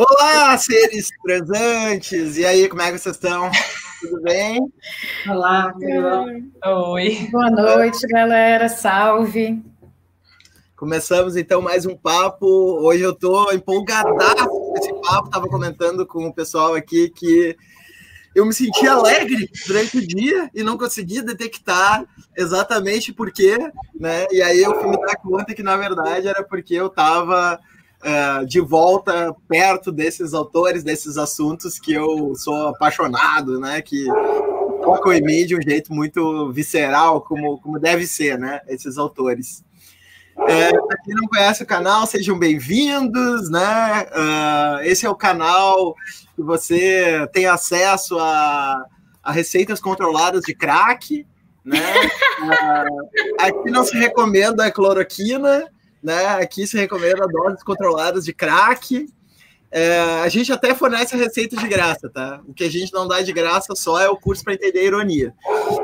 Olá, seres transantes! E aí, como é que vocês estão? Tudo bem? Olá, Oi. Boa noite, galera. Salve. Começamos então mais um papo. Hoje eu tô empolgadaço com esse papo. Tava comentando com o pessoal aqui que eu me senti alegre durante o dia e não consegui detectar exatamente por quê, né? E aí eu fui me dar conta que na verdade era porque eu tava uh, de volta perto desses autores, desses assuntos que eu sou apaixonado, né? Que tocam em mim de um jeito muito visceral, como, como deve ser, né? Esses autores. É, para quem não conhece o canal, sejam bem-vindos, né? Uh, esse é o canal que você tem acesso a, a receitas controladas de crack, né? Uh, aqui não se recomenda a cloroquina, né? Aqui se recomenda doses controladas de crack. É, a gente até fornece a receita de graça, tá? O que a gente não dá de graça só é o curso para entender a ironia.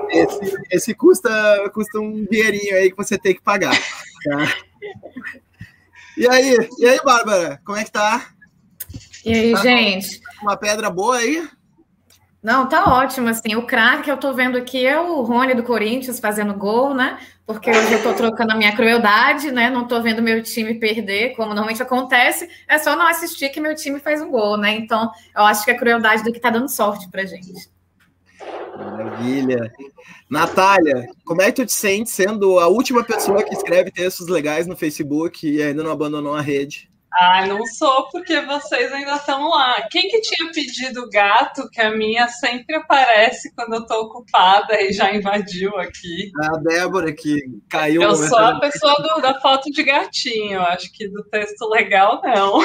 Esse, esse, custa, custa um dinheirinho aí que você tem que pagar. Tá? E aí, e aí, Bárbara, como é que tá? E aí, tá gente? Uma pedra boa aí? Não, tá ótimo, assim, o craque que eu tô vendo aqui é o Rony do Corinthians fazendo gol, né? Porque hoje eu tô trocando a minha crueldade, né? Não tô vendo meu time perder, como normalmente acontece. É só não assistir que meu time faz um gol, né? Então, eu acho que a crueldade do que tá dando sorte pra gente. Maravilha. Natália, como é que tu te sente sendo a última pessoa que escreve textos legais no Facebook e ainda não abandonou a rede? Ah, não sou, porque vocês ainda estão lá. Quem que tinha pedido gato, que a minha sempre aparece quando eu tô ocupada e já invadiu aqui? A Débora, que caiu. Eu sou a pessoa do, da foto de gatinho, acho que do texto legal, não.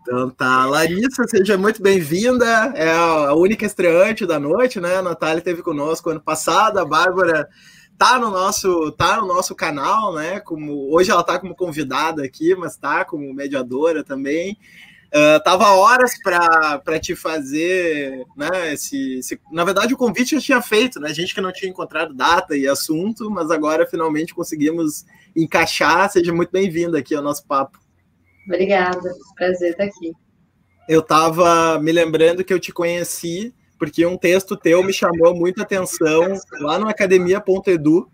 Então tá, Larissa, seja muito bem-vinda. É a única estreante da noite, né? A Natália esteve conosco ano passado, a Bárbara tá no nosso tá no nosso canal, né? Como hoje ela tá como convidada aqui, mas tá como mediadora também. Uh, tava horas para te fazer, né? Esse, esse, na verdade, o convite eu tinha feito, né? A gente que não tinha encontrado data e assunto, mas agora finalmente conseguimos encaixar. Seja muito bem-vinda aqui ao nosso papo. Obrigada, prazer estar aqui. Eu tava me lembrando que eu te conheci porque um texto teu me chamou muita atenção lá no academia.edu,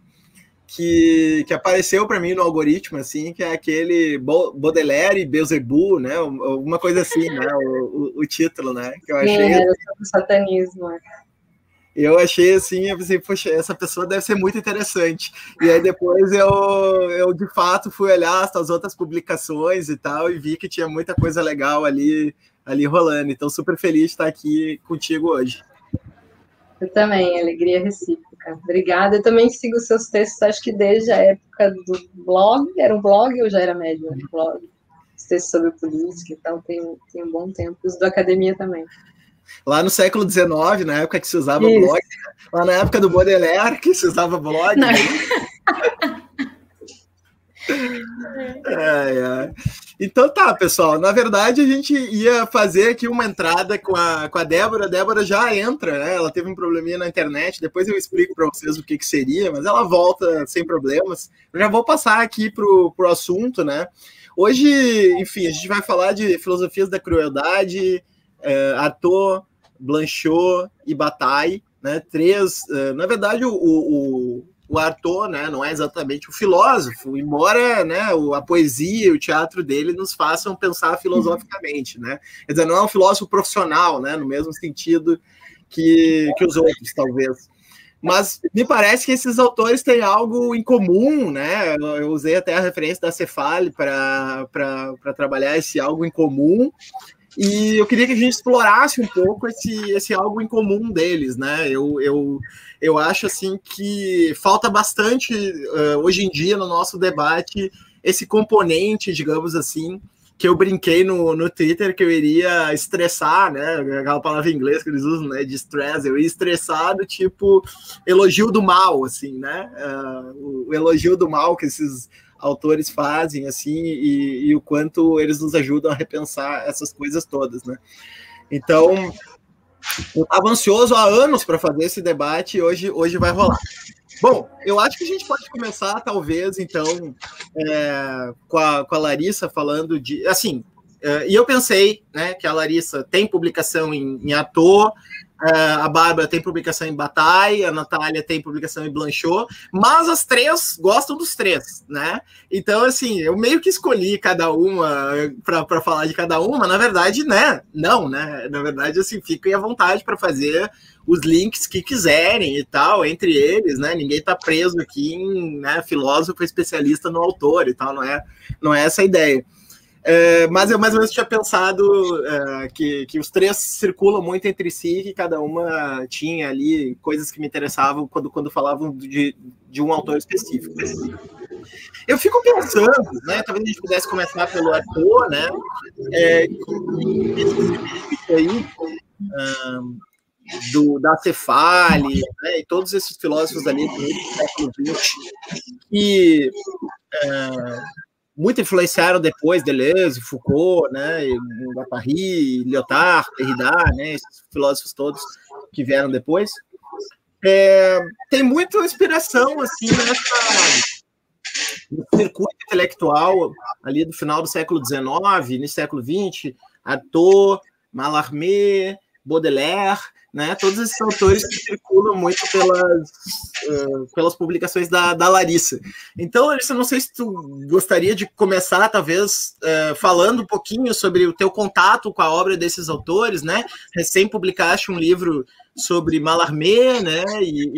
que, que apareceu para mim no algoritmo, assim, que é aquele Baudelaire e Beelzebub, né? Uma coisa assim, né? O, o, o título, né? Que eu achei. É, o satanismo. É. Eu achei assim, eu pensei, poxa, essa pessoa deve ser muito interessante. E aí depois eu, eu de fato fui olhar as outras publicações e tal, e vi que tinha muita coisa legal ali ali rolando. Então, super feliz de estar aqui contigo hoje. Eu também, alegria recíproca. Obrigada. Eu também sigo seus textos, acho que desde a época do blog. Era um blog ou já era médio? Um blog. Os textos sobre política e tal, tem, tem um bom tempo. Os do academia também. Lá no século XIX, na época que se usava Isso. blog, lá na época do Baudelaire, que se usava blog. É, é. Então tá, pessoal. Na verdade, a gente ia fazer aqui uma entrada com a, com a Débora. A Débora já entra, né? Ela teve um probleminha na internet. Depois eu explico para vocês o que, que seria, mas ela volta sem problemas. Eu já vou passar aqui pro, pro assunto, né? Hoje, enfim, a gente vai falar de filosofias da crueldade, é, Blanchot e Bataille, né? Três. É, na verdade, o, o o Arthur, né, não é exatamente o filósofo, embora né, a poesia e o teatro dele nos façam pensar filosoficamente, né? Quer dizer, não é um filósofo profissional, né, no mesmo sentido que, que os outros, talvez. Mas me parece que esses autores têm algo em comum, né? Eu usei até a referência da Cefale para trabalhar esse algo em comum, e eu queria que a gente explorasse um pouco esse, esse algo em comum deles, né? Eu, eu, eu acho assim que falta bastante uh, hoje em dia no nosso debate esse componente, digamos assim, que eu brinquei no, no Twitter que eu iria estressar, né? Aquela palavra em inglês que eles usam, né? De stress, eu ia estressado, tipo elogio do mal, assim, né? Uh, o elogio do mal que esses autores fazem, assim, e, e, o quanto eles nos ajudam a repensar essas coisas todas, né? Então, eu estava ansioso há anos para fazer esse debate e hoje, hoje vai rolar. Bom, eu acho que a gente pode começar, talvez, então, é, com, a, com a Larissa falando de. Assim, Uh, e eu pensei né, que a Larissa tem publicação em, em a Bárbara tem publicação em Bataille, a Natália tem publicação em Blanchot, mas as três gostam dos três, né? Então, assim, eu meio que escolhi cada uma para falar de cada uma, na verdade, né? Não, né? Na verdade, assim, fiquem à vontade para fazer os links que quiserem e tal, entre eles, né? Ninguém está preso aqui em né, filósofo especialista no autor e tal, não é, não é essa a ideia. É, mas eu mais ou menos tinha pensado é, que, que os três circulam muito entre si, que cada uma tinha ali coisas que me interessavam quando, quando falavam de, de um autor específico. Eu fico pensando, né? Talvez a gente pudesse começar pelo ator, né? É, aí, um, do, da Cefale, né, e todos esses filósofos ali do século XX, que é, muito influenciaram depois Deleuze, Foucault, né, Guattari, Lyotard, Derrida, né, esses filósofos todos que vieram depois. É, tem muita inspiração assim nessa no circuito intelectual ali do final do século XIX, no século XX, Artaud, Mallarmé, Baudelaire, né? Todos esses autores que circulam muito pelas, uh, pelas publicações da, da Larissa. Então, Larissa, não sei se tu gostaria de começar, talvez, uh, falando um pouquinho sobre o teu contato com a obra desses autores, né? Recém publicaste um livro sobre Mallarmé, né? E,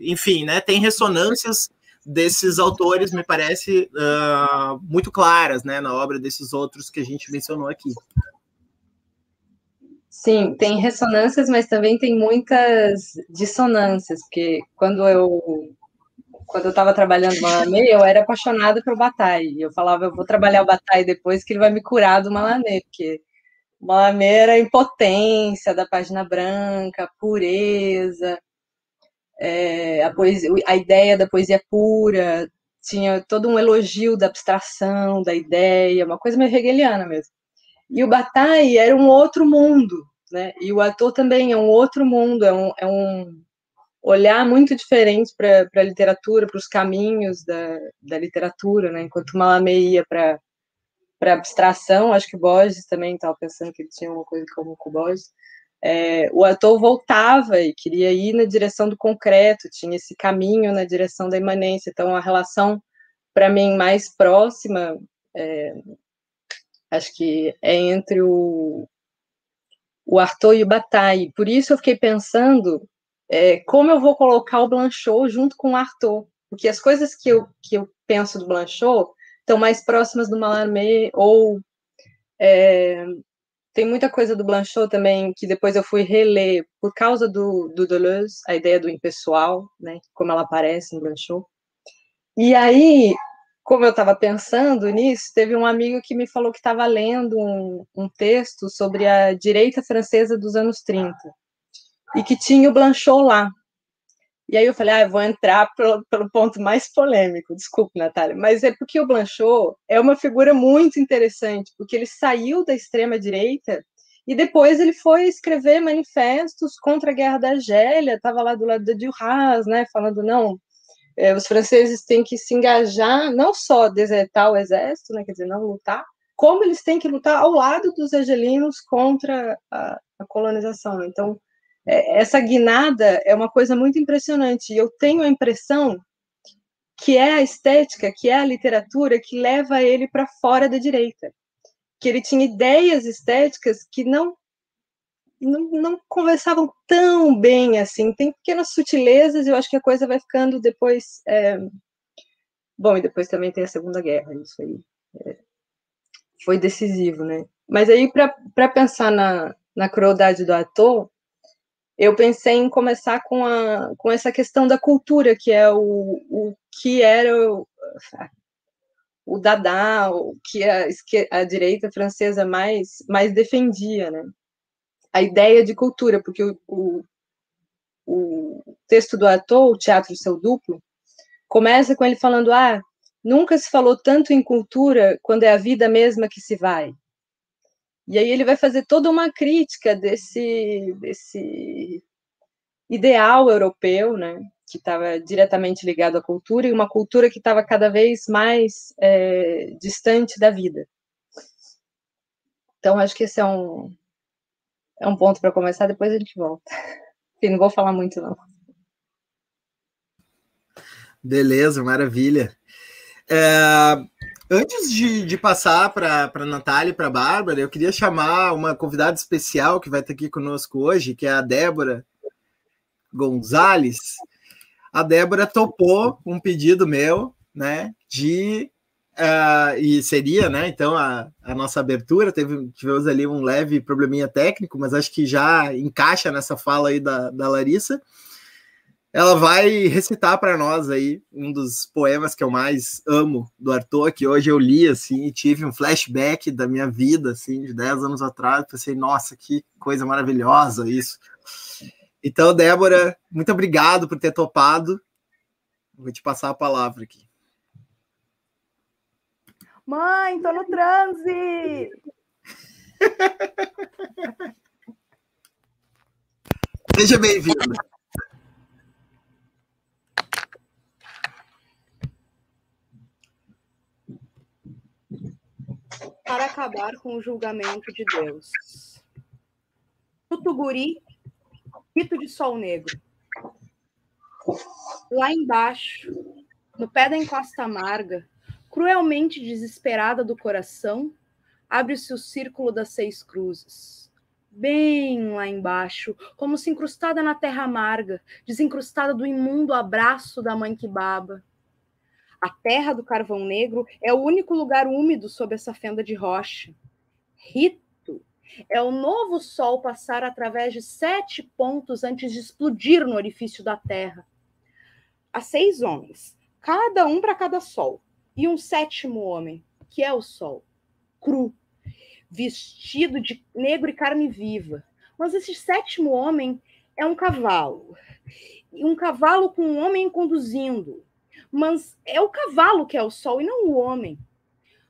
e enfim, né? Tem ressonâncias desses autores, me parece, uh, muito claras, né? Na obra desses outros que a gente mencionou aqui. Sim, tem ressonâncias, mas também tem muitas dissonâncias, porque quando eu quando eu estava trabalhando no Malamé, eu era apaixonada pelo Bataille. Eu falava, eu vou trabalhar o Bataille depois que ele vai me curar do Malamé, porque o Malamé era a impotência da página branca, a pureza, é, a, poesia, a ideia da poesia pura, tinha todo um elogio da abstração, da ideia, uma coisa meio hegeliana mesmo. E o Bataille era um outro mundo, né? E o ator também é um outro mundo, é um, é um olhar muito diferente para a literatura, para os caminhos da, da literatura, né? Enquanto Malamé ia para para abstração, acho que Borges também estava pensando que ele tinha uma coisa comum com Borges. É, o ator voltava e queria ir na direção do concreto, tinha esse caminho na direção da imanência. Então, a relação, para mim, mais próxima é, Acho que é entre o, o Arthur e o Bataille. Por isso eu fiquei pensando é, como eu vou colocar o Blanchot junto com o Arthur. Porque as coisas que eu, que eu penso do Blanchot estão mais próximas do Mallarmé, ou é, tem muita coisa do Blanchot também que depois eu fui reler por causa do, do Deleuze, a ideia do impessoal, né, como ela aparece em Blanchot. E aí como eu estava pensando nisso, teve um amigo que me falou que estava lendo um, um, texto sobre a direita francesa dos anos 30 e que tinha o Blanchot lá. E aí eu falei, ah, eu vou entrar pelo, pelo ponto mais polêmico, desculpe, Natália, mas é porque o Blanchot é uma figura muito interessante, porque ele saiu da extrema-direita e depois ele foi escrever manifestos contra a Guerra da Argélia, estava lá do lado da Duras, né, falando, não, é, os franceses têm que se engajar, não só desertar o exército, né, quer dizer, não lutar, como eles têm que lutar ao lado dos argelinos contra a, a colonização. Então, é, essa guinada é uma coisa muito impressionante. E eu tenho a impressão que é a estética, que é a literatura que leva ele para fora da direita. Que ele tinha ideias estéticas que não não, não conversavam tão bem assim. Tem pequenas sutilezas, eu acho que a coisa vai ficando depois. É... Bom, e depois também tem a Segunda Guerra, isso aí é... foi decisivo, né? Mas aí, para pensar na, na crueldade do ator, eu pensei em começar com, a, com essa questão da cultura, que é o, o que era o, o Dada, o que a, a direita francesa mais, mais defendia, né? A ideia de cultura, porque o, o, o texto do ator, o Teatro Seu Duplo, começa com ele falando: Ah, nunca se falou tanto em cultura quando é a vida mesma que se vai. E aí ele vai fazer toda uma crítica desse, desse ideal europeu, né, que estava diretamente ligado à cultura, e uma cultura que estava cada vez mais é, distante da vida. Então, acho que esse é um, é um ponto para começar, depois a gente volta. Enfim, não vou falar muito, não. Beleza, maravilha. É, antes de, de passar para a Natália e para a Bárbara, eu queria chamar uma convidada especial que vai estar aqui conosco hoje, que é a Débora Gonzalez. A Débora topou um pedido meu, né, de Uh, e seria, né? Então, a, a nossa abertura, teve, tivemos ali um leve probleminha técnico, mas acho que já encaixa nessa fala aí da, da Larissa. Ela vai recitar para nós aí um dos poemas que eu mais amo do Arthur, que hoje eu li assim e tive um flashback da minha vida, assim, de 10 anos atrás. Pensei, nossa, que coisa maravilhosa isso. Então, Débora, muito obrigado por ter topado. Vou te passar a palavra aqui. Mãe, tô no transe! Seja bem-vinda. Para acabar com o julgamento de Deus. Tutuguri, rito de sol negro. Lá embaixo, no pé da encosta amarga, Cruelmente desesperada do coração, abre-se o círculo das seis cruzes. Bem lá embaixo, como se incrustada na terra amarga, desencrustada do imundo abraço da mãe que baba. A terra do carvão negro é o único lugar úmido sob essa fenda de rocha. Rito é o novo sol passar através de sete pontos antes de explodir no orifício da terra. Há seis homens, cada um para cada sol, e um sétimo homem, que é o sol, cru, vestido de negro e carne viva. Mas esse sétimo homem é um cavalo. E um cavalo com um homem conduzindo. Mas é o cavalo que é o sol e não o homem.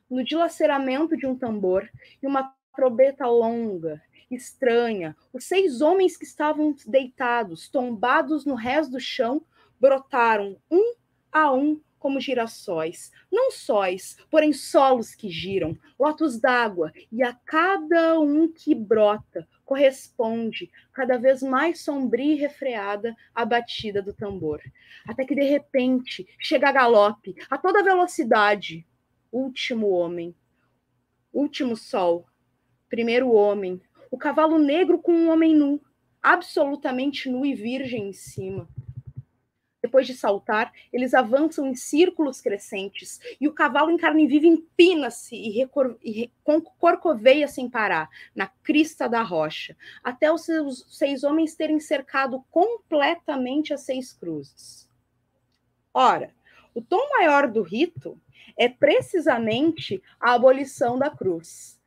No dilaceramento de um tambor e uma trombeta longa, estranha, os seis homens que estavam deitados, tombados no rés do chão, brotaram um a um como girassóis, não sóis, porém solos que giram, lotos d'água, e a cada um que brota corresponde, cada vez mais sombria e refreada, a batida do tambor. Até que de repente chega a galope, a toda velocidade, último homem, último sol, primeiro homem, o cavalo negro com um homem nu, absolutamente nu e virgem em cima depois de saltar, eles avançam em círculos crescentes e o cavalo em carne viva empina-se e, e corcoveia sem parar, na crista da rocha, até os seus seis homens terem cercado completamente as seis cruzes. Ora, o tom maior do rito é precisamente a abolição da cruz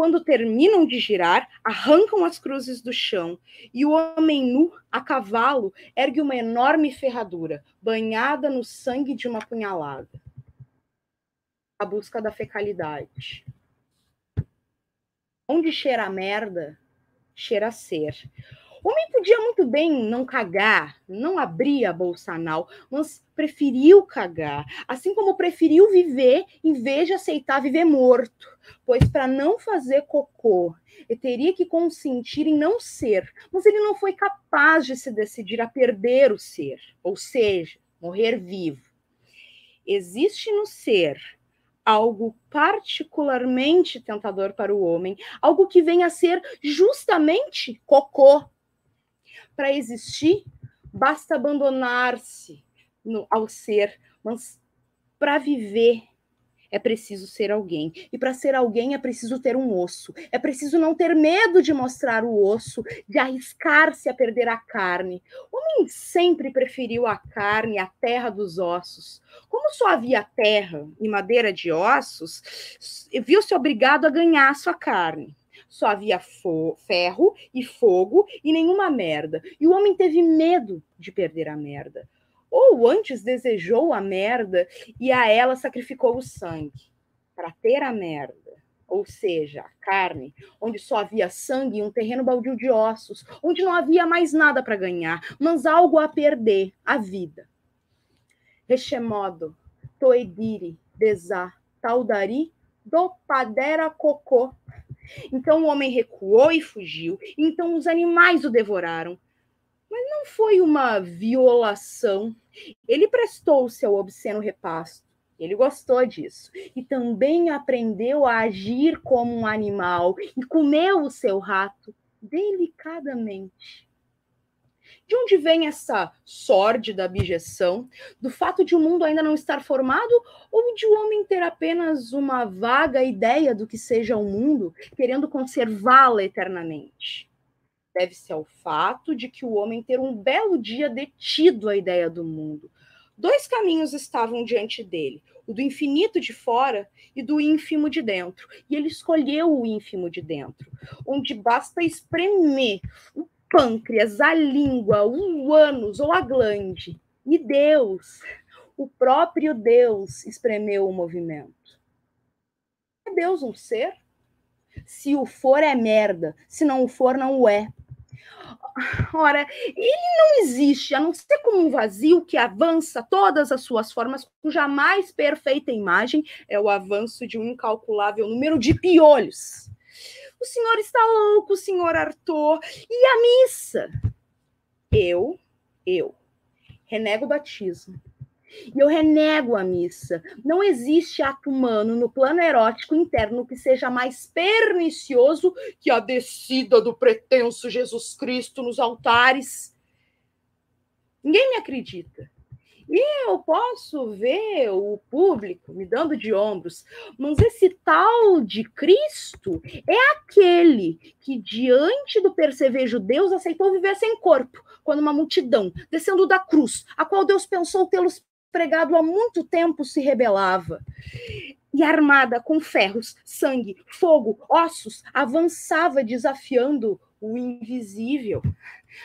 quando terminam de girar, arrancam as cruzes do chão e o homem nu, a cavalo, ergue uma enorme ferradura, banhada no sangue de uma punhalada. A busca da fecalidade. Onde cheira a merda, cheira a ser. O homem podia muito bem não cagar, não abrir a bolsa anal, mas preferiu cagar, assim como preferiu viver em vez de aceitar viver morto, pois para não fazer cocô, ele teria que consentir em não ser, mas ele não foi capaz de se decidir a perder o ser, ou seja, morrer vivo. Existe no ser algo particularmente tentador para o homem, algo que vem a ser justamente cocô, para existir, basta abandonar-se ao ser, mas para viver é preciso ser alguém. E para ser alguém é preciso ter um osso. É preciso não ter medo de mostrar o osso, de arriscar-se a perder a carne. O homem sempre preferiu a carne, a terra dos ossos. Como só havia terra e madeira de ossos, viu-se obrigado a ganhar a sua carne só havia ferro e fogo e nenhuma merda. E o homem teve medo de perder a merda. Ou antes desejou a merda e a ela sacrificou o sangue para ter a merda. Ou seja, a carne, onde só havia sangue e um terreno baldio de ossos, onde não havia mais nada para ganhar, mas algo a perder, a vida. Rechemodo, toediri, desá, taudari, do padera cocô, Então o homem recuou e fugiu. Então os animais o devoraram. Mas não foi uma violação. Ele prestou-se ao obsceno repasto. Ele gostou disso. E também aprendeu a agir como um animal e comeu o seu rato delicadamente. De onde vem essa sórdida abjeção? Do fato de o mundo ainda não estar formado ou de o homem ter apenas uma vaga ideia do que seja o mundo, querendo conservá-la eternamente? Deve-se ao fato de que o homem ter um belo dia detido a ideia do mundo. Dois caminhos estavam diante dele, o do infinito de fora e do ínfimo de dentro. E ele escolheu o ínfimo de dentro, onde basta espremer o pâncreas, a língua, o ânus ou a glande. E Deus, o próprio Deus, espremeu o movimento. É Deus um ser? Se o for, é merda. Se não o for, não o é. Ora, ele não existe, a não ser como um vazio que avança todas as suas formas, cuja mais perfeita imagem é o avanço de um incalculável número de piolhos o senhor está louco, senhor Arthur. E a missa? Eu, eu, renego o batismo. E eu renego a missa. Não existe ato humano no plano erótico interno que seja mais pernicioso que a descida do pretenso Jesus Cristo nos altares. Ninguém me acredita. Eu posso ver o público me dando de ombros, mas esse tal de Cristo é aquele que, diante do percevejo Deus, aceitou viver sem corpo, quando uma multidão, descendo da cruz, a qual Deus pensou tê-los pregado há muito tempo, se rebelava. E armada com ferros, sangue, fogo, ossos, avançava desafiando o invisível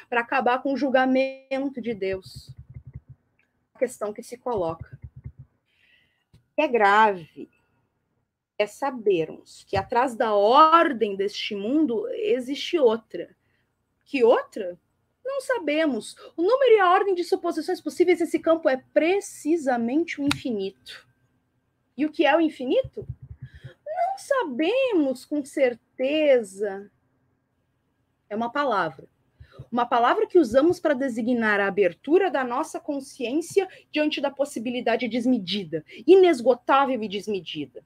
para acabar com o julgamento de Deus questão que se coloca. É grave é sabermos que atrás da ordem deste mundo existe outra. Que outra? Não sabemos. O número e a ordem de suposições possíveis nesse campo é precisamente o infinito. E o que é o infinito? Não sabemos com certeza. É uma palavra uma palavra que usamos para designar a abertura da nossa consciência diante da possibilidade desmedida, inesgotável e desmedida.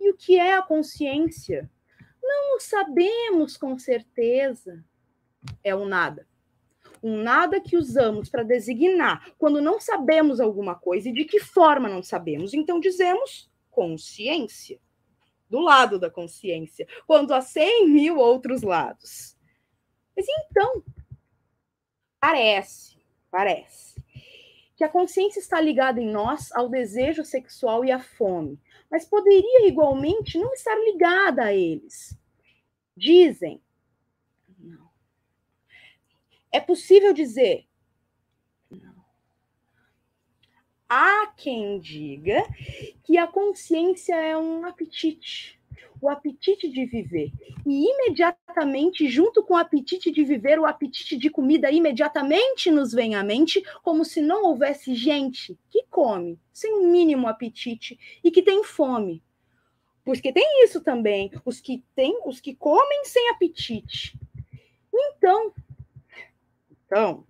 E o que é a consciência? Não o sabemos com certeza. É o nada. Um nada que usamos para designar quando não sabemos alguma coisa e de que forma não sabemos. Então dizemos consciência. Do lado da consciência, quando há cem mil outros lados. Mas então, parece, parece, que a consciência está ligada em nós ao desejo sexual e à fome, mas poderia igualmente não estar ligada a eles. Dizem, não. É possível dizer, não. Há quem diga que a consciência é um apetite o apetite de viver. E imediatamente, junto com o apetite de viver, o apetite de comida imediatamente nos vem à mente, como se não houvesse gente que come sem o mínimo apetite e que tem fome. Porque tem isso também, os que têm, os que comem sem apetite. Então, então,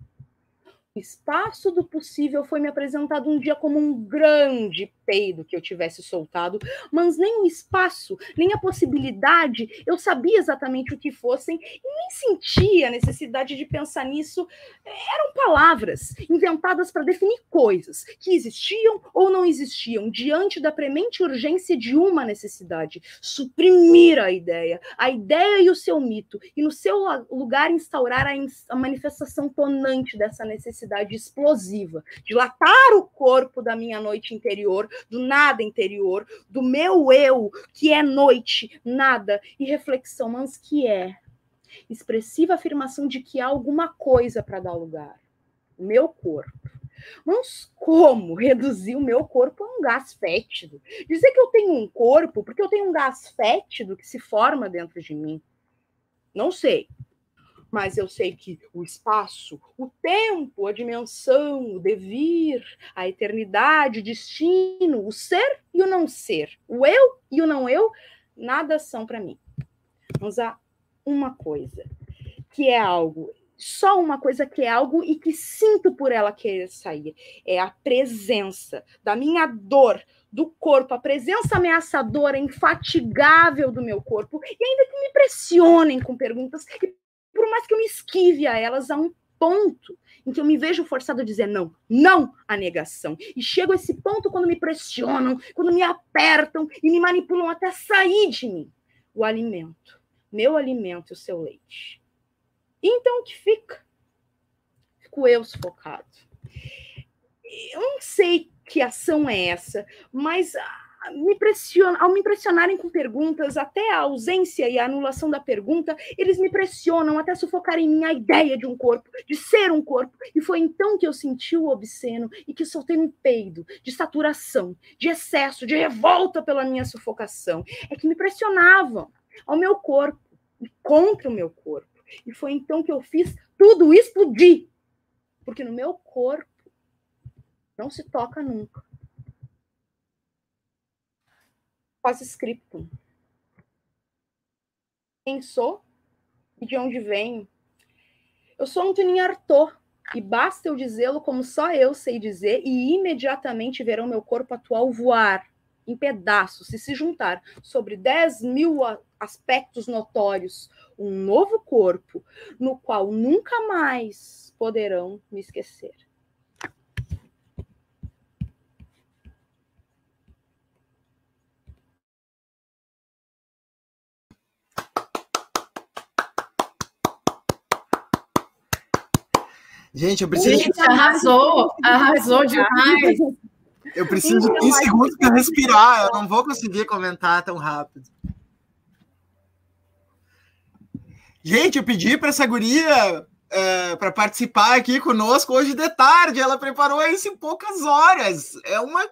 o espaço do possível foi me apresentado um dia como um grande peido que eu tivesse soltado, mas nem o espaço, nem a possibilidade, eu sabia exatamente o que fossem e nem sentia a necessidade de pensar nisso. Eram palavras inventadas para definir coisas que existiam ou não existiam diante da premente urgência de uma necessidade, suprimir a ideia, a ideia e o seu mito, e no seu lugar instaurar a, a manifestação tonante dessa necessidade explosiva, dilatar o corpo da minha noite interior, do nada interior, do meu eu, que é noite, nada, e reflexão, mas que é expressiva afirmação de que há alguma coisa para dar lugar. O meu corpo. Mas como reduzir o meu corpo a um gás fétido? Dizer que eu tenho um corpo porque eu tenho um gás fétido que se forma dentro de mim? Não sei mas eu sei que o espaço, o tempo, a dimensão, o devir, a eternidade, o destino, o ser e o não ser, o eu e o não eu, nada são para mim. Vamos a uma coisa, que é algo, só uma coisa que é algo e que sinto por ela querer sair. É a presença da minha dor, do corpo, a presença ameaçadora, infatigável do meu corpo, e ainda que me pressionem com perguntas, e por mais que eu me esquive a elas, há um ponto em que eu me vejo forçado a dizer não, não à negação. E chego a esse ponto quando me pressionam, quando me apertam e me manipulam até sair de mim o alimento, meu alimento e o seu leite. E então o que fica? Fico eu sufocado. Eu não sei que ação é essa, mas me pressiona, ao me impressionarem com perguntas, até a ausência e a anulação da pergunta, eles me pressionam até sufocarem minha ideia de um corpo, de ser um corpo. E foi então que eu senti o obsceno e que soltei um peido de saturação, de excesso, de revolta pela minha sufocação. É que me pressionavam ao meu corpo e contra o meu corpo. E foi então que eu fiz tudo explodir. Porque no meu corpo não se toca nunca pós-scriptum. Quem sou e de onde venho? Eu sou Antoninha Arthur, e basta eu dizê-lo como só eu sei dizer, e imediatamente verão meu corpo atual voar em pedaços e se juntar sobre 10 mil aspectos notórios, um novo corpo, no qual nunca mais poderão me esquecer. Gente, eu preciso. Gente, arrasou, arrasou demais. Eu preciso de 15 segundos para respirar. Eu não vou conseguir comentar tão rápido. Gente, eu pedi para essa guria é, para participar aqui conosco hoje de tarde. Ela preparou isso em poucas horas. É uma,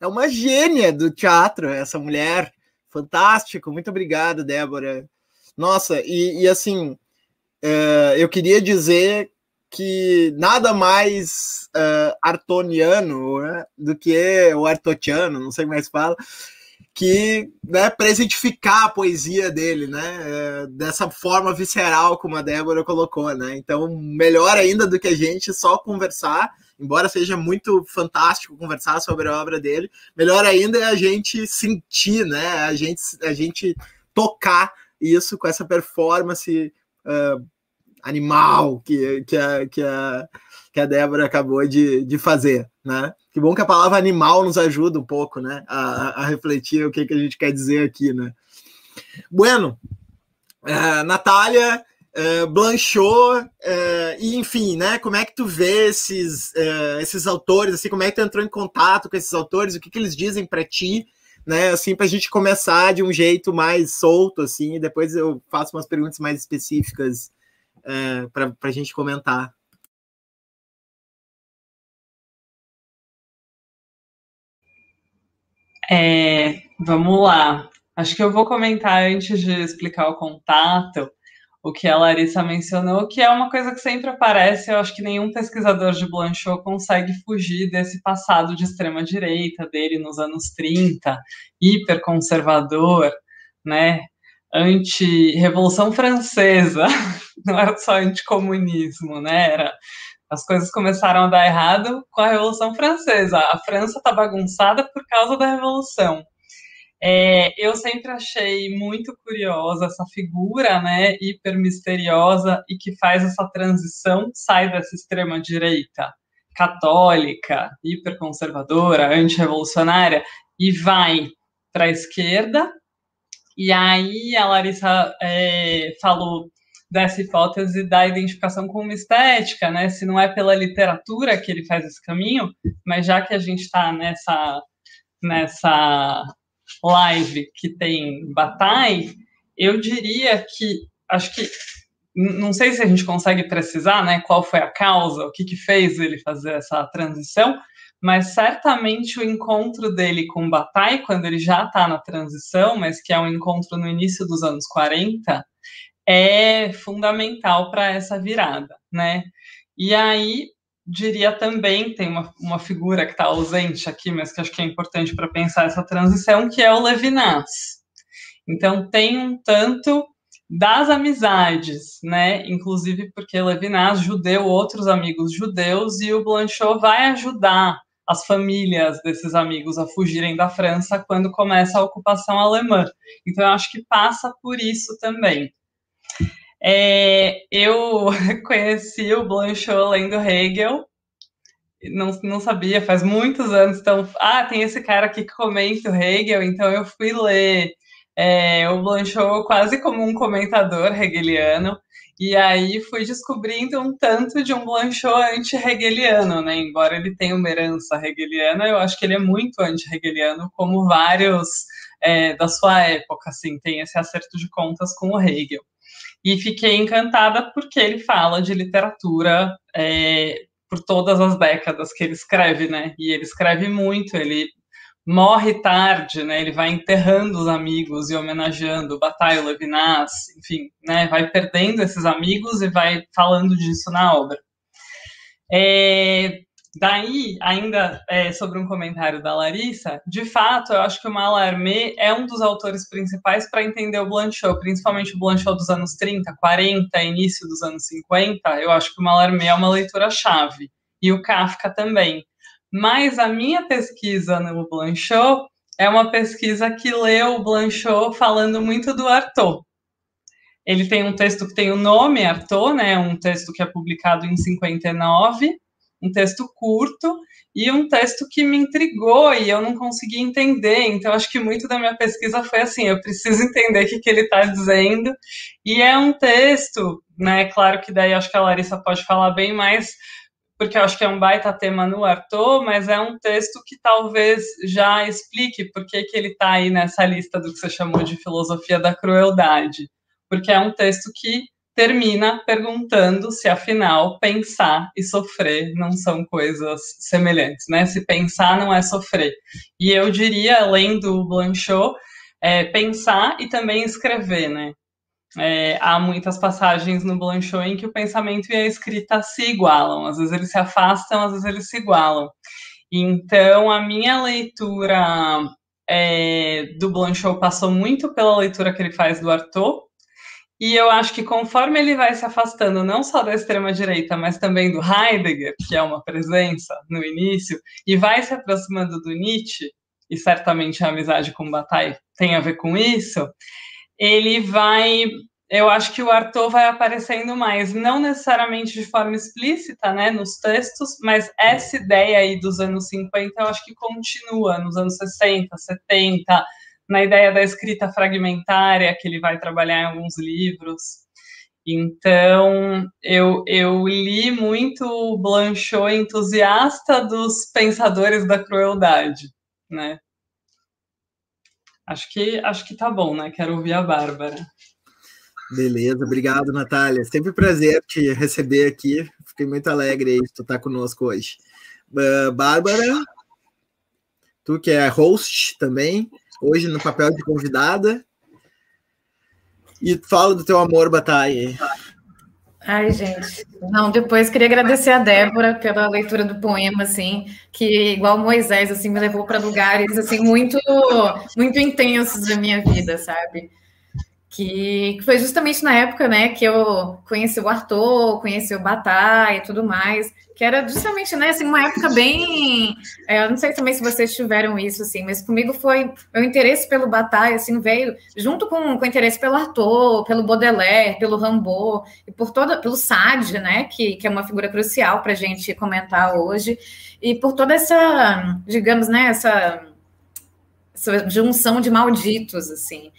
é uma gênia do teatro, essa mulher. Fantástico. Muito obrigado, Débora. Nossa, e, e assim, é, eu queria dizer que nada mais uh, artoniano né, do que o artotiano, não sei se fala, que né, presentificar a poesia dele, né, uh, dessa forma visceral como a Débora colocou, né, então melhor ainda do que a gente só conversar, embora seja muito fantástico conversar sobre a obra dele, melhor ainda é a gente sentir, né, a gente, a gente tocar isso com essa performance uh, animal que, que, a, que, a, que a Débora acabou de, de fazer, né? Que bom que a palavra animal nos ajuda um pouco, né? A, a refletir o que, que a gente quer dizer aqui, né? Bueno, uh, Natália, uh, Blanchot, e enfim, né? Como é que tu vê esses, esses autores, assim, como é que tu entrou em contato com esses autores, o que, que eles dizem para ti, né? Assim, para a gente começar de um jeito mais solto, assim, e depois eu faço umas perguntas mais específicas é, para a gente comentar. É, vamos lá. Acho que eu vou comentar antes de explicar o contato, o que a Larissa mencionou, que é uma coisa que sempre aparece. Eu acho que nenhum pesquisador de Blanchot consegue fugir desse passado de extrema direita dele nos anos 30, hiperconservador, né? Anti-revolução francesa, não era só anticomunismo, né? Era, as coisas começaram a dar errado com a Revolução Francesa. A França está bagunçada por causa da Revolução. É, eu sempre achei muito curiosa essa figura, né, hiper misteriosa e que faz essa transição, sai dessa extrema direita católica, hiperconservadora, antirrevolucionária e vai para a esquerda. E aí a Larissa é, falou dessa hipótese da identificação com uma estética, né? Se não é pela literatura que ele faz esse caminho, mas já que a gente está nessa nessa live que tem Bataille, eu diria que acho que não sei se a gente consegue precisar, né? Qual foi a causa, o que que fez ele fazer essa transição, mas certamente o encontro dele com Bataille, quando ele já está na transição, mas que é um encontro no início dos anos 40, é fundamental para essa virada, né? E aí, diria também, tem uma, uma figura que está ausente aqui, mas que acho que é importante para pensar essa transição, que é o Levinas. Então, tem um tanto das amizades, né? Inclusive porque Levinas judeu outros amigos judeus e o Blanchot vai ajudar as famílias desses amigos a fugirem da França quando começa a ocupação alemã. Então eu acho que passa por isso também. É, eu conheci o Blanchot lendo Hegel, não, não sabia, faz muitos anos. Então, ah, tem esse cara aqui que comenta o Hegel, então eu fui ler é, o Blanchot quase como um comentador hegeliano. E aí fui descobrindo um tanto de um Blanchot anti-hegeliano, né? Embora ele tenha uma herança hegeliana, eu acho que ele é muito anti-hegeliano, como vários é, da sua época, assim, tem esse acerto de contas com o Hegel. E fiquei encantada porque ele fala de literatura é, por todas as décadas que ele escreve, né? E ele escreve muito, ele morre tarde, né? Ele vai enterrando os amigos e homenageando Bataille, Levinas, enfim, né? Vai perdendo esses amigos e vai falando disso na obra. É, daí, ainda é, sobre um comentário da Larissa, de fato, eu acho que o Mallarmé é um dos autores principais para entender o Blanchot, principalmente o Blanchot dos anos 30, 40, início dos anos 50. Eu acho que o Mallarmé é uma leitura-chave. E o Kafka também mas a minha pesquisa no Blanchot é uma pesquisa que leu o Blanchot falando muito do Artaud. Ele tem um texto que tem o nome Artaud, né, um texto que é publicado em 59, um texto curto e um texto que me intrigou e eu não consegui entender. Então, acho que muito da minha pesquisa foi assim: eu preciso entender o que, que ele está dizendo. E é um texto, né? Claro que daí acho que a Larissa pode falar bem mais porque eu acho que é um baita tema no Arthur, mas é um texto que talvez já explique por que, que ele está aí nessa lista do que você chamou de filosofia da crueldade. Porque é um texto que termina perguntando se, afinal, pensar e sofrer não são coisas semelhantes, né? Se pensar não é sofrer. E eu diria, além do Blanchot, é, pensar e também escrever, né? É, há muitas passagens no Blanchot em que o pensamento e a escrita se igualam. Às vezes eles se afastam, às vezes eles se igualam. Então, a minha leitura é, do Blanchot passou muito pela leitura que ele faz do Artaud, e eu acho que conforme ele vai se afastando não só da extrema-direita, mas também do Heidegger, que é uma presença no início, e vai se aproximando do Nietzsche, e certamente a amizade com Bataille tem a ver com isso, ele vai. Eu acho que o Arthur vai aparecendo mais, não necessariamente de forma explícita, né, nos textos, mas essa ideia aí dos anos 50 eu acho que continua nos anos 60, 70, na ideia da escrita fragmentária, que ele vai trabalhar em alguns livros. Então, eu, eu li muito Blanchot entusiasta dos pensadores da crueldade, né? Acho que acho que tá bom, né? Quero ouvir a Bárbara. Beleza, obrigado, Natália. Sempre prazer te receber aqui. Fiquei muito alegre aí de tu estar tá conosco hoje. Uh, Bárbara, tu que é host também, hoje no papel de convidada. E fala do teu amor, Batalha. Ai, gente. Não, depois queria agradecer a Débora pela leitura do poema, assim, que igual Moisés, assim, me levou para lugares, assim, muito, muito intensos da minha vida, sabe? Que, foi justamente na época, né, que eu conheci o Arthur, conheci o Batá e tudo mais, que era justamente, né, assim, uma época bem, é, eu não sei também se vocês tiveram isso, assim, mas comigo foi, o interesse pelo Bataille, assim, veio junto com, com o interesse pelo Arthur, pelo Baudelaire, pelo Rimbaud, e por toda, pelo Sade, né, que, que é uma figura crucial para a gente comentar hoje, e por toda essa, digamos, né, essa, essa junção de malditos, assim,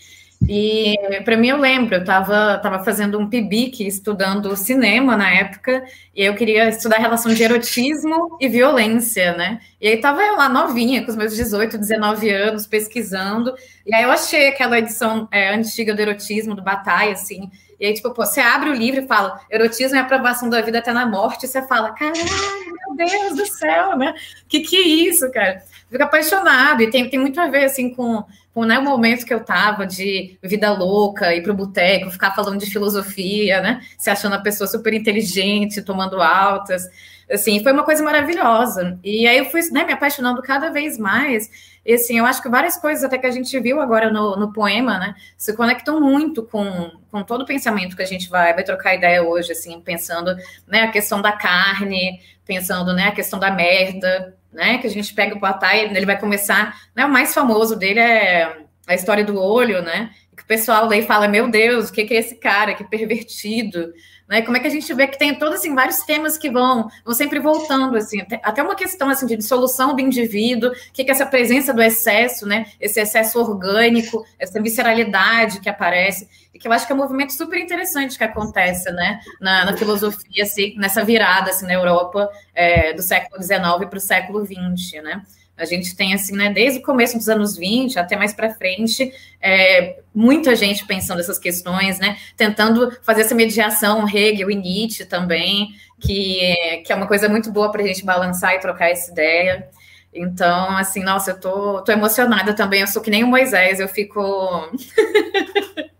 e para mim eu lembro, eu estava tava fazendo um PIBIC estudando cinema na época, e eu queria estudar a relação de erotismo e violência, né? E aí estava eu lá novinha, com os meus 18, 19 anos, pesquisando, e aí eu achei aquela edição é, antiga do erotismo, do Bataille, assim, e aí, tipo, pô, você abre o livro e fala, erotismo é aprovação da vida até na morte, e você fala, caralho, meu Deus do céu, né? Que que é isso, cara? Fica apaixonado, e tem, tem muito a ver, assim, com com né, o momento que eu tava de vida louca, ir pro boteco, ficar falando de filosofia, né? Se achando a pessoa super inteligente, tomando altas. Assim, foi uma coisa maravilhosa. E aí eu fui né, me apaixonando cada vez mais. E assim, eu acho que várias coisas até que a gente viu agora no, no poema, né, se conectam muito com, com todo o pensamento que a gente vai, vai trocar ideia hoje, assim, pensando, né, a questão da carne, pensando, né, a questão da merda, né, que a gente pega o Patai, ele vai começar, né, o mais famoso dele é a história do olho, né, que o pessoal daí fala, meu Deus, o que, que é esse cara, que pervertido, né? Como é que a gente vê que tem todos assim, vários temas que vão, vão sempre voltando, assim, até uma questão assim, de dissolução do indivíduo, que, que é essa presença do excesso, né? Esse excesso orgânico, essa visceralidade que aparece, e que eu acho que é um movimento super interessante que acontece né? na, na filosofia, assim, nessa virada assim, na Europa é, do século XIX para o século XX, né? A gente tem, assim, né, desde o começo dos anos 20 até mais para frente, é, muita gente pensando essas questões, né, tentando fazer essa mediação, Hegel e Nietzsche também, que, que é uma coisa muito boa para a gente balançar e trocar essa ideia. Então, assim, nossa, eu tô, tô emocionada também. Eu sou que nem o Moisés, eu fico.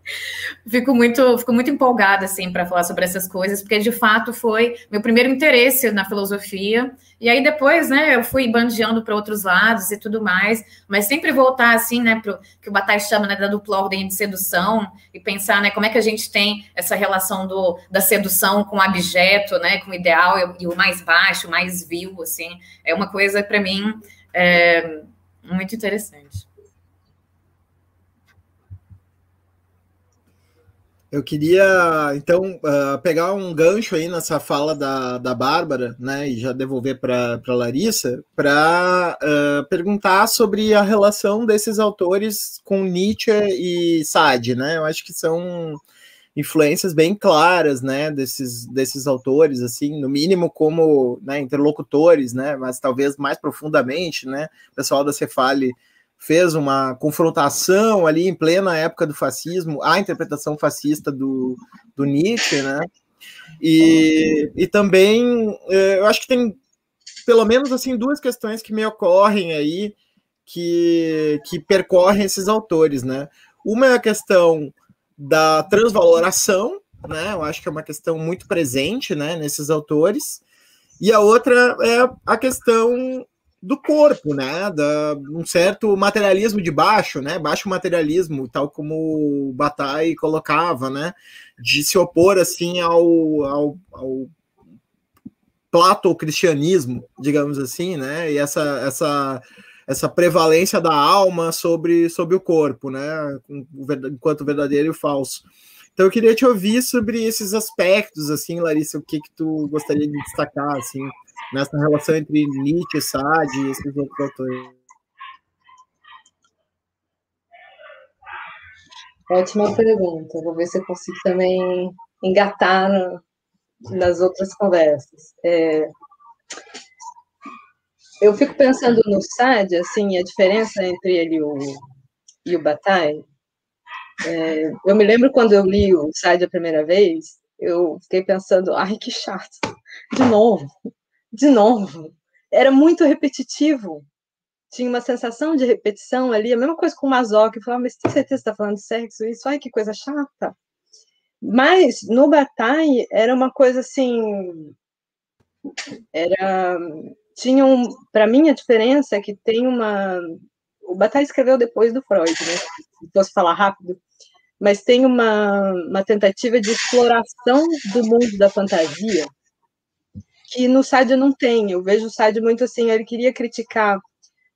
fico muito, fico muito empolgada assim para falar sobre essas coisas, porque de fato foi meu primeiro interesse na filosofia. E aí depois, né, eu fui bandeando para outros lados e tudo mais, mas sempre voltar assim, né, pro que o Bataille chama, né, da dupla ordem de sedução e pensar, né, como é que a gente tem essa relação do, da sedução com o abjeto, né, com o ideal e, e o mais baixo, o mais vil, assim, é uma coisa para mim é, muito interessante. Eu queria, então, uh, pegar um gancho aí nessa fala da, da Bárbara, né, e já devolver para a Larissa, para uh, perguntar sobre a relação desses autores com Nietzsche e Sade, né? Eu acho que são influências bem claras, né, desses, desses autores, assim, no mínimo como né, interlocutores, né, mas talvez mais profundamente, né, o pessoal da Cefale fez uma confrontação ali em plena época do fascismo, a interpretação fascista do, do Nietzsche, né? E, e também eh, eu acho que tem pelo menos assim duas questões que me ocorrem aí que, que percorrem esses autores, né? Uma é a questão da transvaloração, né? Eu acho que é uma questão muito presente, né, nesses autores. E a outra é a questão do corpo, né? Da, um certo materialismo de baixo, né? Baixo materialismo, tal como Bataille colocava, né? De se opor assim ao, ao, ao plato-cristianismo, digamos assim, né? E essa, essa, essa prevalência da alma sobre, sobre o corpo, né? Enquanto verdadeiro e falso. Então eu queria te ouvir sobre esses aspectos, assim, Larissa, o que que tu gostaria de destacar, assim, nessa relação entre Nietzsche, Sade e esses outros autores? Ótima pergunta. Vou ver se eu consigo também engatar nas outras conversas. É, eu fico pensando no Sade, assim, a diferença entre ele e o, e o Bataille. É, eu me lembro quando eu li o Sade a primeira vez, eu fiquei pensando, ai, que chato, de novo, de novo. Era muito repetitivo. Tinha uma sensação de repetição ali, a mesma coisa com o Mazoc, falava, mas tem certeza que está falando de sexo? Isso, ai, que coisa chata. Mas no Bataille era uma coisa assim. Era. Tinha um. Para mim, a diferença é que tem uma. O Bataille escreveu depois do Freud, né? Se fosse falar rápido, mas tem uma, uma tentativa de exploração do mundo da fantasia que no Sade não tem. Eu vejo o Sade muito assim, ele queria criticar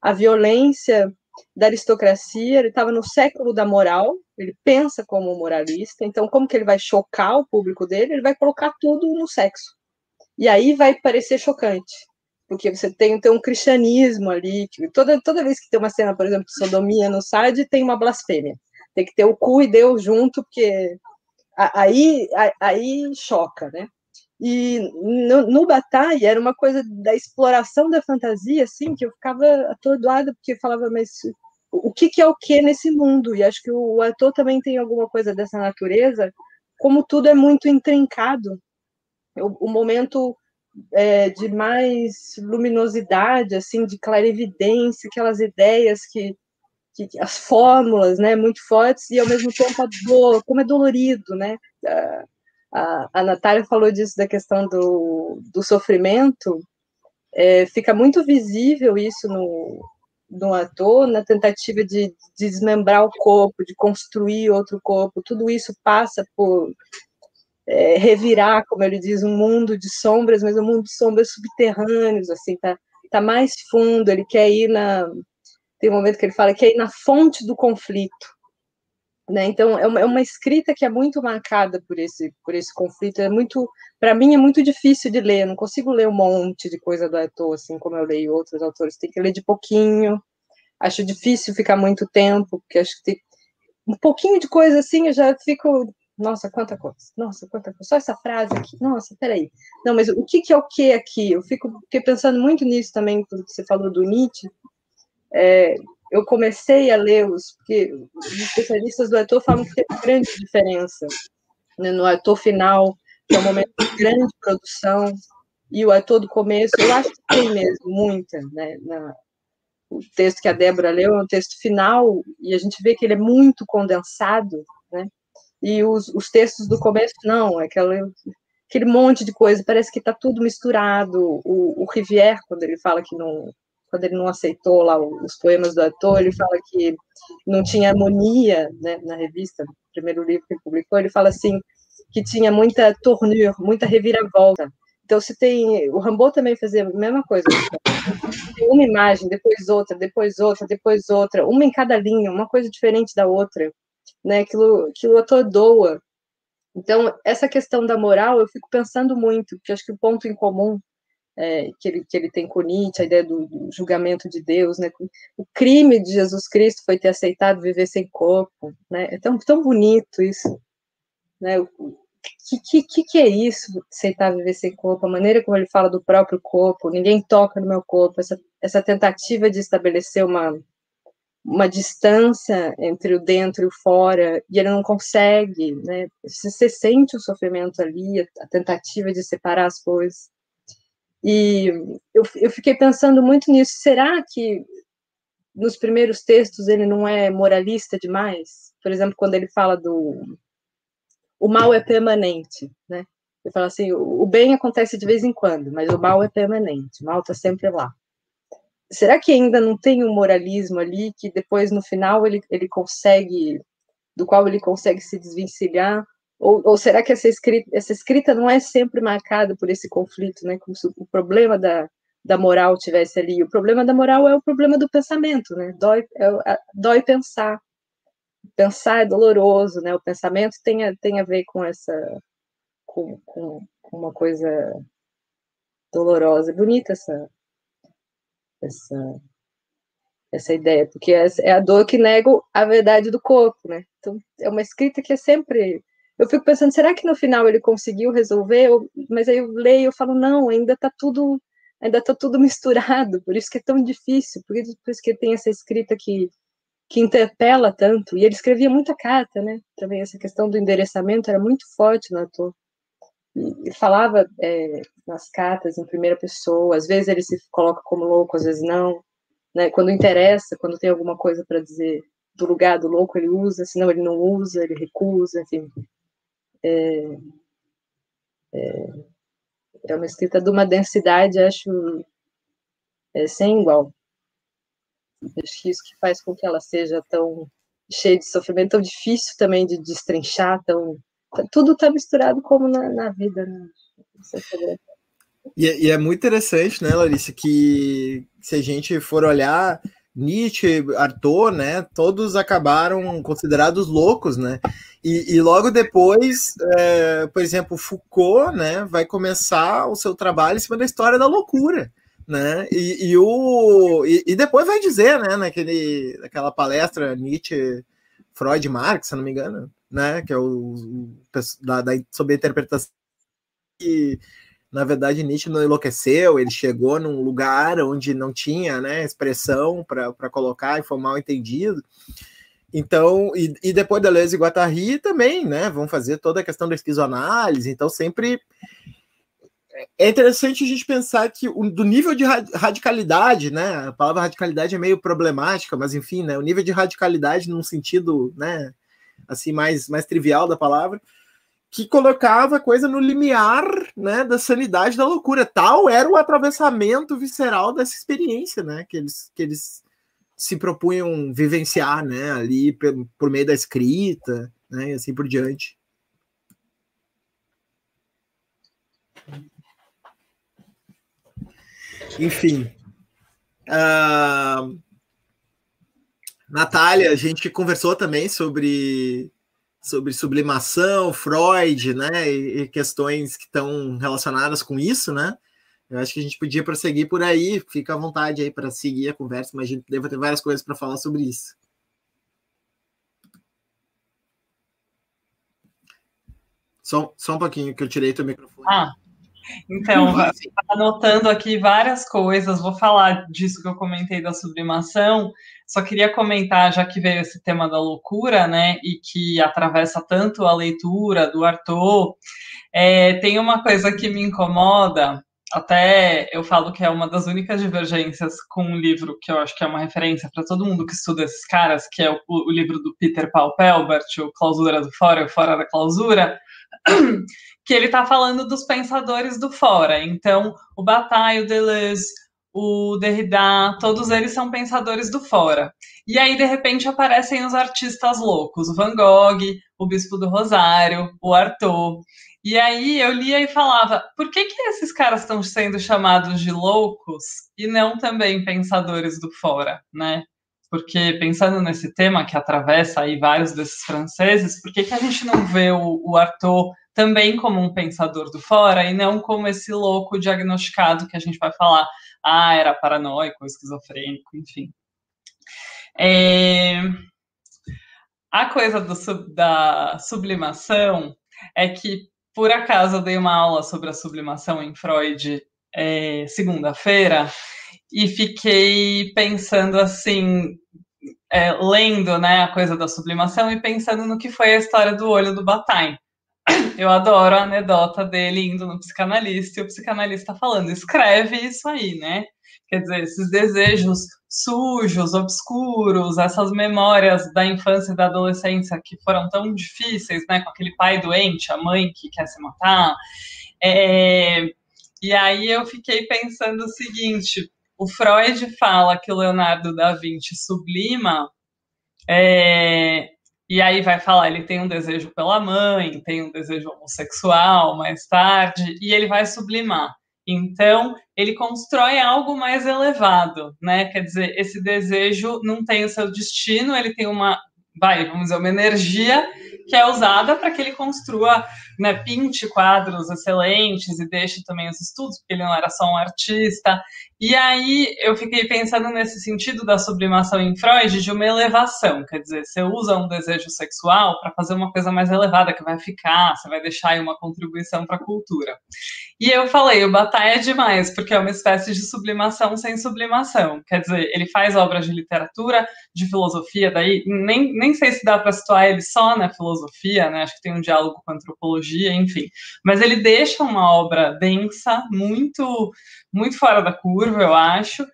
a violência da aristocracia, ele estava no século da moral, ele pensa como moralista, então como que ele vai chocar o público dele? Ele vai colocar tudo no sexo. E aí vai parecer chocante, porque você tem, tem um cristianismo ali, toda, toda vez que tem uma cena, por exemplo, de sodomia no Sade, tem uma blasfêmia. Tem que ter o cu e Deus junto, porque aí, aí choca, né? E no, no Bataille era uma coisa da exploração da fantasia, assim, que eu ficava atordoada, porque falava, mas o que, que é o que nesse mundo? E acho que o, o ator também tem alguma coisa dessa natureza, como tudo é muito intrincado. O, o momento é, de mais luminosidade, assim, de clarividência, aquelas ideias que, que, as fórmulas, né, muito fortes, e ao mesmo tempo a dor, como é dolorido, né? A, Natália falou disso, da questão do, do sofrimento, é, fica muito visível isso no, no ator, na tentativa de, de desmembrar o corpo, de construir outro corpo, tudo isso passa por é, revirar, como ele diz, um mundo de sombras, mas um mundo de sombras subterrâneos, assim, tá, tá mais fundo, ele quer ir na... Tem um momento que ele fala que quer ir na fonte do conflito, né? Então é uma, é uma, escrita que é muito marcada por esse por esse conflito. É muito, para mim é muito difícil de ler. Eu não consigo ler um monte de coisa do autor assim como eu leio outros autores. Tem que ler de pouquinho. Acho difícil ficar muito tempo porque acho que tem um pouquinho de coisa assim eu já fico nossa, quanta coisa. Nossa, quanta coisa. Só essa frase aqui. Nossa, peraí. Não, mas o que, que é o que aqui? Eu fico pensando muito nisso também, quando você falou do Nietzsche. É, eu comecei a ler os, porque os especialistas do ator falam que tem grande diferença né, no ator final, que é um momento de grande produção, e o ator do começo, eu acho que tem mesmo muita, né, na, o texto que a Débora leu é um texto final, e a gente vê que ele é muito condensado, né, e os, os textos do começo, não, é aquela, aquele monte de coisa, parece que está tudo misturado, o, o Rivière, quando ele fala que não quando ele não aceitou lá os poemas do ator, ele fala que não tinha harmonia né, na revista, no primeiro livro que ele publicou, ele fala assim, que tinha muita tournure, muita reviravolta. Então, se tem. O Rambo também fazia a mesma coisa. Uma imagem, depois outra, depois outra, depois outra, uma em cada linha, uma coisa diferente da outra. Né? Aquilo, aquilo atordoa. Então, essa questão da moral, eu fico pensando muito, porque acho que o ponto em comum é, que, ele, que ele tem com Nietzsche, a ideia do, do, julgamento de Deus, né? O crime de Jesus Cristo foi ter aceitado viver sem corpo, né? É tão, tão bonito isso, né? O que, que, que é isso, aceitar viver sem corpo? A maneira como ele fala do próprio corpo, ninguém toca no meu corpo, essa, essa tentativa de estabelecer uma, uma distância entre o dentro e o fora, e ele não consegue, né? Você sente o sofrimento ali, a tentativa de separar as coisas. E eu, eu fiquei pensando muito nisso. Será que nos primeiros textos ele não é moralista demais? Por exemplo, quando ele fala do o mal é permanente, né? Ele fala assim, o bem acontece de vez em quando, mas o mal é permanente, o mal está sempre lá. Será que ainda não tem um moralismo ali que depois no final ele, ele consegue, do qual ele consegue se desvencilhar ou, ou, será que essa escrita, essa escrita não é sempre marcada por esse conflito, né? Como se o problema da, da moral tivesse ali. O problema da moral é o problema do pensamento, né? Dói, é, dói pensar. Pensar é doloroso, né? O pensamento tem a, tem a ver com essa, com, com, com uma coisa dolorosa. É bonita essa, essa, essa ideia, porque é, a dor que nega a verdade do corpo, né? Então, é uma escrita que é sempre eu fico pensando, será que no final ele conseguiu resolver? Mas aí eu leio e falo, não, ainda está tudo, ainda tá tudo misturado, por isso que é tão difícil, por isso, por isso que tem essa escrita que, que interpela tanto. E ele escrevia muita carta, né? Também essa questão do endereçamento era muito forte no ator. E falava é, nas cartas em primeira pessoa, às vezes ele se coloca como louco, às vezes não. Né? Quando interessa, quando tem alguma coisa para dizer do lugar do louco, ele usa, senão ele não usa, ele recusa, enfim é, é, é uma escrita de uma densidade, acho, é, sem igual. Acho que isso que faz com que ela seja tão cheia de sofrimento, tão difícil também de destrinchar, tão, tudo está misturado como na, na vida. Né? E, é, e, é muito interessante, né, Larissa, que se a gente for olhar Nietzsche, Arthur, né, todos acabaram considerados loucos, né? E, e logo depois, é, por exemplo, Foucault, né, vai começar o seu trabalho em cima da história da loucura, né? E, e o e, e, depois vai dizer, né, naquele, naquela palestra Nietzsche, Freud, Marx, se não me engano, né, que é o, o da, da sobre a interpretação que na verdade, Nietzsche não enlouqueceu, ele chegou num lugar onde não tinha né, expressão para colocar e foi mal entendido. Então, e, e depois Deleuze e Guattari também, né? Vão fazer toda a questão da esquizoanálise, então sempre é interessante a gente pensar que o, do nível de radicalidade, né? A palavra radicalidade é meio problemática, mas enfim, né? O nível de radicalidade num sentido, né? Assim mais mais trivial da palavra, que colocava a coisa no limiar né, da sanidade da loucura. Tal era o atravessamento visceral dessa experiência, né? Que eles, que eles se propunham vivenciar né, ali por, por meio da escrita, né, e assim por diante. Enfim. Uh, Natália, a gente conversou também sobre sobre sublimação, Freud, né, e, questões que estão relacionadas com isso, né? Eu acho que a gente podia prosseguir por aí. Fica à vontade aí para seguir a conversa, mas a gente deve ter várias coisas para falar sobre isso. Só, só um pouquinho que eu tirei teu microfone. Ah, então, anotando aqui várias coisas, vou falar disso que eu comentei da sublimação. Só queria comentar, já que veio esse tema da loucura, né, e que atravessa tanto a leitura do Arthur, é, tem uma coisa que me incomoda, até eu falo que é uma das únicas divergências com um livro que eu acho que é uma referência para todo mundo que estuda esses caras, que é o, o livro do Peter Paul Pelbert, o Clausura do Fora, o Fora da Clausura, que ele está falando dos pensadores do fora. Então, o Bataille, o Deleuze, o Derrida, todos eles são pensadores do fora. E aí, de repente, aparecem os artistas loucos, o Van Gogh, o Bispo do Rosário, o Arthur. E aí eu lia e falava, por que, que esses caras estão sendo chamados de loucos e não também pensadores do fora, né? Porque pensando nesse tema que atravessa aí vários desses franceses, por que, que a gente não vê o, o Arthur também como um pensador do fora e não como esse louco diagnosticado que a gente vai falar, ah, era paranoico, esquizofrênico, enfim. É... A coisa do, da sublimação é que, por acaso, eu dei uma aula sobre a sublimação em Freud é, segunda-feira e fiquei pensando assim, é, lendo né, a coisa da sublimação e pensando no que foi a história do olho do Bataille eu adoro a anedota dele indo no psicanalista e o psicanalista falando, escreve isso aí, né? Quer dizer, esses desejos sujos, obscuros, essas memórias da infância e da adolescência que foram tão difíceis, né? Com aquele pai doente, a mãe que quer se matar. É... E aí eu fiquei pensando o seguinte: o Freud fala que o Leonardo da Vinci sublima é, e aí vai falar, ele tem um desejo pela mãe, tem um desejo homossexual mais tarde, e ele vai sublimar. Então, ele constrói algo mais elevado, né? Quer dizer, esse desejo não tem o seu destino, ele tem uma, vai, vamos dizer, uma energia que é usada para que ele construa, né, pinte quadros excelentes e deixe também os estudos, porque ele não era só um artista. E aí eu fiquei pensando nesse sentido da sublimação em Freud de uma elevação, quer dizer, você usa um desejo sexual para fazer uma coisa mais elevada que vai ficar, você vai deixar aí uma contribuição para a cultura. E eu falei, o Bataille é demais, porque é uma espécie de sublimação sem sublimação. Quer dizer, ele faz obras de literatura, de filosofia, daí nem, nem sei se dá para situar ele só na filosofia, né? Acho que tem um diálogo com antropologia, enfim. Mas ele deixa uma obra densa, muito muito fora da curva, eu acho.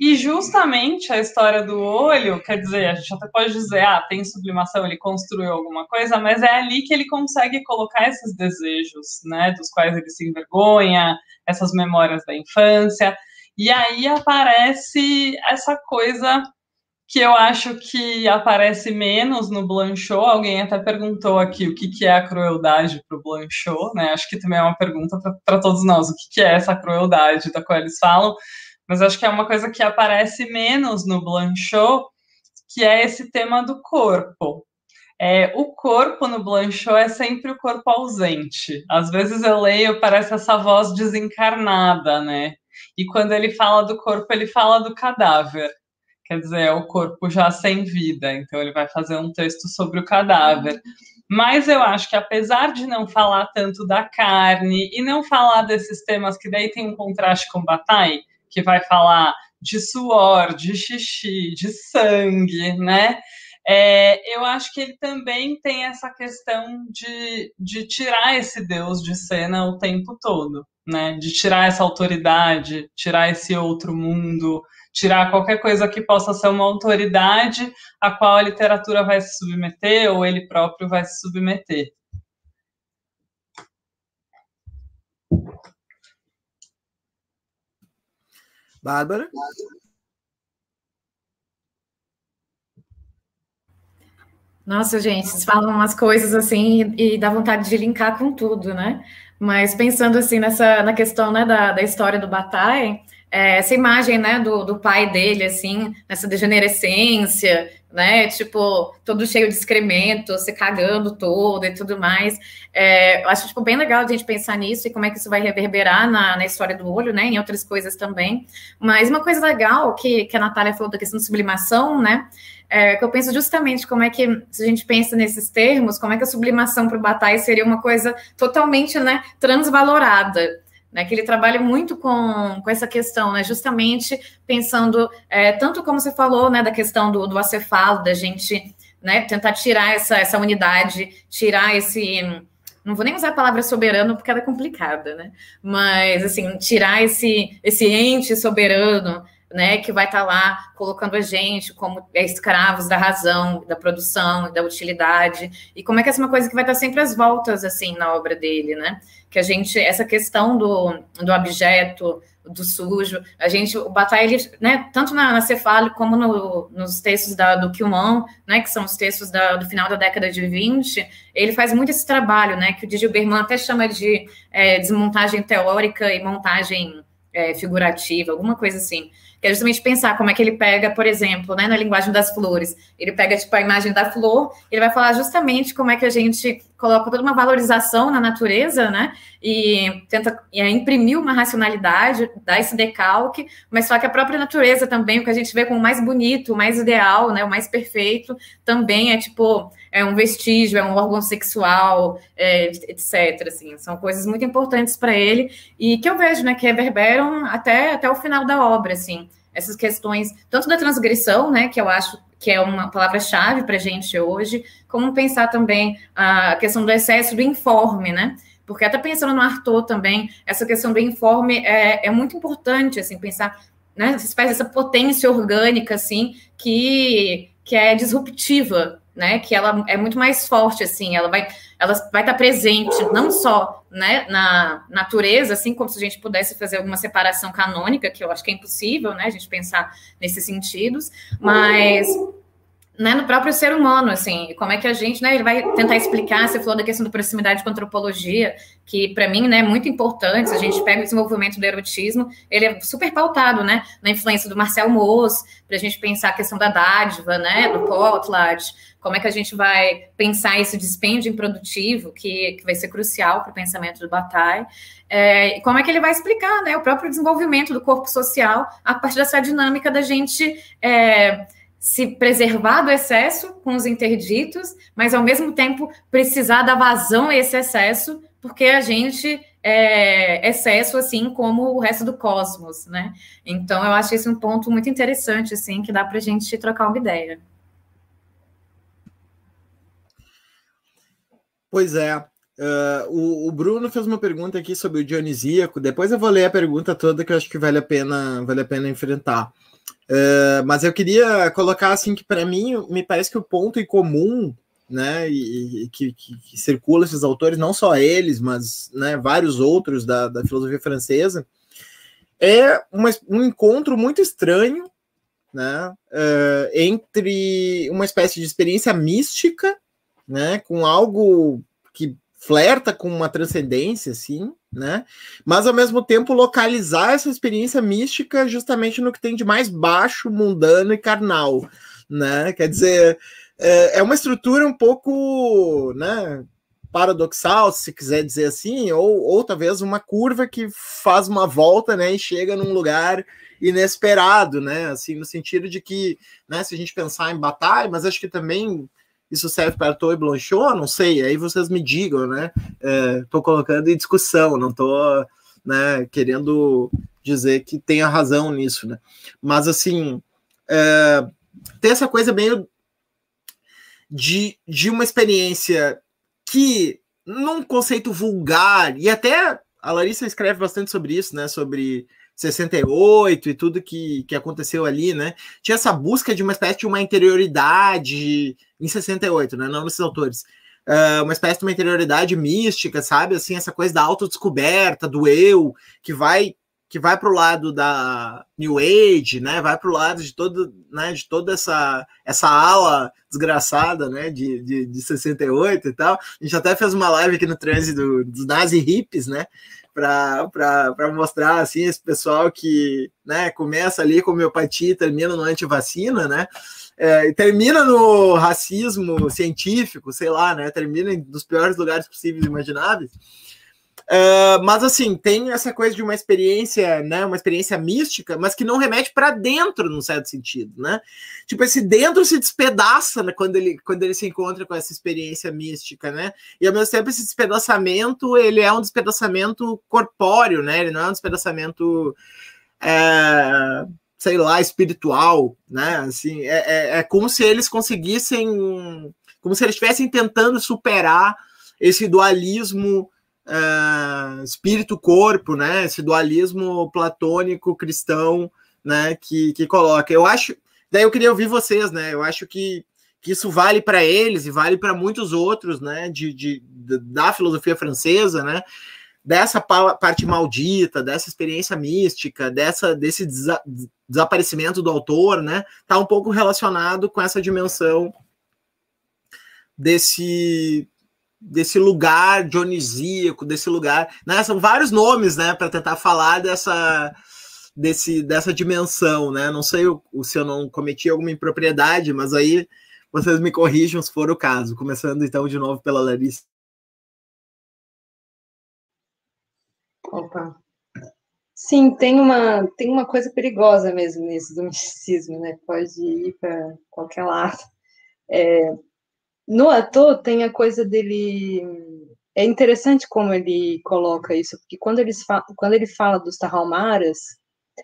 E justamente a história do olho, quer dizer, a gente até pode dizer, ah, tem sublimação, ele construiu alguma coisa, mas é ali que ele consegue colocar esses desejos, né, dos quais ele se envergonha, essas memórias da infância. E aí aparece essa coisa que eu acho que aparece menos no Blanchot. Alguém até perguntou aqui o que, que é a crueldade para o Blanchot, né? Acho que também é uma pergunta para todos nós, o que, que é essa crueldade da qual eles falam, mas acho que é uma coisa que aparece menos no Blanchot, que é esse tema do corpo. É, o corpo no Blanchot é sempre o corpo ausente. Às vezes eu leio, parece essa voz desencarnada, né? E quando ele fala do corpo, ele fala do cadáver quer dizer, é o corpo já sem vida, então ele vai fazer um texto sobre o cadáver. Mas eu acho que apesar de não falar tanto da carne e não falar desses temas que daí tem um contraste com Bataille, que vai falar de suor, de xixi, de sangue, né? É, eu acho que ele também tem essa questão de, de tirar esse Deus de cena o tempo todo, né? De tirar essa autoridade, tirar esse outro mundo, tirar qualquer coisa que possa ser uma autoridade a qual a literatura vai se submeter ou ele próprio vai se submeter. Bárbara? Nossa, gente, vocês falam umas coisas assim e dá vontade de linkar com tudo, né? Mas pensando assim nessa na questão né, da, da história do Bataille, é, essa imagem né, do, do pai dele, assim, nessa degenerescência, né? Tipo, todo cheio de excremento, se cagando todo e tudo mais. É, eu acho tipo, bem legal a gente pensar nisso e como é que isso vai reverberar na, na história do olho, né? Em outras coisas também. Mas uma coisa legal que, que a Natália falou da questão de sublimação, né? É, que eu penso justamente como é que, se a gente pensa nesses termos, como é que a sublimação para o Bataille seria uma coisa totalmente né, transvalorada. Né, que ele trabalha muito com, com essa questão, né, justamente pensando, é, tanto como você falou, né, da questão do, do acefalo, da gente né, tentar tirar essa, essa unidade, tirar esse. Não vou nem usar a palavra soberano porque ela é complicada, né? Mas, assim, tirar esse, esse ente soberano, né, que vai estar tá lá colocando a gente como escravos da razão, da produção, da utilidade, e como é que essa é uma coisa que vai estar tá sempre às voltas, assim, na obra dele, né, que a gente, essa questão do, do objeto, do sujo, a gente, o Bataille, ele, né, tanto na, na Cefale como no, nos textos da, do Quilmon, né, que são os textos da, do final da década de 20, ele faz muito esse trabalho, né, que o Didi Berman até chama de é, desmontagem teórica e montagem é, figurativa, alguma coisa assim, que é justamente pensar como é que ele pega, por exemplo, né, na linguagem das flores. Ele pega, tipo, a imagem da flor, ele vai falar justamente como é que a gente coloca toda uma valorização na natureza, né, e tenta é, imprimir uma racionalidade, dar esse decalque, mas só que a própria natureza também, o que a gente vê como mais bonito, o mais ideal, né, o mais perfeito, também é, tipo, é um vestígio, é um órgão sexual, é, etc. Assim, são coisas muito importantes para ele e que eu vejo, né, que reverberam até, até o final da obra, assim, essas questões tanto da transgressão, né, que eu acho que é uma palavra-chave para a gente hoje, como pensar também a questão do excesso do informe, né? Porque até pensando no Arthur também, essa questão do informe é, é muito importante, assim, pensar, né, essa potência orgânica, assim, que, que é disruptiva, né? Que ela é muito mais forte, assim, ela vai, ela vai estar presente não só né, na natureza, assim como se a gente pudesse fazer alguma separação canônica, que eu acho que é impossível, né? A gente pensar nesses sentidos, mas né, no próprio ser humano, assim, como é que a gente, né, ele vai tentar explicar, você falou da questão da proximidade com a antropologia, que para mim, né, é muito importante, a gente pega o desenvolvimento do erotismo, ele é super pautado, né, na influência do Marcel Mauss, para a gente pensar a questão da dádiva, né, do Potlatch, como é que a gente vai pensar esse dispêndio improdutivo, que, que vai ser crucial para o pensamento do Bataille, é, como é que ele vai explicar, né, o próprio desenvolvimento do corpo social a partir dessa dinâmica da gente... É, se preservar do excesso com os interditos, mas ao mesmo tempo precisar da vazão a esse excesso, porque a gente é excesso assim como o resto do cosmos, né? Então eu acho esse um ponto muito interessante, assim, que dá para a gente trocar uma ideia. Pois é. Uh, o, o, Bruno fez uma pergunta aqui sobre o Dionisíaco. Depois eu vou ler a pergunta toda que eu acho que vale a pena, vale a pena enfrentar. Uh, mas eu queria colocar assim que para mim me parece que o ponto em comum, né, e, e que, que, que, circula esses autores, não só eles, mas né, vários outros da, da filosofia francesa, é uma, um encontro muito estranho, né, uh, entre uma espécie de experiência mística, né, com algo flerta com uma transcendência, assim, né? Mas ao mesmo tempo localizar essa experiência mística justamente no que tem de mais baixo, mundano e carnal, né? Quer dizer, é, é uma estrutura um pouco, né? Paradoxal, se quiser dizer assim, ou, ou talvez uma curva que faz uma volta, né? E chega num lugar inesperado, né? Assim, no sentido de que, né? Se a gente pensar em batalha, mas acho que também isso serve para e Blanchot? Não sei, aí vocês me digam, né? Estou é, colocando em discussão, não estou né, querendo dizer que tenha razão nisso, né? Mas, assim, é, tem essa coisa meio de, de uma experiência que, num conceito vulgar, e até a Larissa escreve bastante sobre isso, né? Sobre 68 e tudo que, que aconteceu ali, né? Tinha essa busca de uma espécie de uma interioridade em 68, né? Não nesses autores. Uh, uma espécie de uma interioridade mística, sabe? Assim, essa coisa da autodescoberta, do eu, que vai que vai para o lado da New Age, né? Vai para o lado de todo, né? De toda essa essa ala desgraçada, né? De, de, de 68 e tal. A gente até fez uma live aqui no trânsito dos nazi hippies, né? Para mostrar assim esse pessoal que, né? Começa ali com homeopatia, termina no antivacina, né? É, termina no racismo científico, sei lá, né? Termina nos piores lugares possíveis e imagináveis. Uh, mas assim, tem essa coisa de uma experiência, né, uma experiência mística, mas que não remete para dentro, num certo sentido, né? Tipo, esse dentro se despedaça né, quando, ele, quando ele se encontra com essa experiência mística, né? E ao mesmo tempo esse despedaçamento, ele é um despedaçamento corpóreo, né? Ele não é um despedaçamento é, sei lá, espiritual, né? Assim, é, é, é como se eles conseguissem, como se eles estivessem tentando superar esse dualismo uh, espírito-corpo, né? Esse dualismo platônico cristão, né? Que, que coloca. Eu acho. Daí eu queria ouvir vocês, né? Eu acho que, que isso vale para eles e vale para muitos outros, né? De, de, da filosofia francesa, né? Dessa parte maldita, dessa experiência mística, dessa desse desa desaparecimento do autor, né? Tá um pouco relacionado com essa dimensão desse desse lugar dionisíaco, desse lugar, né? São vários nomes, né, para tentar falar dessa desse dessa dimensão, né? Não sei o, se eu não cometi alguma impropriedade, mas aí vocês me corrijam se for o caso. Começando então de novo pela Larissa. Opa. Sim, tem uma tem uma coisa perigosa mesmo nisso do misticismo, né? Pode ir para qualquer lado. É, no ator tem a coisa dele. É interessante como ele coloca isso, porque quando, eles quando ele fala dos Tarraumaras,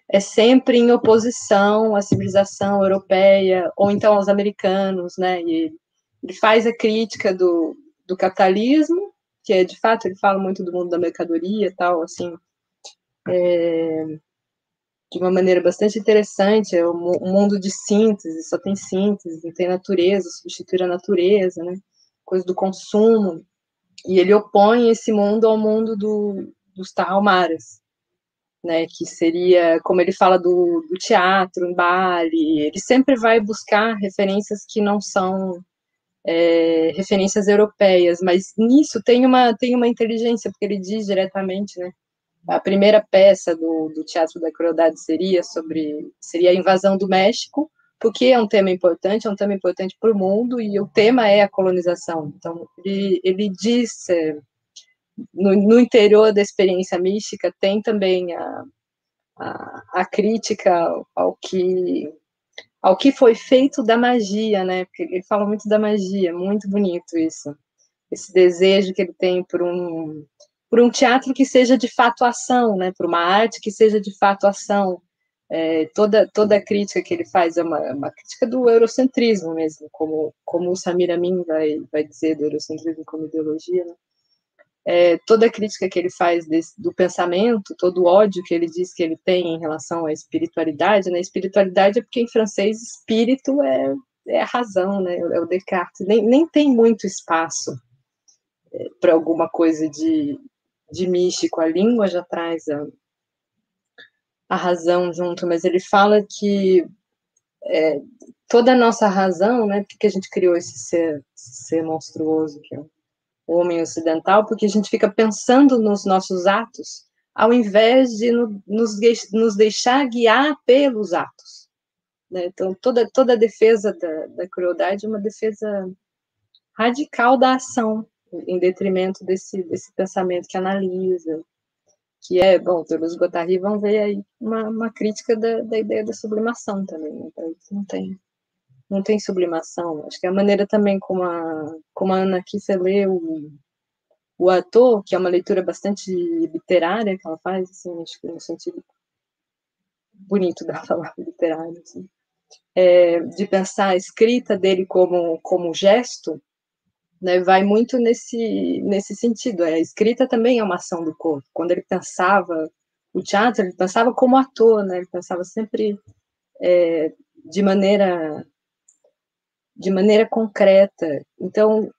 é sempre em oposição à civilização europeia, ou então aos americanos, né? E ele faz a crítica do, do capitalismo, que é de fato, ele fala muito do mundo da mercadoria tal, assim. É, de uma maneira bastante interessante, é um mundo de síntese, só tem síntese, não tem natureza, substituir a natureza, né? Coisa do consumo. E ele opõe esse mundo ao mundo do, dos tarraumaras, né? Que seria, como ele fala do, do teatro em Bali, ele sempre vai buscar referências que não são é, referências europeias, mas nisso tem uma, tem uma inteligência, porque ele diz diretamente, né? A primeira peça do, do Teatro da Crueldade seria sobre seria a invasão do México, porque é um tema importante, é um tema importante para o mundo e o tema é a colonização. Então ele, ele diz é, no, no, interior da experiência mística tem também a, a, a crítica ao que ao que foi feito da magia, né? Porque ele fala muito da magia, muito bonito isso. Esse desejo que ele tem por um por um teatro que seja de fato ação, né, por uma arte que seja de fato ação. É, toda, toda a crítica que ele faz é uma, é uma, crítica do eurocentrismo mesmo, como, como o Samir Amin vai, vai dizer do eurocentrismo como ideologia. Né? É, toda a crítica que ele faz desse, do pensamento, todo o ódio que ele diz que ele tem em relação à espiritualidade, né? Espiritualidade é porque em francês espírito é, é a razão, né? É o Descartes. Nem, nem tem muito espaço é, para alguma coisa de, de místico, a língua já traz a, a razão junto, mas ele fala que é, toda a nossa razão, né, porque a gente criou esse ser, ser monstruoso que é o homem ocidental, porque a gente fica pensando nos nossos atos, ao invés de no, nos, nos deixar guiar pelos atos. Né? Então, toda, toda a defesa da, da crueldade é uma defesa radical da ação, em detrimento desse, desse pensamento que analisa, que é, bom, Deleuze e Guattari vão ver aí uma, uma crítica da, da ideia da sublimação também, né? não tem, não tem sublimação. Acho que é a maneira também como a, como a Ana Kiffer lê o, o ator, que é uma leitura bastante literária que ela faz, assim, acho que no sentido bonito da palavra literária, assim, é, de pensar a escrita dele como, como gesto, né, vai muito nesse, nesse sentido. A escrita também é uma ação do corpo. Quando ele pensava o teatro, ele pensava como ator, né, ele pensava sempre é, de maneira de maneira concreta. Então,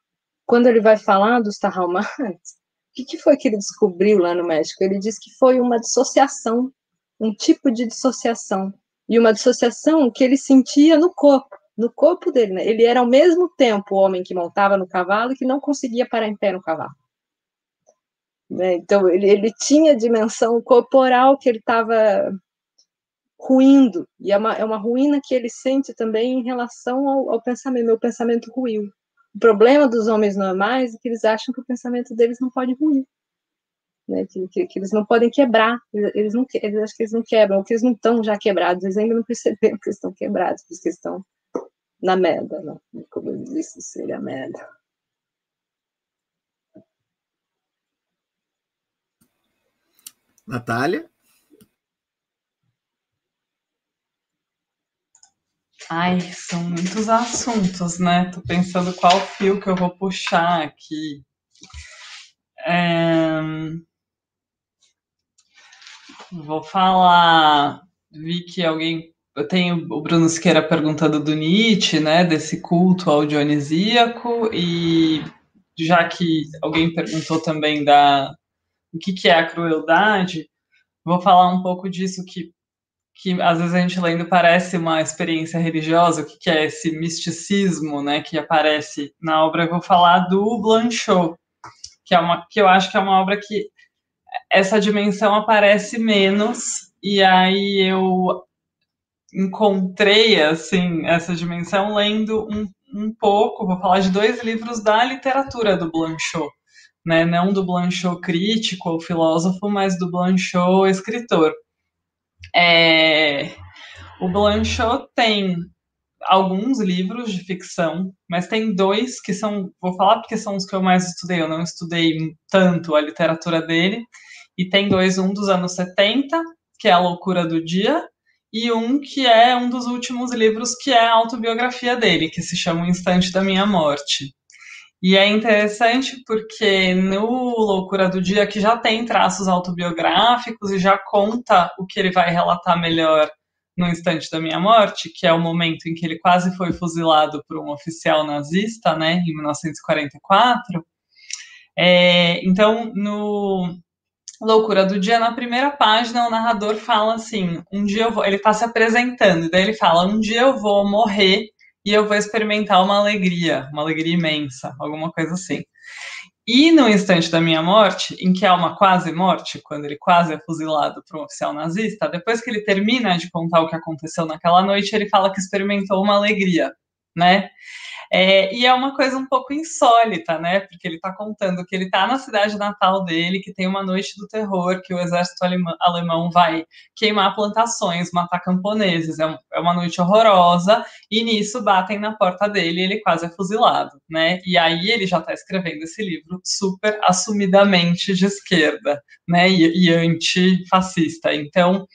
quando ele vai falar dos Tarraumares, o que foi que ele descobriu lá no México? Ele diz que foi uma dissociação um tipo de dissociação. E uma dissociação que ele sentia no corpo, no corpo dele. Né? Ele era ao mesmo tempo o homem que montava no cavalo e que não conseguia parar em pé no cavalo. Né? Então, ele, ele tinha dimensão corporal que ele estava ruindo, e é uma, é uma ruína que ele sente também em relação ao, ao pensamento. Meu pensamento ruiu. O problema dos homens normais é que eles acham que o pensamento deles não pode ruir. Né, que, que, que, eles não podem quebrar, eles, não, eles acham que eles não quebram, ou que eles não estão já quebrados, eles ainda não perceberam que estão quebrados, porque estão na merda, né? como eu disse, seria merda. Natália? Ai, são muitos assuntos, né? Tô pensando qual fio que eu vou puxar aqui. É... Vou falar. Vi que alguém. Eu tenho o Bruno Siqueira perguntando do Nietzsche, né? Desse culto ao dionisíaco, e já que alguém perguntou também da o que, que é a crueldade, vou falar um pouco disso que que às vezes a gente lendo parece uma experiência religiosa, o que, que é esse misticismo, né, que aparece na obra. Eu vou falar do Blanchot, que é uma que eu acho que é uma obra que essa dimensão aparece menos e aí eu encontrei assim essa dimensão lendo um, um pouco. Vou falar de dois livros da literatura do Blanchot. Né, não do Blanchot crítico ou filósofo, mas do Blanchot escritor. É, o Blanchot tem alguns livros de ficção, mas tem dois que são, vou falar porque são os que eu mais estudei, eu não estudei tanto a literatura dele, e tem dois, um dos anos 70, que é A Loucura do Dia, e um que é um dos últimos livros, que é a autobiografia dele, que se chama O Instante da Minha Morte. E é interessante porque no Loucura do Dia, que já tem traços autobiográficos e já conta o que ele vai relatar melhor no instante da minha morte, que é o momento em que ele quase foi fuzilado por um oficial nazista, né, em 1944. É, então, no Loucura do Dia, na primeira página, o narrador fala assim: um dia eu vou. Ele está se apresentando, e daí ele fala: um dia eu vou morrer e eu vou experimentar uma alegria, uma alegria imensa, alguma coisa assim. E no instante da minha morte, em que há uma quase morte, quando ele quase é fuzilado por um oficial nazista, depois que ele termina de contar o que aconteceu naquela noite, ele fala que experimentou uma alegria, né? É, e é uma coisa um pouco insólita, né? Porque ele está contando que ele está na cidade natal dele, que tem uma noite do terror, que o exército alemão vai queimar plantações, matar camponeses. É, é uma noite horrorosa, e nisso batem na porta dele e ele quase é fuzilado, né? E aí ele já está escrevendo esse livro super assumidamente de esquerda, né? E, e antifascista. Então,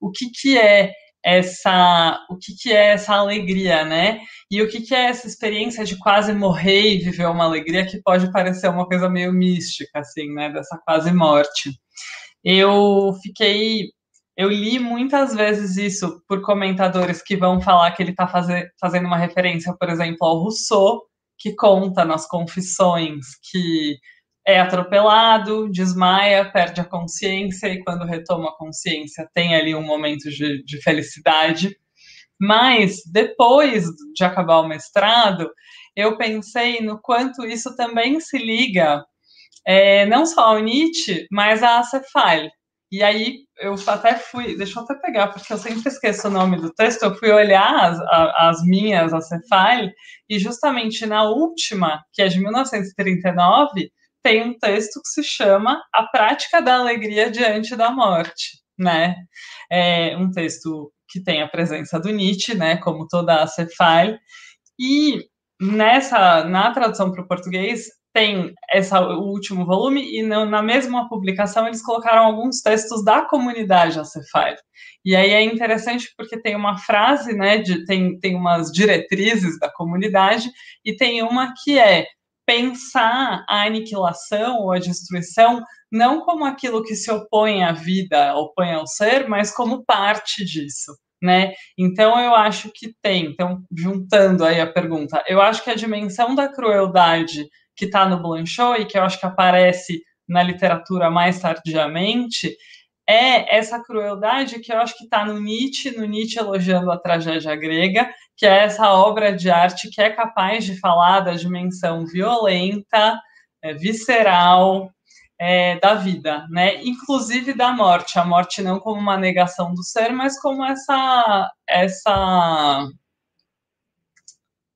o que, que é essa o que, que é essa alegria, né? E o que, que é essa experiência de quase morrer e viver uma alegria que pode parecer uma coisa meio mística, assim, né? Dessa quase morte. Eu fiquei. Eu li muitas vezes isso por comentadores que vão falar que ele está fazer, fazendo uma referência, por exemplo, ao Rousseau, que conta nas Confissões que é atropelado, desmaia, perde a consciência e quando retoma a consciência tem ali um momento de, de felicidade. Mas depois de acabar o mestrado, eu pensei no quanto isso também se liga é, não só ao Nietzsche, mas à Cephale. E aí eu até fui, deixa eu até pegar, porque eu sempre esqueço o nome do texto, eu fui olhar as, as minhas Cephale, e justamente na última, que é de 1939, tem um texto que se chama A Prática da Alegria Diante da Morte, né? É um texto que tem a presença do Nietzsche, né, como toda a Cephale, e nessa, na tradução para o português, tem essa, o último volume, e no, na mesma publicação eles colocaram alguns textos da comunidade Acefile. E aí é interessante porque tem uma frase, né, de, tem, tem umas diretrizes da comunidade, e tem uma que é pensar a aniquilação ou a destruição não como aquilo que se opõe à vida, opõe ao ser, mas como parte disso, né? Então eu acho que tem. Então, juntando aí a pergunta, eu acho que a dimensão da crueldade que está no Blanchot e que eu acho que aparece na literatura mais tardiamente é essa crueldade que eu acho que está no Nietzsche, no Nietzsche elogiando a tragédia grega, que é essa obra de arte que é capaz de falar da dimensão violenta, é, visceral é, da vida, né? Inclusive da morte, a morte não como uma negação do ser, mas como essa essa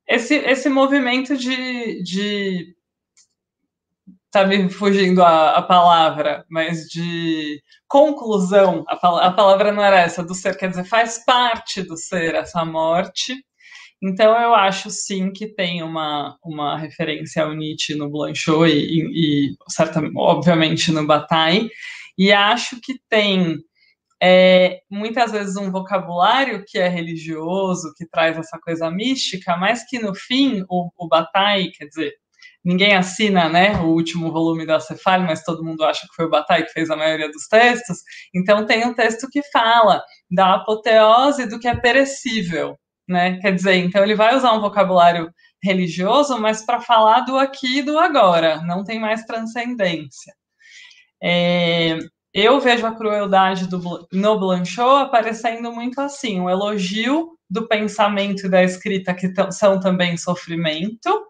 esse, esse movimento de, de tá me fugindo a, a palavra, mas de conclusão, a, a, palavra não era essa, do ser, quer dizer, faz parte do ser essa morte. Então eu acho sim que tem uma, uma referência ao Nietzsche no Blanchot e, e, certamente, obviamente no Bataille, e acho que tem é, muitas vezes um vocabulário que é religioso, que traz essa coisa mística, mas que no fim o, o Bataille, quer dizer, ninguém assina né, o último volume da Cefal, mas todo mundo acha que foi o Bataille que fez a maioria dos textos, então tem um texto que fala da apoteose do que é perecível, né? Quer dizer, então ele vai usar um vocabulário religioso, mas para falar do aqui e do agora, não tem mais transcendência. É, eu vejo a crueldade do, no Blanchot aparecendo muito assim, um elogio do pensamento e da escrita que são também sofrimento,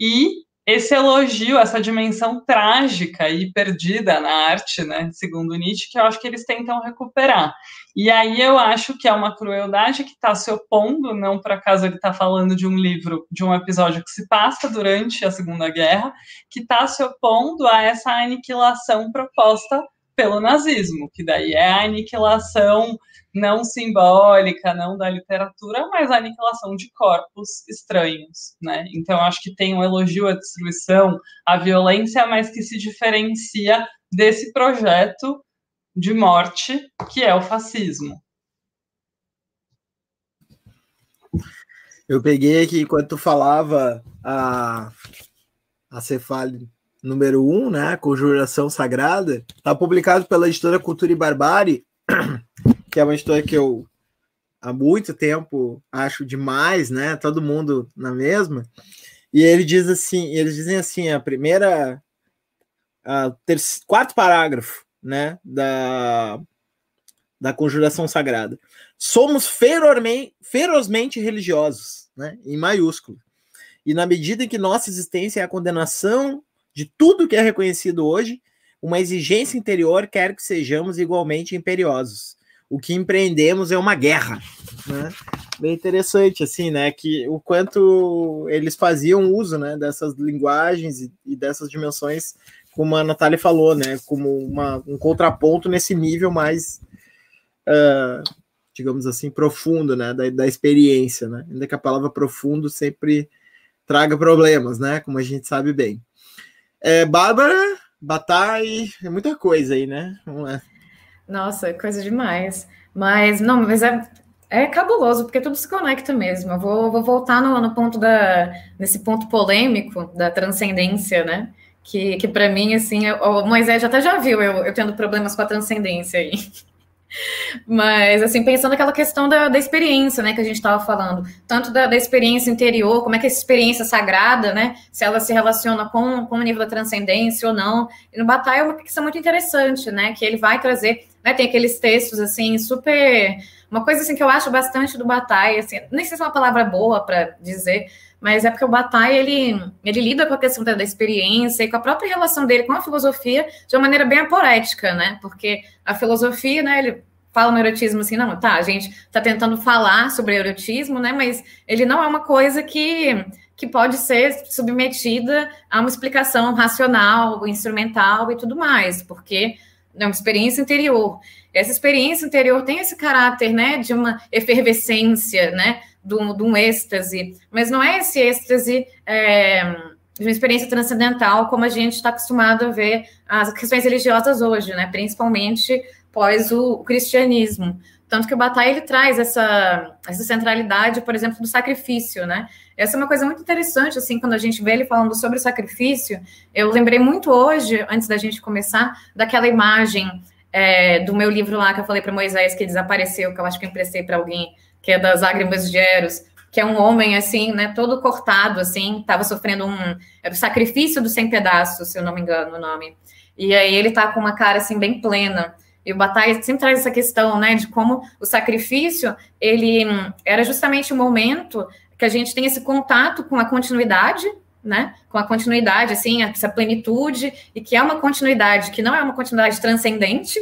e esse elogio, essa dimensão trágica e perdida na arte, né, segundo Nietzsche, que eu acho que eles tentam recuperar. E aí eu acho que é uma crueldade que está se opondo, não por acaso ele está falando de um livro, de um episódio que se passa durante a Segunda Guerra, que está se opondo a essa aniquilação proposta pelo nazismo, que daí é a aniquilação não simbólica, não da literatura, mas a aniquilação de corpos estranhos, né? Então acho que tem um elogio à destruição, à violência, mas que se diferencia desse projeto de morte que é o fascismo. Eu peguei aqui enquanto tu falava a a Cefale número 1, um, né, Conjuração Sagrada, está publicado pela editora Cultura e Barbárie que é uma história que eu há muito tempo acho demais, né? Todo mundo na mesma. E ele diz assim, eles dizem assim, a primeira, a quarto parágrafo, né, da da conjuração sagrada. Somos ferozmente, ferozmente religiosos, né, em maiúsculo. E na medida em que nossa existência é a condenação de tudo que é reconhecido hoje, uma exigência interior quer que sejamos igualmente imperiosos o que empreendemos é uma guerra, né? Bem interessante, assim, né? Que o quanto eles faziam uso, né? Dessas linguagens e, e dessas dimensões, como a Natália falou, né? Como uma, um contraponto nesse nível mais, uh, digamos assim, profundo, né? Da, da experiência, né? Ainda que a palavra profundo sempre traga problemas, né? Como a gente sabe bem. É, Bárbara, Batai, é muita coisa aí, né? Vamos lá. Nossa, coisa demais. Mas, não, mas é, é cabuloso, porque tudo se conecta mesmo. Eu vou, vou voltar no, no ponto da, nesse ponto polêmico da transcendência, né? Que, que para mim, assim, o Moisés até já viu eu, eu tendo problemas com a transcendência aí. Mas, assim, pensando naquela questão da, da experiência, né, que a gente estava falando, tanto da, da, experiência interior, como é que essa experiência sagrada, né, se ela se relaciona com, com o nível da transcendência ou não. E no Batalha é uma questão muito interessante, né, que ele vai trazer, né, tem aqueles textos, assim, super... Uma coisa, assim, que eu acho bastante do Batalha, assim, nem sei se é uma palavra boa para dizer, mas é porque o Bataille, ele, ele lida com a questão da, da, experiência e com a própria relação dele com a filosofia de uma maneira bem aporética, né? Porque a filosofia, né, ele fala no erotismo assim, não, tá, a gente tá tentando falar sobre erotismo, né, mas ele não é uma coisa que, que pode ser submetida a uma explicação racional, instrumental e tudo mais, porque é uma experiência interior. Essa experiência interior tem esse caráter, né, de uma efervescência, né, de um, de um êxtase, mas não é esse êxtase é, de uma experiência transcendental como a gente está acostumado a ver as questões religiosas hoje, né, principalmente pós o, o cristianismo. Tanto que o Bataille ele traz essa, essa centralidade, por exemplo, do sacrifício, né? Essa é uma coisa muito interessante, assim, quando a gente vê ele falando sobre o sacrifício. Eu lembrei muito hoje, antes da gente começar, daquela imagem é, do meu livro lá que eu falei para Moisés que desapareceu, que eu acho que eu emprestei para alguém, que é das lágrimas de Eros, que é um homem, assim, né, todo cortado, assim, estava sofrendo um... Era o sacrifício dos 100 pedaços, se eu não me engano o nome. E aí ele tá com uma cara, assim, bem plena. E o Bataille sempre traz essa questão, né, de como o sacrifício, ele hum, era justamente o momento que a gente tem esse contato com a continuidade, né, com a continuidade, assim, essa plenitude, e que é uma continuidade que não é uma continuidade transcendente,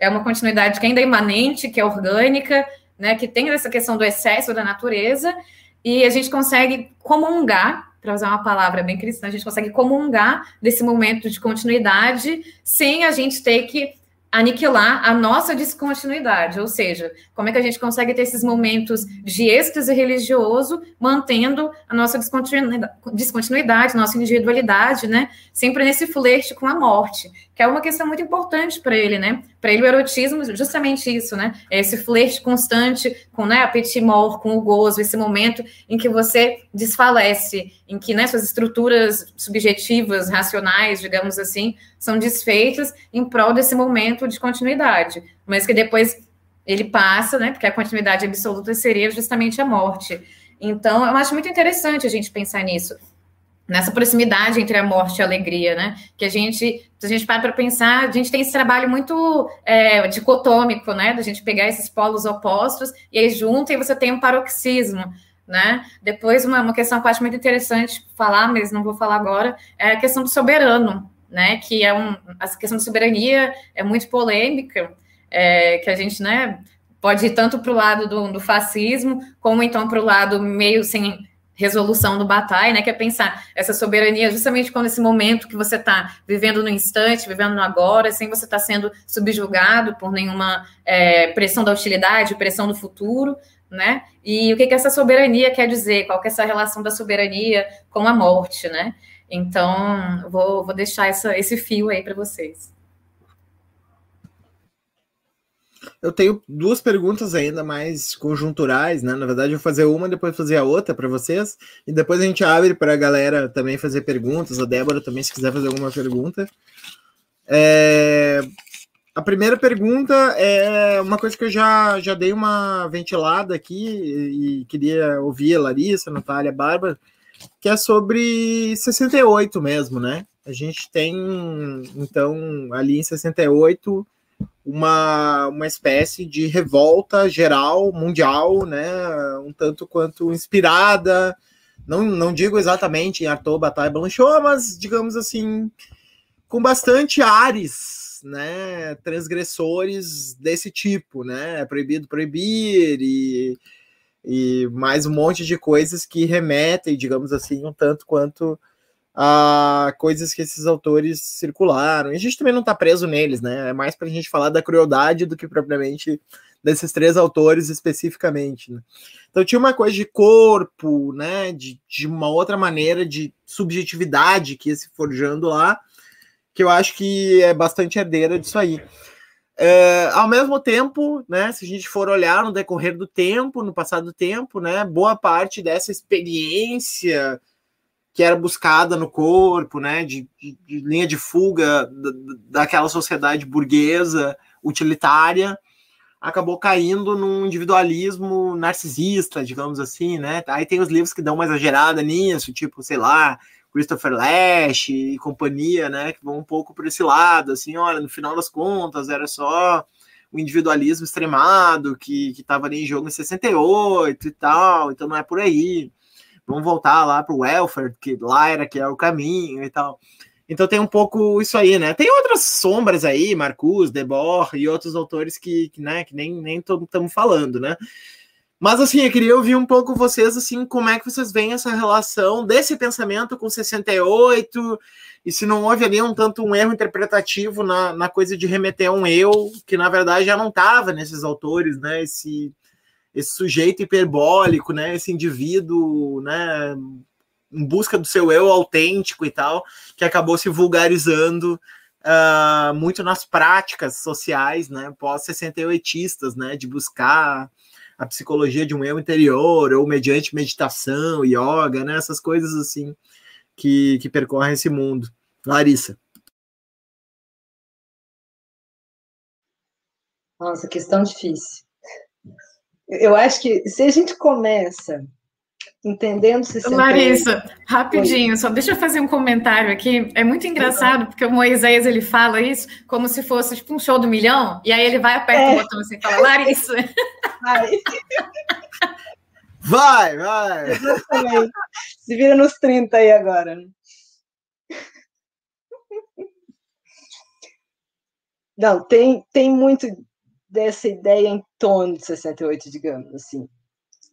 é uma continuidade que ainda é imanente, que é orgânica, né, que tem essa questão do excesso da natureza, e a gente consegue comungar, para usar uma palavra bem cristã, a gente consegue comungar desse momento de continuidade sem a gente ter que aniquilar a nossa descontinuidade, ou seja, como é que a gente consegue ter esses momentos de êxtase religioso, mantendo a nossa descontinuidade, nossa individualidade, né? Sempre nesse flerte com a morte, que é uma questão muito importante para ele, né? Para ele o erotismo, justamente isso, né? É esse flerte constante com né, a mort, com o gozo, esse momento em que você desfalece, em que né, suas estruturas subjetivas, racionais, digamos assim, são desfeitas em prol desse momento de continuidade, mas que depois ele passa, né? Porque a continuidade absoluta seria justamente a morte. Então, eu acho muito interessante a gente pensar nisso nessa proximidade entre a morte e a alegria, né? Que a gente, se a gente para para pensar, a gente tem esse trabalho muito é, dicotômico, né? Da gente pegar esses polos opostos e aí junta e você tem um paroxismo, né? Depois, uma, uma questão que eu acho muito interessante falar, mas não vou falar agora, é a questão do soberano, né? Que é um, a questão da soberania é muito polêmica, é, que a gente, né? Pode ir tanto para o lado do, do fascismo, como então para o lado meio sem resolução do batalha, né? Que é pensar essa soberania justamente quando esse momento que você está vivendo no instante, vivendo no agora, sem você estar tá sendo subjugado por nenhuma é, pressão da hostilidade, pressão do futuro, né? E o que, que essa soberania quer dizer? Qual que é essa relação da soberania com a morte, né? Então, vou, vou deixar essa, esse fio aí para vocês. Eu tenho duas perguntas ainda mais conjunturais, né? Na verdade, eu vou fazer uma, depois fazer a outra para vocês, e depois a gente abre para a galera também fazer perguntas, a Débora também, se quiser fazer alguma pergunta. É... A primeira pergunta é uma coisa que eu já, já dei uma ventilada aqui e queria ouvir a Larissa, a Natália, a Bárbara, que é sobre 68 mesmo, né? A gente tem, então, ali em 68 uma, uma espécie de revolta geral, mundial, né, um tanto quanto inspirada, não, não digo exatamente em Arthur Bataille Blanchot, mas digamos assim, com bastante ares, né, transgressores desse tipo, né, proibido proibir e, e mais um monte de coisas que remetem, digamos assim, um tanto quanto a coisas que esses autores circularam. E a gente também não está preso neles, né? É mais para a gente falar da crueldade do que propriamente desses três autores especificamente. Né? Então tinha uma coisa de corpo, né? De, de uma outra maneira de subjetividade que ia se forjando lá, que eu acho que é bastante herdeira disso aí. É, ao mesmo tempo, né, se a gente for olhar no decorrer do tempo, no passado do tempo, né, boa parte dessa experiência que era buscada no corpo, né, de, de, de linha de fuga daquela sociedade burguesa utilitária, acabou caindo num individualismo narcisista, digamos assim, né? Aí tem os livros que dão uma exagerada nisso, tipo, sei lá, Christopher Lash e companhia, né, que vão um pouco por esse lado, assim, olha, no final das contas era só o individualismo extremado que estava ali em jogo em 68 e tal, então não é por aí vamos voltar lá para o welfare, que lá era que era o caminho e tal. Então tem um pouco isso aí, né? Tem outras sombras aí, Marcus, Debord e outros autores que, que, né, que nem nem estamos falando, né? Mas assim, eu queria ouvir um pouco vocês assim, como é que vocês veem essa relação desse pensamento com 68 e se não houve ali um tanto um erro interpretativo na, na coisa de remeter a um eu que na verdade já não estava nesses autores, né? Esse esse sujeito hiperbólico, né, esse indivíduo, né, em busca do seu eu autêntico e tal, que acabou se vulgarizando uh, muito nas práticas sociais, né, pós-68istas, né, de buscar a psicologia de um eu interior, ou mediante meditação, yoga, né, essas coisas assim que, que percorrem esse mundo. Larissa. Nossa, questão difícil eu acho que se a gente começa entendendo 68. Larissa, rapidinho, só deixa eu fazer um comentário aqui. É muito engraçado, porque o Moisés ele fala isso como se fosse tipo um show do milhão, e aí ele vai aperta é. o botão assim e fala, Larissa. Vai. Vai, vai. Exatamente. Se vira nos 30 aí agora. Não, tem, tem muito dessa ideia em torno de 68, digamos assim.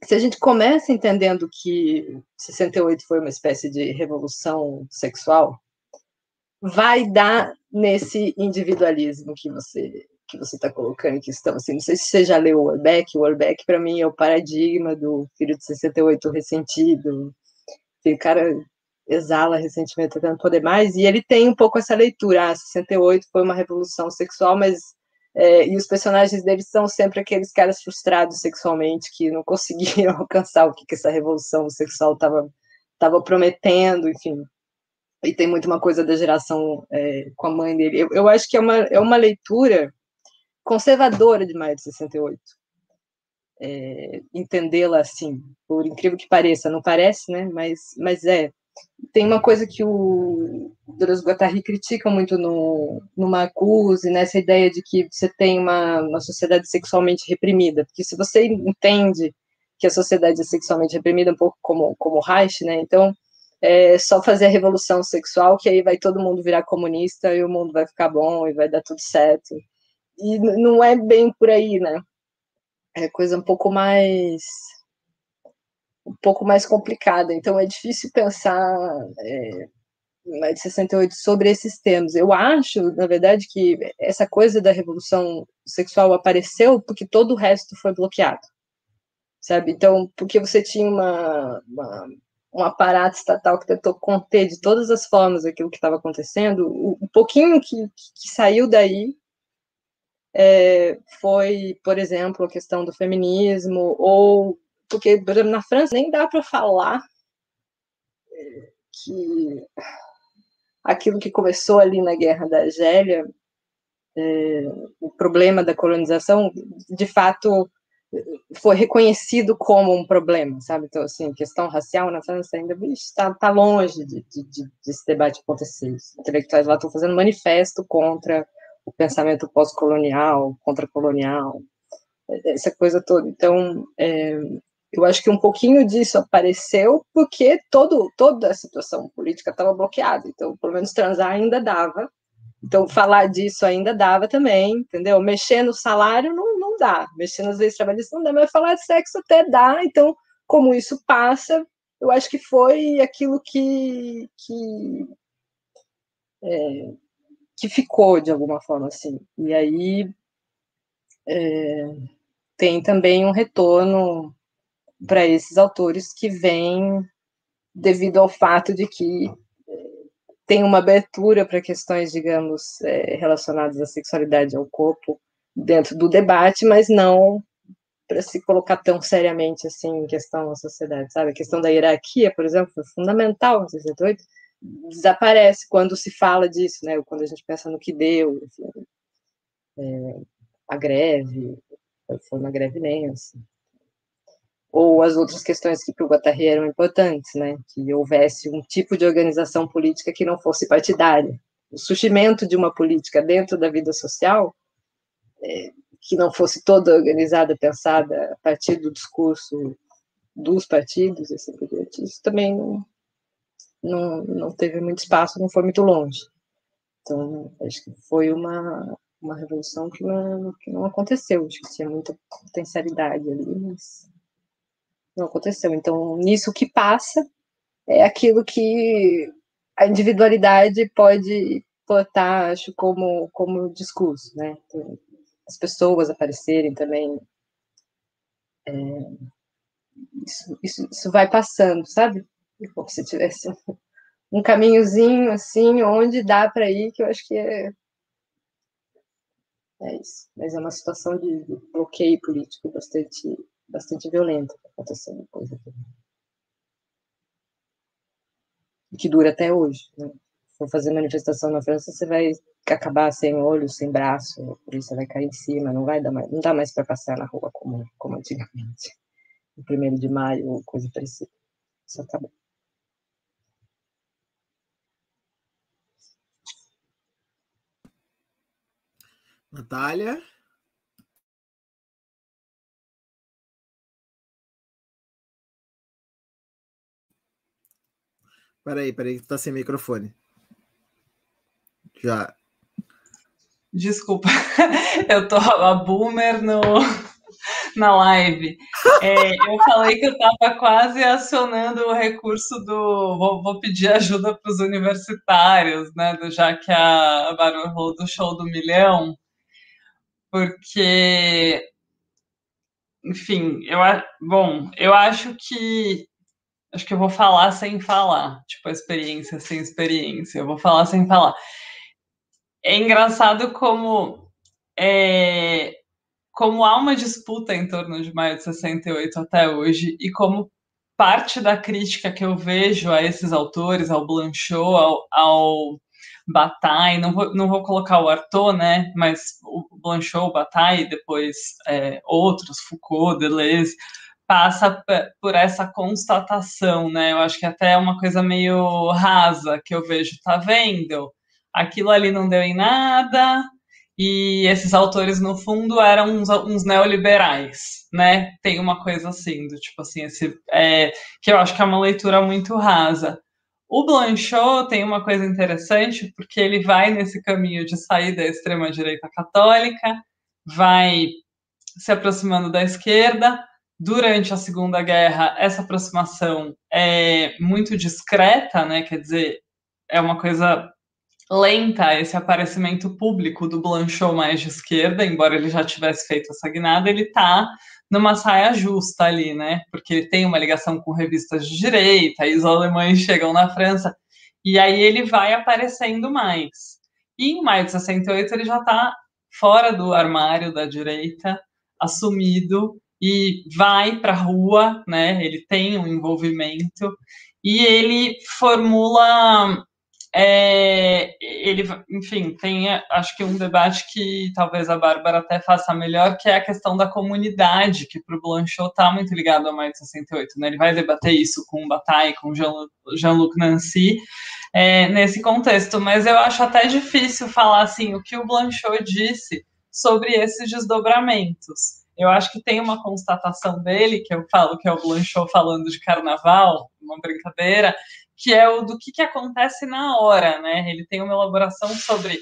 Se a gente começa entendendo que 68 foi uma espécie de revolução sexual, vai dar nesse individualismo que você que você está colocando que estão assim. Não sei se você já leu o Orbeck. O Orbeck, para mim, é o paradigma do filho de 68 ressentido. O cara exala ressentimento não poder mais. E ele tem um pouco essa leitura. Ah, 68 foi uma revolução sexual, mas. É, e os personagens deles são sempre aqueles caras frustrados sexualmente que não conseguiram alcançar o que, que essa revolução sexual estava tava prometendo, enfim. E tem muito uma coisa da geração é, com a mãe dele. Eu, eu acho que é uma, é uma leitura conservadora de maio de 68. É, entendê-la assim, por incrível que pareça, não parece, né? Mas, mas é. Tem uma coisa que o Deleuze Guattari critica muito no, no Marcuse, nessa ideia de que você tem uma, uma sociedade sexualmente reprimida, porque se você entende que a sociedade é sexualmente reprimida, um pouco como, como Reich, né? Então, é só fazer a revolução sexual, que aí vai todo mundo virar comunista e o mundo vai ficar bom e vai dar tudo certo e não é bem por aí, né? É coisa um pouco mais um pouco mais complicada. Então é difícil pensar é, de 68 sobre esses temas. Eu acho, na verdade, que essa coisa da revolução sexual apareceu porque todo o resto foi bloqueado, sabe? Então, porque você tinha uma, uma um aparato estatal que tentou conter de todas as formas aquilo que estava acontecendo, o, pouquinho que, que, saiu daí é, foi, por exemplo, a questão do feminismo, ou porque, por exemplo, na França nem dá para falar que aquilo que começou ali na Guerra da Argélia, é, o problema da colonização, de fato foi reconhecido como um problema, sabe? Então, assim, questão racial na França ainda está tá longe de, de, de, desse debate acontecer. Os intelectuais lá estão fazendo manifesto contra o pensamento pós-colonial, contra-colonial, essa coisa toda. Então, é, eu acho que um pouquinho disso apareceu porque todo, toda a situação política estava bloqueada. Então, pelo menos transar ainda dava. Então, falar disso ainda dava também, entendeu? Mexer no salário não, não dá. Mexer nas leis trabalhistas não dá, mas falar de sexo até dá. Então, como isso passa, eu acho que foi aquilo que, que é, que ficou de alguma forma assim. E aí é, tem também um retorno para esses autores que vem devido ao fato de que é, tem uma abertura para questões, digamos, é, relacionadas à sexualidade ao corpo dentro do debate, mas não para se colocar tão seriamente assim em questão na sociedade, sabe? A questão da hierarquia, por exemplo, foi fundamental em 68, desaparece quando se fala disso, né? Quando a gente pensa no que deu, enfim, é, a greve, foi uma greve imensa. Ou as outras questões que para o Guattari eram importantes, né? Que houvesse um tipo de organização política que não fosse partidária. O surgimento de uma política dentro da vida social, é, que não fosse toda organizada, pensada a partir do discurso dos partidos, assim isso também não, não, não teve muito espaço, não foi muito longe. Então, acho que foi uma, uma revolução que não, que não aconteceu. Acho que tinha muita potencialidade ali, mas não aconteceu. Então, nisso que passa é aquilo que a individualidade pode botar, acho, como, como discurso, né? Então, as pessoas aparecerem também. É, isso, isso, isso vai passando, sabe? como se tivesse um caminhozinho assim, onde dá para ir, que eu acho que é. É isso. Mas é uma situação de bloqueio político bastante, bastante violenta acontecendo coisa aqui. Que dura até hoje. Né? Se for fazer manifestação na França, você vai acabar sem olho, sem braço, a polícia vai cair em cima, não vai dar mais, não dá mais para passar na rua como, como antigamente. No primeiro de maio, coisa parecida. Só tá bom. Natália? Peraí, peraí, que tá sem microfone. Já. Desculpa, eu tô a boomer no, na live. É, eu falei que eu estava quase acionando o recurso do vou, vou pedir ajuda para os universitários, né? Do, já que a Bárbara falou do show do milhão, porque, enfim, eu bom, eu acho que acho que eu vou falar sem falar, tipo experiência sem experiência. Eu vou falar sem falar. É engraçado como é, como há uma disputa em torno de maio de 68 até hoje e como parte da crítica que eu vejo a esses autores, ao Blanchot, ao, ao Bataille, não vou, não vou colocar o Artaud, né, mas o Blanchot, o Bataille, depois é, outros, Foucault, Deleuze, passa por essa constatação, né, eu acho que até é uma coisa meio rasa que eu vejo, tá vendo? Aquilo ali não deu em nada, e esses autores, no fundo, eram uns, uns, neoliberais, né? Tem uma coisa assim, do tipo assim, esse, é, que eu acho que é uma leitura muito rasa. O Blanchot tem uma coisa interessante, porque ele vai nesse caminho de sair da extrema-direita católica, vai se aproximando da esquerda. Durante a Segunda Guerra, essa aproximação é muito discreta, né? Quer dizer, é uma coisa lenta esse aparecimento público do Blanchot mais de esquerda, embora ele já tivesse feito essa guinada, ele está numa saia justa ali, né? Porque ele tem uma ligação com revistas de direita, e os alemães chegam na França, e aí ele vai aparecendo mais. E em maio de 68 ele já está fora do armário da direita, assumido, e vai para a rua, né? Ele tem um envolvimento, e ele formula é, ele, enfim, tem, acho que um debate que talvez a Bárbara até faça melhor, que é a questão da comunidade, que para o Blanchot está muito ligado ao Maio de 68, né? Ele vai debater isso com o Bataille, com Jean-Luc Nancy, é, nesse contexto, mas eu acho até difícil falar, assim, o que o Blanchot disse sobre esses desdobramentos. Eu acho que tem uma constatação dele, que eu falo que é o Blanchot falando de carnaval, uma brincadeira, que é o do que, que acontece na hora, né? Ele tem uma elaboração sobre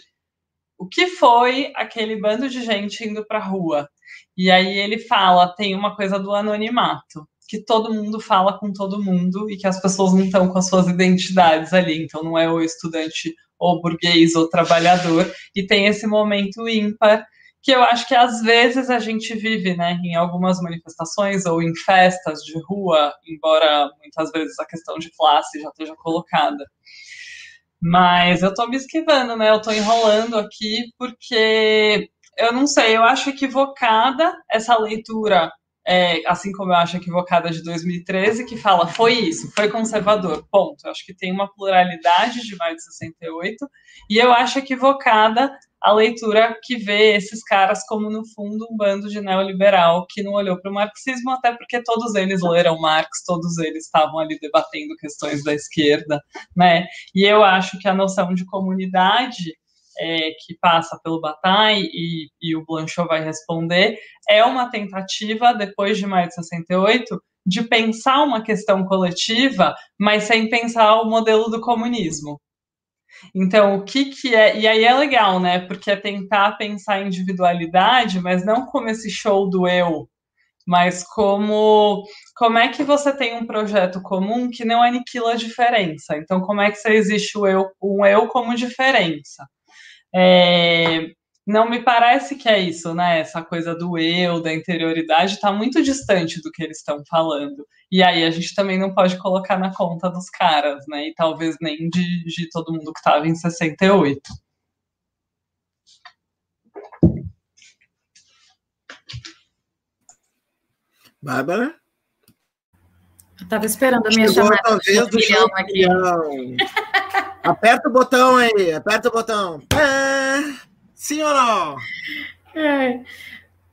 o que foi aquele bando de gente indo para a rua. E aí ele fala, tem uma coisa do anonimato, que todo mundo fala com todo mundo e que as pessoas não estão com as suas identidades ali, então não é o estudante ou burguês ou trabalhador, e tem esse momento ímpar que eu acho que às vezes a gente vive, né, em algumas manifestações ou em festas de rua, embora muitas vezes a questão de classe já esteja colocada. Mas eu tô me esquivando, né? Eu tô enrolando aqui porque eu não sei, eu acho equivocada essa leitura é, assim como eu acho equivocada de 2013, que fala foi isso, foi conservador, ponto. Eu acho que tem uma pluralidade de mais de 68, e eu acho equivocada a leitura que vê esses caras como, no fundo, um bando de neoliberal que não olhou para o marxismo, até porque todos eles leram Marx, todos eles estavam ali debatendo questões da esquerda, né? E eu acho que a noção de comunidade é, que passa pelo Bataille e, e o Blanchot vai responder, é uma tentativa, depois de maio de 68, de pensar uma questão coletiva, mas sem pensar o modelo do comunismo. Então, o que, que é. E aí é legal, né? Porque é tentar pensar individualidade, mas não como esse show do eu, mas como como é que você tem um projeto comum que não aniquila a diferença. Então, como é que você existe o eu, um eu como diferença? É, não me parece que é isso, né? Essa coisa do eu, da interioridade, está muito distante do que eles estão falando. E aí a gente também não pode colocar na conta dos caras, né? E talvez nem de, de todo mundo que estava em 68. Bárbara? Eu estava esperando a minha Chegou chamada. A vez do show aqui. Aperta o botão aí, aperta o botão. Ah, sim ou não? É.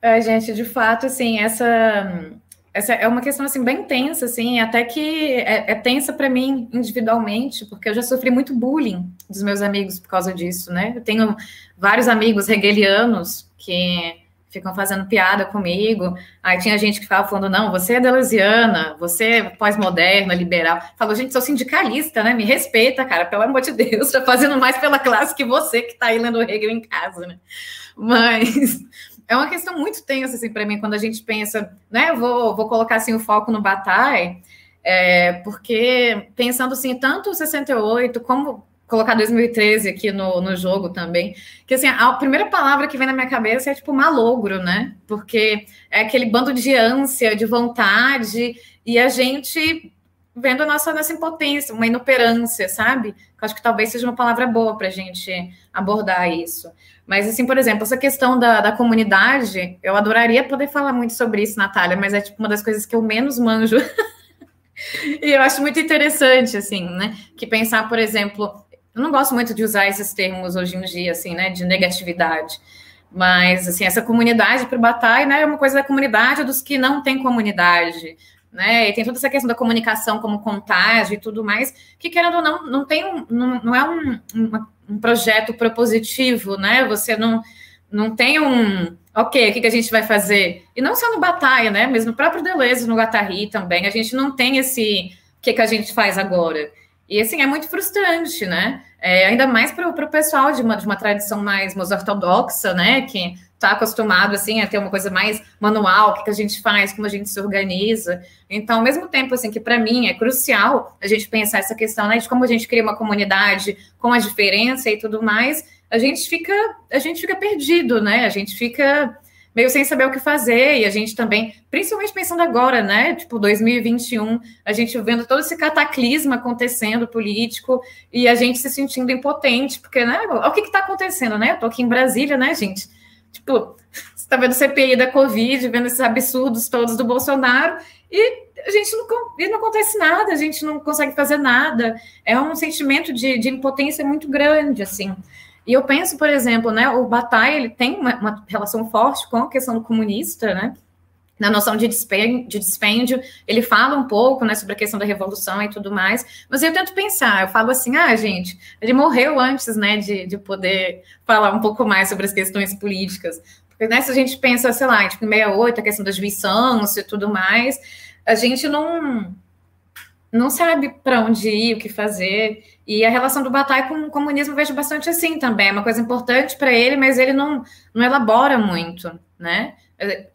É, gente, de fato, assim, essa essa é uma questão assim bem tensa, assim, até que é, é tensa para mim individualmente, porque eu já sofri muito bullying dos meus amigos por causa disso, né? Eu tenho vários amigos hegelianos que ficam fazendo piada comigo. Aí tinha gente que ficava falando: não, você é deleuziana, você é pós-moderna, liberal. Falou, gente, sou sindicalista, né? Me respeita, cara, pelo amor de Deus, tô fazendo mais pela classe que você que tá aí lendo Hegel em casa, né? Mas é uma questão muito tensa assim, para mim quando a gente pensa, né? Eu vou, vou colocar assim o foco no Bataille, é, porque pensando assim, tanto o 68 como colocar 2013 aqui no, no jogo também, que assim, a primeira palavra que vem na minha cabeça é tipo malogro, né? Porque é aquele bando de ânsia, de vontade, e a gente vendo a nossa, nossa impotência, uma inoperância, sabe? Eu acho que talvez seja uma palavra boa para a gente abordar isso. Mas, assim, por exemplo, essa questão da, da comunidade, eu adoraria poder falar muito sobre isso, Natália, mas é tipo uma das coisas que eu menos manjo. e eu acho muito interessante, assim, né? Que pensar, por exemplo, eu não gosto muito de usar esses termos hoje em dia, assim, né? De negatividade. Mas, assim, essa comunidade para o Batai, né? É uma coisa da comunidade dos que não têm comunidade, né? E tem toda essa questão da comunicação como contágio e tudo mais, que querendo ou não, não tem um, não, não é um, uma um projeto propositivo, né? Você não, não tem um, ok, o que, que a gente vai fazer? E não só no Batalha, né? Mas no próprio Deleuze, no Guattari também, a gente não tem esse o que, que a gente faz agora. E assim, é muito frustrante, né? É, ainda mais para o pessoal de uma, de uma tradição mais, ortodoxa, né? Que está acostumado assim a ter uma coisa mais manual, o que, que a gente faz, como a gente se organiza. Então, ao mesmo tempo assim que para mim é crucial a gente pensar essa questão né, de como a gente cria uma comunidade com a diferença e tudo mais, a gente fica a gente fica perdido, né? A gente fica meio sem saber o que fazer, e a gente também, principalmente pensando agora, né, tipo 2021, a gente vendo todo esse cataclisma acontecendo político, e a gente se sentindo impotente, porque, né, o que está acontecendo, né, eu tô aqui em Brasília, né, gente, Tipo, você tá vendo CPI da Covid, vendo esses absurdos todos do Bolsonaro, e a gente não, e não acontece nada, a gente não consegue fazer nada. É um sentimento de, de impotência muito grande, assim. E eu penso, por exemplo, né, o Bataille, ele tem uma, uma relação forte com a questão do comunista, né? Na noção de dispêndio, de dispêndio, ele fala um pouco, né, sobre a questão da revolução e tudo mais, mas eu tento pensar, eu falo assim, ah, gente, ele morreu antes, né, de, de poder falar um pouco mais sobre as questões políticas, porque, né, se a gente pensa, sei lá, tipo, em 68, a questão da juição e tudo mais, a gente não não sabe para onde ir, o que fazer, e a relação do Bataille com o comunismo eu vejo bastante assim também, é uma coisa importante para ele, mas ele não, não elabora muito, né,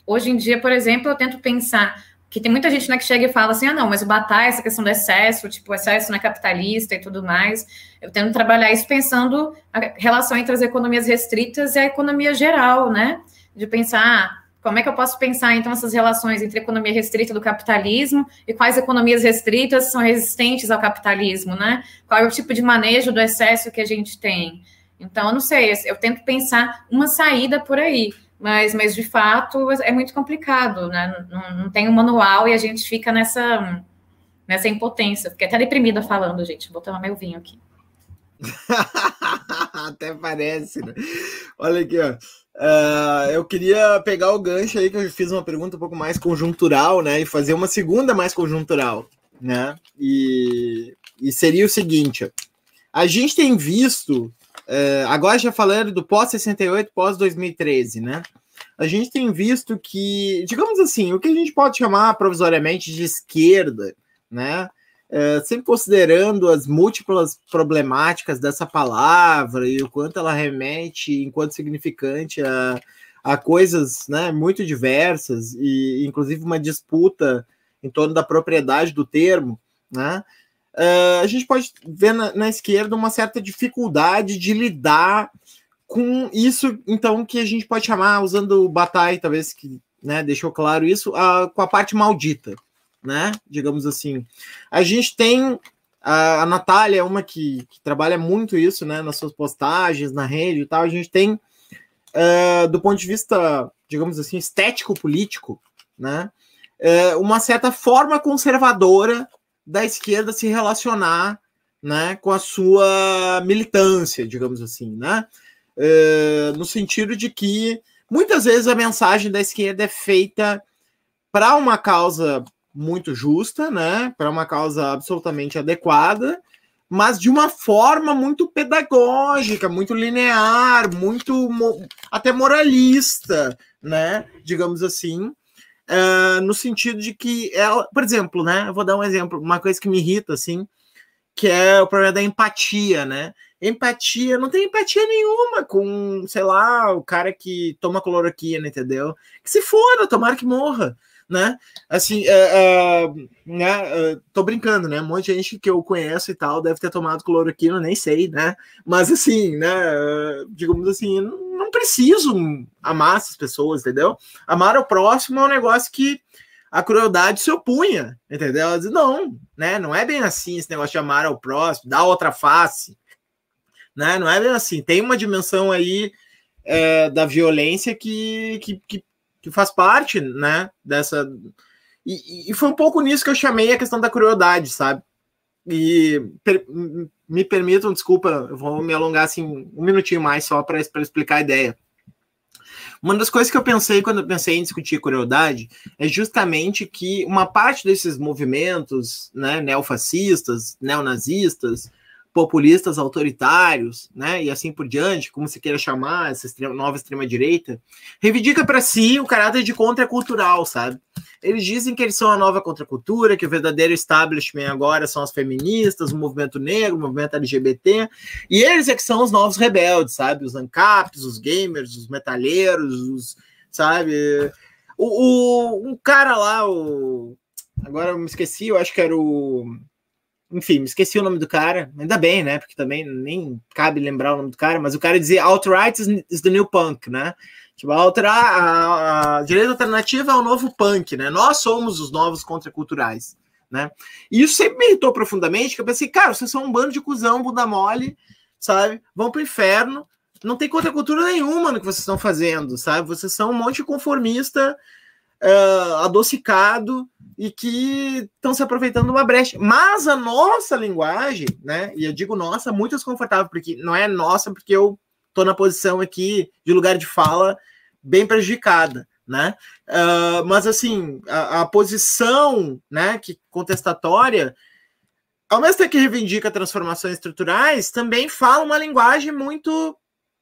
Hoje em dia, por exemplo, eu tento pensar que tem muita gente né, que chega e fala assim: ah, não, mas o Batalha, essa questão do excesso, tipo, o excesso não é capitalista e tudo mais. Eu tento trabalhar isso pensando a relação entre as economias restritas e a economia geral, né? De pensar ah, como é que eu posso pensar então essas relações entre a economia restrita do capitalismo e quais economias restritas são resistentes ao capitalismo, né? Qual é o tipo de manejo do excesso que a gente tem? Então, eu não sei, eu tento pensar uma saída por aí mas, mas de fato é muito complicado, né? Não, não tem um manual e a gente fica nessa, nessa impotência. Fiquei até deprimida falando, gente. Vou tomar meu vinho aqui. até parece, né? Olha aqui, ó. Uh, eu queria pegar o gancho aí que eu fiz uma pergunta um pouco mais conjuntural, né? E fazer uma segunda mais conjuntural, né? E, e seria o seguinte: a gente tem visto Uh, agora já falando do pós-68, pós-2013, né? A gente tem visto que, digamos assim, o que a gente pode chamar provisoriamente de esquerda, né? Uh, sempre considerando as múltiplas problemáticas dessa palavra e o quanto ela remete, enquanto significante, a, a coisas né, muito diversas, e inclusive uma disputa em torno da propriedade do termo, né? Uh, a gente pode ver na, na, esquerda uma certa dificuldade de lidar com isso, então, que a gente pode chamar, usando o Bataille, talvez que né, deixou claro isso, uh, com a parte maldita, né? Digamos assim. A gente tem a, a Natália é uma que, que, trabalha muito isso, né? Nas suas postagens, na rede e tal. A gente tem, uh, do ponto de vista, digamos assim, estético-político, né? Uh, uma certa forma conservadora da esquerda se relacionar né, com a sua militância, digamos assim, né? Uh, no sentido de que muitas vezes a mensagem da esquerda é feita para uma causa muito justa, né? Para uma causa absolutamente adequada, mas de uma forma muito pedagógica, muito linear, muito até moralista, né? Digamos assim, uh, no sentido de que ela, por exemplo, né? Eu vou dar um exemplo, uma coisa que me irrita, assim, que é o problema da empatia, né? Empatia, não tem empatia nenhuma com, sei lá, o cara que toma cloroquina, entendeu? Que se foda, tomara que morra né? Assim, é, é, né? tô brincando, né? Um monte de gente que eu conheço e tal deve ter tomado cloroquina, nem sei, né? Mas assim, né? Digamos assim, não preciso amar essas pessoas, entendeu? Amar o próximo é um negócio que a crueldade se opunha, entendeu? Ela diz, não, né? Não é bem assim esse negócio de amar ao próximo, dar outra face, né? Não é bem assim. Tem uma dimensão aí é, da violência que, que, que que faz parte, né, dessa. E, e, foi um pouco nisso que eu chamei a questão da crueldade, sabe? E per, me permitam, desculpa, eu vou me alongar assim um minutinho mais só para explicar a ideia. Uma das coisas que eu pensei quando eu pensei em discutir crueldade é justamente que uma parte desses movimentos né, neofascistas, neonazistas, populistas autoritários, né, e assim por diante, como se queira chamar essa extrema, nova extrema-direita, reivindica para si o caráter de contracultural, sabe? Eles dizem que eles são a nova contracultura, que o verdadeiro establishment agora são as feministas, o movimento negro, o movimento LGBT, e eles é que são os novos rebeldes, sabe? Os ANCAPs, os gamers, os metalheiros, os, sabe? O, o um cara lá, o agora eu me esqueci, eu acho que era o enfim, esqueci o nome do cara, ainda bem, né? Porque também nem cabe lembrar o nome do cara, mas o cara dizia alt-right is, the new punk, né? Tipo, a, outra, a, a direita alternativa é o novo punk, né? Nós somos os novos contraculturais, né? E isso sempre me irritou profundamente, que eu pensei, cara, vocês são um bando de cuzão, bunda mole, sabe? Vão pro inferno, não tem contracultura nenhuma no que vocês estão fazendo, sabe? Vocês são um monte de conformista uh, adocicado e que estão se aproveitando de uma brecha. Mas a nossa linguagem, né? E eu digo nossa muito desconfortável, porque não é nossa, porque eu estou na posição aqui de lugar de fala bem prejudicada, né? Uh, mas assim, a, a, posição, né, que contestatória, ao mesmo tempo que reivindica transformações estruturais, também fala uma linguagem muito,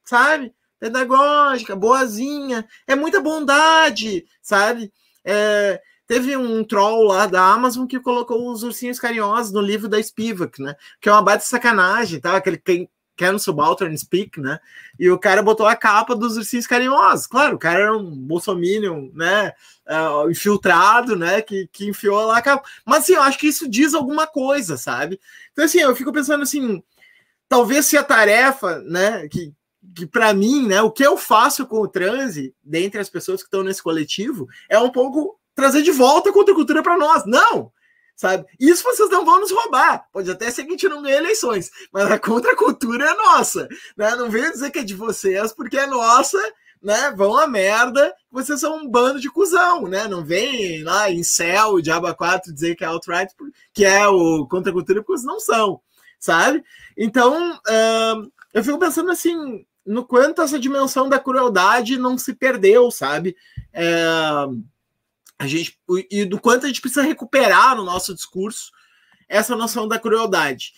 sabe, pedagógica, boazinha, é muita bondade, sabe? É, teve um troll lá da Amazon que colocou os ursinhos carinhosos no livro da Spivak, né? Que é uma baita sacanagem, tá? Aquele quem Ken Subaltern Speak, né? E o cara botou a capa dos ursinhos carinhosos. Claro, o cara era um bolsominion, né? Uh, infiltrado, né? Que, que enfiou lá a capa. Mas assim, eu acho que isso diz alguma coisa, sabe? Então, assim, eu fico pensando assim, talvez se a tarefa, né? Que, que para mim, né, o que eu faço com o transe, dentre as pessoas que estão nesse coletivo, é um pouco trazer de volta a contracultura para nós. Não! Sabe? Isso vocês não vão nos roubar. Pode até ser que a gente não ganhe eleições, mas a contracultura é nossa. Né? Não venho dizer que é de vocês, porque é nossa, né? Vão a merda, vocês são um bando de cuzão, né? Não vem lá em céu, Diaba 4 dizer que é outright, que é o contracultura, porque vocês não são, sabe? Então, eu fico pensando assim, no quanto essa dimensão da crueldade não se perdeu, sabe? É, a gente, e do quanto a gente precisa recuperar no nosso discurso essa noção da crueldade.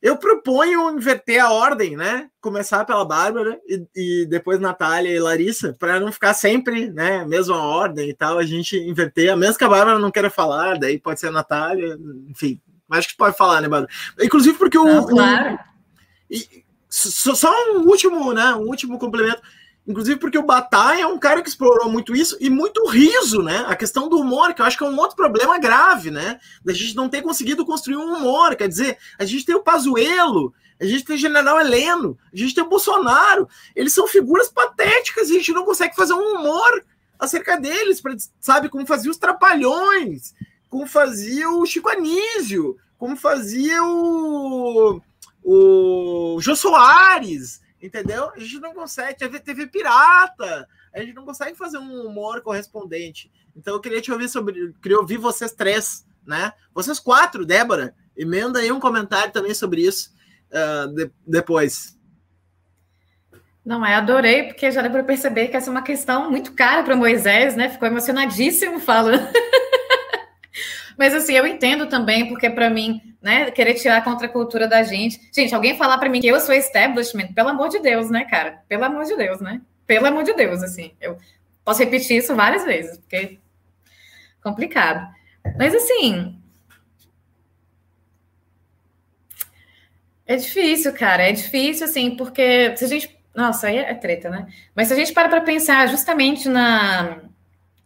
Eu proponho inverter a ordem, né? Começar pela Bárbara e, e depois Natália e Larissa, para não ficar sempre, né? Mesma ordem e tal, a gente inverter, a menos que a Bárbara não queira falar, daí pode ser a Natália, enfim. Acho que pode falar, né, Bárbara? Inclusive porque o. Não, claro. O, e, só um último, né? Um último complemento. Inclusive porque o Bataille é um cara que explorou muito isso e muito riso, né? A questão do humor, que eu acho que é um outro problema grave, né? Da gente não ter conseguido construir um humor. Quer dizer, a gente tem o Pazuello, a gente tem o General Heleno, a gente tem o Bolsonaro. Eles são figuras patéticas e a gente não consegue fazer um humor acerca deles, pra, sabe? Como fazia os Trapalhões, como fazia o Chico Anísio, como fazia o o Jô Soares, entendeu? A gente não consegue, TV, TV pirata, a gente não consegue fazer um humor correspondente. Então eu queria te ouvir sobre, queria ouvir vocês três, né? Vocês quatro, Débora, emenda aí um comentário também sobre isso uh, de, depois. Não é, adorei, porque já deu para perceber que essa é uma questão muito cara para Moisés, né? Ficou emocionadíssimo falando. Mas assim, eu entendo também, porque para mim, né, querer tirar a contracultura da gente. Gente, alguém falar para mim que eu sou establishment, pelo amor de Deus, né, cara? Pelo amor de Deus, né? Pelo amor de Deus, assim. Eu posso repetir isso várias vezes, porque complicado. Mas assim, é difícil, cara. É difícil, assim, porque se a gente nossa, aí é treta, né? Mas se a gente para para pensar justamente na,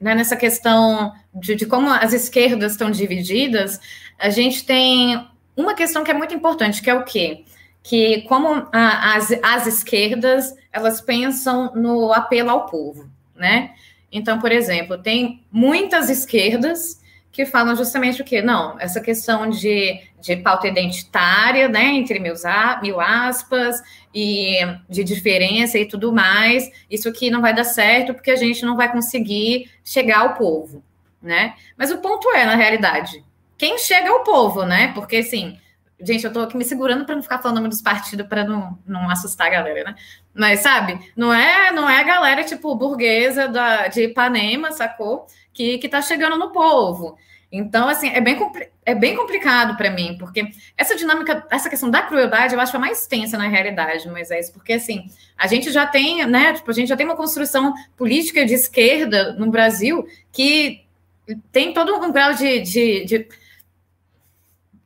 né, nessa questão de, de, como as esquerdas estão divididas, a gente tem uma questão que é muito importante, que é o quê? Que como a, as, as esquerdas, elas pensam no apelo ao povo, né? Então, por exemplo, tem muitas esquerdas que falam justamente o quê? Não, essa questão de, de pauta identitária, né, entre mil, mil aspas, e de diferença e tudo mais, isso aqui não vai dar certo porque a gente não vai conseguir chegar ao povo, né? Mas o ponto é, na realidade, quem chega é o povo, né? Porque, assim, gente, eu tô aqui me segurando para não ficar falando nome dos partidos para não, não assustar a galera, né? Mas, sabe, não é, não é a galera, tipo, burguesa da, de Ipanema, sacou? Que, que tá chegando no povo. Então, assim, é bem, é bem complicado para mim, porque essa dinâmica, essa questão da crueldade, eu acho a mais tensa na realidade, mas é isso, porque assim, a gente já tem, né, tipo, a gente já tem uma construção política de esquerda no Brasil que tem todo um grau de, de, de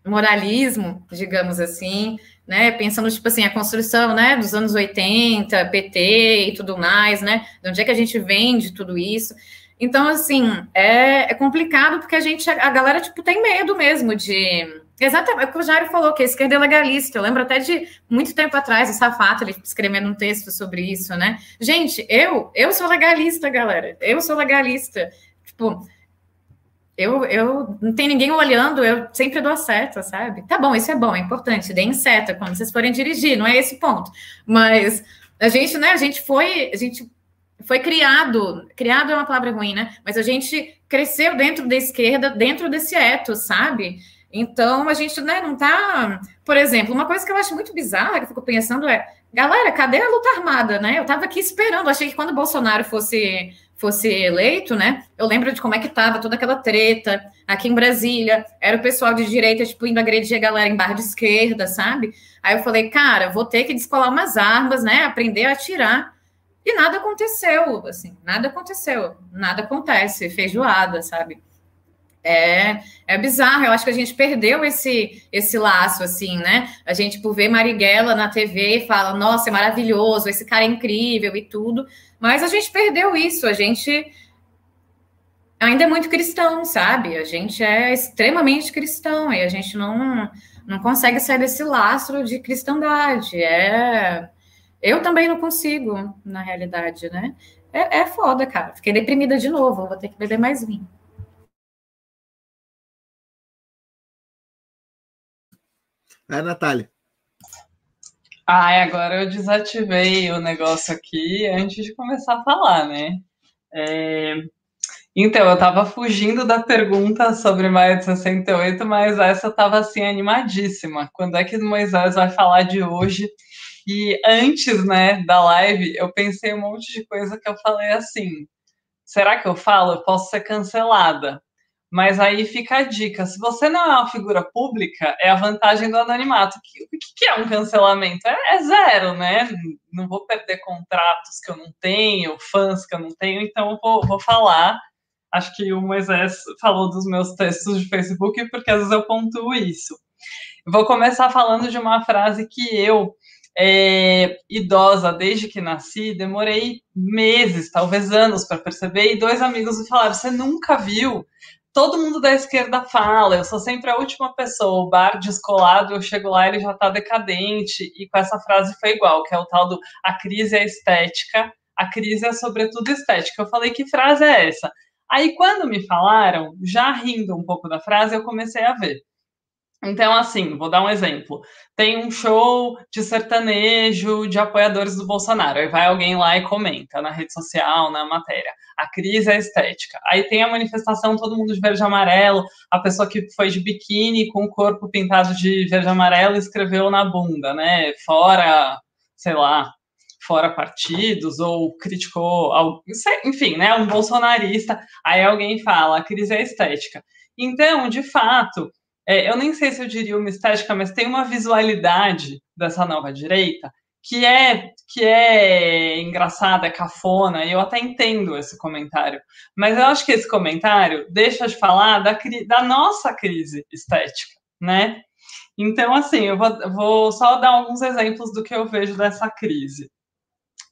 moralismo, digamos assim, né, pensando, tipo assim, a construção, né, dos anos 80, PT e tudo mais, né, de onde é que a gente vem de tudo isso, então, assim, é, é complicado porque a gente, a galera, tipo, tem medo mesmo de. Exatamente, é o que o Jairo falou, que a esquerda é legalista. Eu lembro até de muito tempo atrás, o Safato, ele escrevendo um texto sobre isso, né? Gente, eu, eu sou legalista, galera. Eu sou legalista. Tipo, eu, eu não tem ninguém olhando, eu sempre dou a seta, sabe? Tá bom, isso é bom, é importante, deem seta quando vocês forem dirigir, não é esse ponto. Mas a gente, né, a gente foi, a gente foi criado, criado é uma palavra ruim, né? Mas a gente cresceu dentro da esquerda, dentro desse eto, sabe? Então a gente né, não tá. Por exemplo, uma coisa que eu acho muito bizarra, que eu fico pensando é, galera, cadê a luta armada, né? Eu tava aqui esperando, achei que quando o Bolsonaro fosse fosse eleito, né? Eu lembro de como é que tava toda aquela treta aqui em Brasília. Era o pessoal de direita, tipo, indo agredir a galera em barra de esquerda, sabe? Aí eu falei, cara, vou ter que descolar umas armas, né? Aprender a atirar e nada aconteceu, assim, nada aconteceu, nada acontece, feijoada, sabe? É, é bizarro, eu acho que a gente perdeu esse esse laço, assim, né? A gente, por ver Marighella na TV, fala, nossa, é maravilhoso, esse cara é incrível e tudo, mas a gente perdeu isso, a gente ainda é muito cristão, sabe? A gente é extremamente cristão e a gente não, não consegue sair desse lastro de cristandade, é eu também não consigo, na realidade, né? É, é foda, cara. Fiquei deprimida de novo, vou ter que beber mais vinho. É, Natália. Ai, agora eu desativei o negócio aqui antes de começar a falar, né? É... Então, eu tava fugindo da pergunta sobre Maio de 68, mas essa tava assim animadíssima. Quando é que Moisés vai falar de hoje? E antes, né, da live, eu pensei um monte de coisa que eu falei assim: será que eu falo? Eu posso ser cancelada. Mas aí fica a dica: se você não é uma figura pública, é a vantagem do anonimato. O que, que é um cancelamento? É, é, zero, né? Não vou perder contratos que eu não tenho, fãs que eu não tenho, então eu vou, vou falar. Acho que o Moisés falou dos meus textos de Facebook, porque às vezes eu pontuo isso. Vou começar falando de uma frase que eu é, idosa desde que nasci, demorei meses, talvez anos, para perceber. E dois amigos me falaram: Você nunca viu? Todo mundo da esquerda fala, eu sou sempre a última pessoa. O bar descolado, eu chego lá, ele já está decadente. E com essa frase foi igual, que é o tal do a crise é estética, a crise é sobretudo estética. Eu falei: Que frase é essa? Aí, quando me falaram, já rindo um pouco da frase, eu comecei a ver. Então, assim, vou dar um exemplo. Tem um show de sertanejo de apoiadores do Bolsonaro. Aí vai alguém lá e comenta na rede social, na matéria. A crise é estética. Aí tem a manifestação, todo mundo de verde e amarelo. A pessoa que foi de biquíni com o corpo pintado de verde e amarelo escreveu na bunda, né? Fora, sei lá, fora partidos ou criticou, enfim, né, um bolsonarista, aí alguém fala, a crise é estética. Então, de fato, é, eu nem sei se eu diria uma estética, mas tem uma visualidade dessa nova direita que é que é engraçada, cafona, e eu até entendo esse comentário. Mas eu acho que esse comentário deixa de falar da, da nossa crise estética, né? Então, assim, eu vou, vou, só dar alguns exemplos do que eu vejo dessa crise.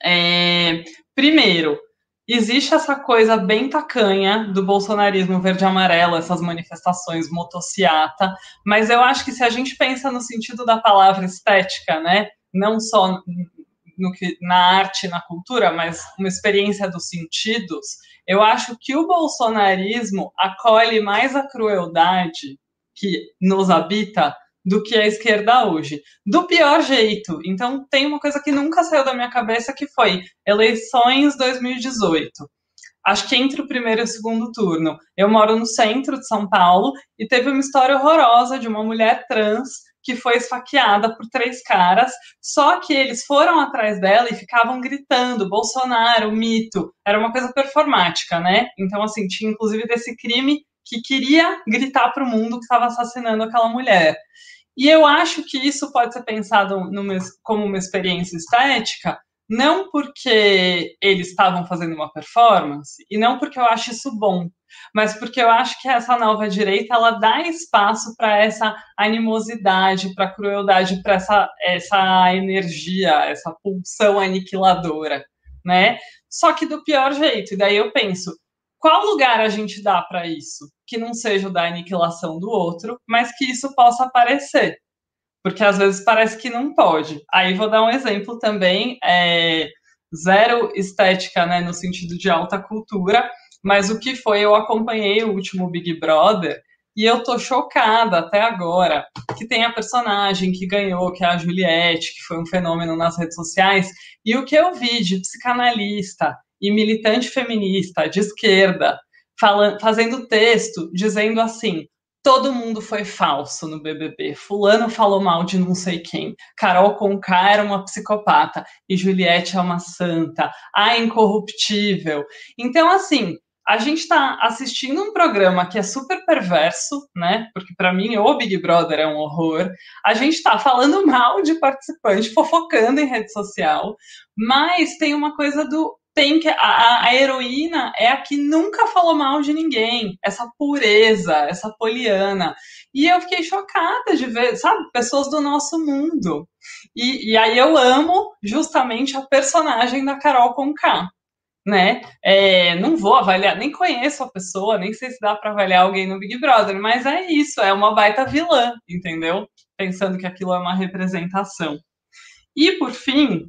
É, primeiro, existe essa coisa bem tacanha do bolsonarismo verde-amarelo, essas manifestações motociata, mas eu acho que se a gente pensa no sentido da palavra estética, né, não só no que, na arte, na cultura, mas uma experiência dos sentidos, eu acho que o bolsonarismo acolhe mais a crueldade que nos habita do que a esquerda hoje. Do pior jeito. Então, tem uma coisa que nunca saiu da minha cabeça que foi eleições 2018. Acho que entre o primeiro e o segundo turno. Eu moro no centro de São Paulo e teve uma história horrorosa de uma mulher trans que foi esfaqueada por três caras, só que eles foram atrás dela e ficavam gritando Bolsonaro, mito. Era uma coisa performática, né? Então, assim, tinha inclusive desse crime que queria gritar para o mundo que estava assassinando aquela mulher. E eu acho que isso pode ser pensado numa, como uma experiência estética, não porque eles estavam fazendo uma performance, e não porque eu acho isso bom, mas porque eu acho que essa nova direita ela dá espaço para essa animosidade, para a crueldade, para essa, essa energia, essa pulsão aniquiladora, né? Só que do pior jeito. E daí eu penso, qual lugar a gente dá para isso? Que não seja o da aniquilação do outro, mas que isso possa aparecer. Porque às vezes parece que não pode. Aí vou dar um exemplo também, é, zero estética, né, no sentido de alta cultura, mas o que foi, eu acompanhei o último Big Brother e eu tô chocada até agora que tem a personagem que ganhou, que é a Juliette, que foi um fenômeno nas redes sociais, e o que eu vi de psicanalista e militante feminista de esquerda falando, fazendo texto dizendo assim: todo mundo foi falso no BBB. Fulano falou mal de não sei quem. Carol Conká era uma psicopata e Juliette é uma santa. A incorruptível. Então, assim, a gente está assistindo um programa que é super perverso, né? Porque para mim o Big Brother é um horror. A gente está falando mal de participante, fofocando em rede social, mas tem uma coisa do tem que a, a, heroína é a que nunca falou mal de ninguém, essa pureza, essa poliana. E eu fiquei chocada de ver, sabe, pessoas do nosso mundo. E, e aí eu amo justamente a personagem da Carol Conká. Né? É, não vou avaliar, nem conheço a pessoa, nem sei se dá para avaliar alguém no Big Brother, mas é isso, é uma baita vilã, entendeu? Pensando que aquilo é uma representação. E por fim,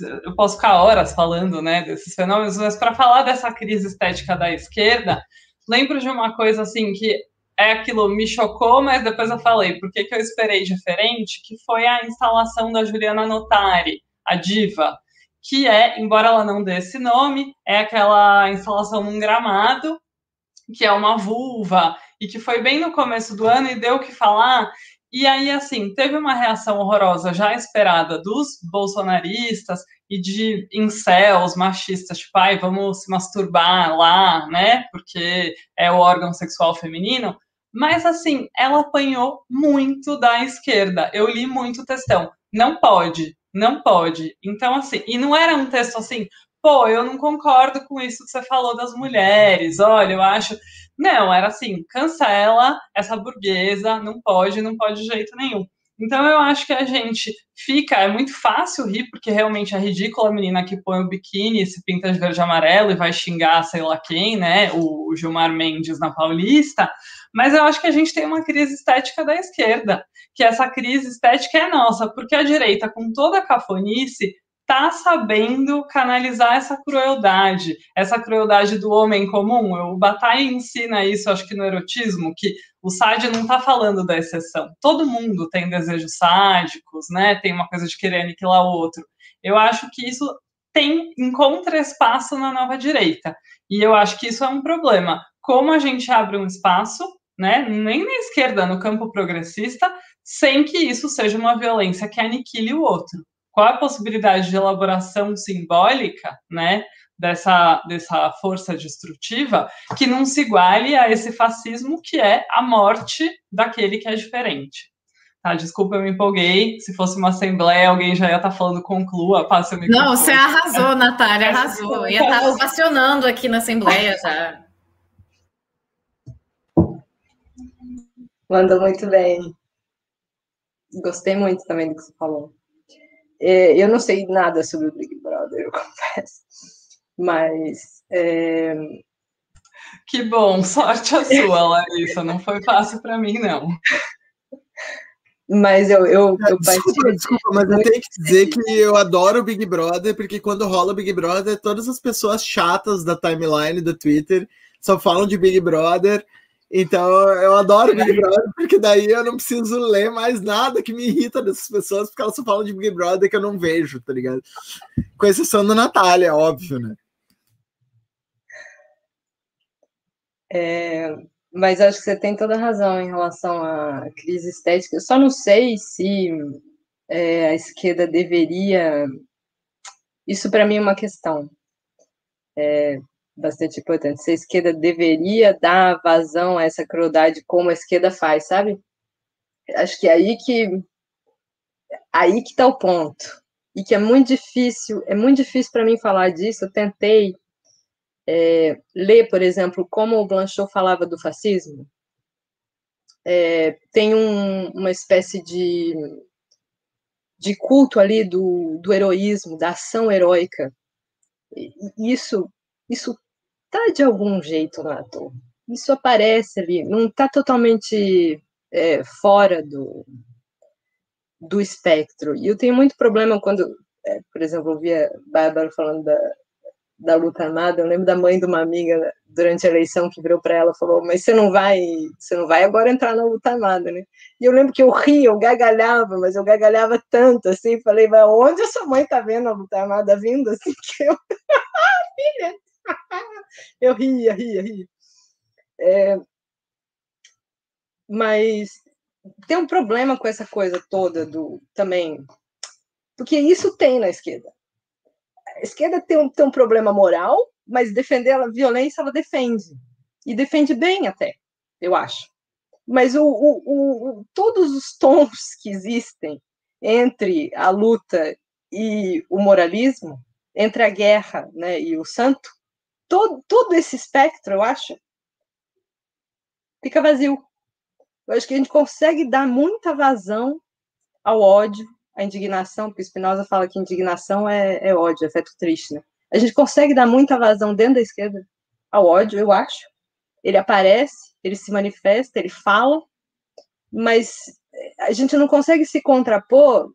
eu posso ficar horas falando né, desses fenômenos, mas para falar dessa crise estética da esquerda, lembro de uma coisa assim que é aquilo me chocou, mas depois eu falei por que, eu esperei diferente, que foi a instalação da Juliana Notari, a diva, que é, embora ela não dê esse nome, é aquela instalação num gramado, que é uma vulva, e que foi bem no começo do ano e deu o que falar, e aí, assim, teve uma reação horrorosa já esperada dos bolsonaristas e de incels machistas, tipo, ai, vamos se masturbar lá, né? Porque é o órgão sexual feminino. Mas, assim, ela apanhou muito da esquerda. Eu li muito textão. Não pode, não pode. Então, assim, e não era um texto assim, pô, eu não concordo com isso que você falou das mulheres, olha, eu acho. Não, era assim, cancela essa burguesa, não pode, não pode de jeito nenhum. Então eu acho que a gente fica, é muito fácil rir, porque realmente é ridícula a menina que põe o biquíni, se pinta de verde e amarelo e vai xingar sei lá quem, né, o Gilmar Mendes na Paulista, mas eu acho que a gente tem uma crise estética da esquerda, que essa crise estética é nossa, porque a direita, com toda a cafonice, tá sabendo canalizar essa crueldade, essa crueldade do homem comum. O Bataille ensina isso, acho que no erotismo, que o sádio não está falando da exceção. Todo mundo tem desejos sádicos, né? Tem uma coisa de querer aniquilar o outro. Eu acho que isso tem encontra espaço na nova direita. E eu acho que isso é um problema. Como a gente abre um espaço, né? Nem na esquerda, no campo progressista, sem que isso seja uma violência que aniquile o outro qual a possibilidade de elaboração simbólica, né, dessa, dessa força destrutiva, que não se iguale a esse fascismo que é a morte daquele que é diferente. Tá, desculpa, eu me empolguei. Se fosse uma assembleia, alguém já ia estar tá falando conclua, passa o microfone. Não, você arrasou, Natália, arrasou. Ia estar tá ovacionando aqui na assembleia já. Mandou muito bem. Gostei muito também do que você falou. É, eu não sei nada sobre o Big Brother, eu confesso. Mas. É... Que bom, sorte a sua, Larissa. Não foi fácil para mim, não. Mas eu, eu, eu desculpa, desculpa, mas eu tenho que dizer que eu adoro o Big Brother, porque quando rola o Big Brother, todas as pessoas chatas da timeline do Twitter só falam de Big Brother. Então eu adoro Big Brother, porque daí eu não preciso ler mais nada que me irrita dessas pessoas, porque elas só falam de Big Brother que eu não vejo, tá ligado? Com exceção da Natália, óbvio, né? É, mas acho que você tem toda a razão em relação à crise estética. Eu só não sei se é, a esquerda deveria. Isso para mim é uma questão é, bastante importante. Se a esquerda deveria dar vazão a essa crueldade como a esquerda faz, sabe? Acho que é aí que aí que está o ponto e que é muito difícil. É muito difícil para mim falar disso. Eu tentei é, ler, por exemplo, como o Blanchot falava do fascismo, é, tem um, uma espécie de, de culto ali do, do heroísmo, da ação heróica. Isso isso tá de algum jeito no ator. Isso aparece ali, não está totalmente é, fora do, do espectro. E eu tenho muito problema quando, é, por exemplo, eu via Bárbara falando da, da luta armada, eu lembro da mãe de uma amiga durante a eleição que virou para ela e falou: "Mas você não vai, você não vai agora entrar na luta armada, né?" E eu lembro que eu ria, eu gargalhava, mas eu gargalhava tanto assim, falei: "Mas onde a sua mãe tá vendo a luta armada vindo assim que eu filha?" Eu ria, ria, ria. É... Mas tem um problema com essa coisa toda do também, porque isso tem na esquerda a esquerda tem um, tem um problema moral, mas defender a violência ela defende. E defende bem até, eu acho. Mas o, o, o, todos os tons que existem entre a luta e o moralismo, entre a guerra né, e o santo, todo, todo esse espectro, eu acho, fica vazio. Eu acho que a gente consegue dar muita vazão ao ódio, a indignação, porque Spinoza fala que indignação é, é ódio, é afeto triste, né? A gente consegue dar muita vazão dentro da esquerda ao ódio, eu acho. Ele aparece, ele se manifesta, ele fala, mas a gente não consegue se contrapor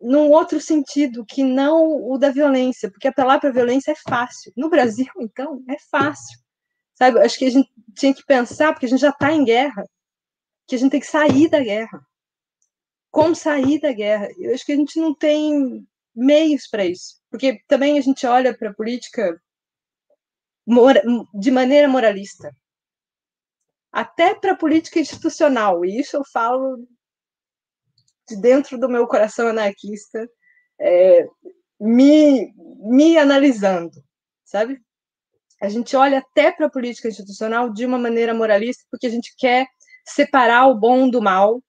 num outro sentido que não o da violência, porque apelar para a violência é fácil. No Brasil, então, é fácil. Sabe? Acho que a gente tinha que pensar, porque a gente já está em guerra, que a gente tem que sair da guerra como sair da guerra. Eu acho que a gente não tem meios para isso, porque também a gente olha para a política de maneira moralista, até para a política institucional, e isso eu falo de dentro do meu coração anarquista, é, me, me analisando, sabe? A gente olha até para a política institucional de uma maneira moralista, porque a gente quer separar o bom do mal,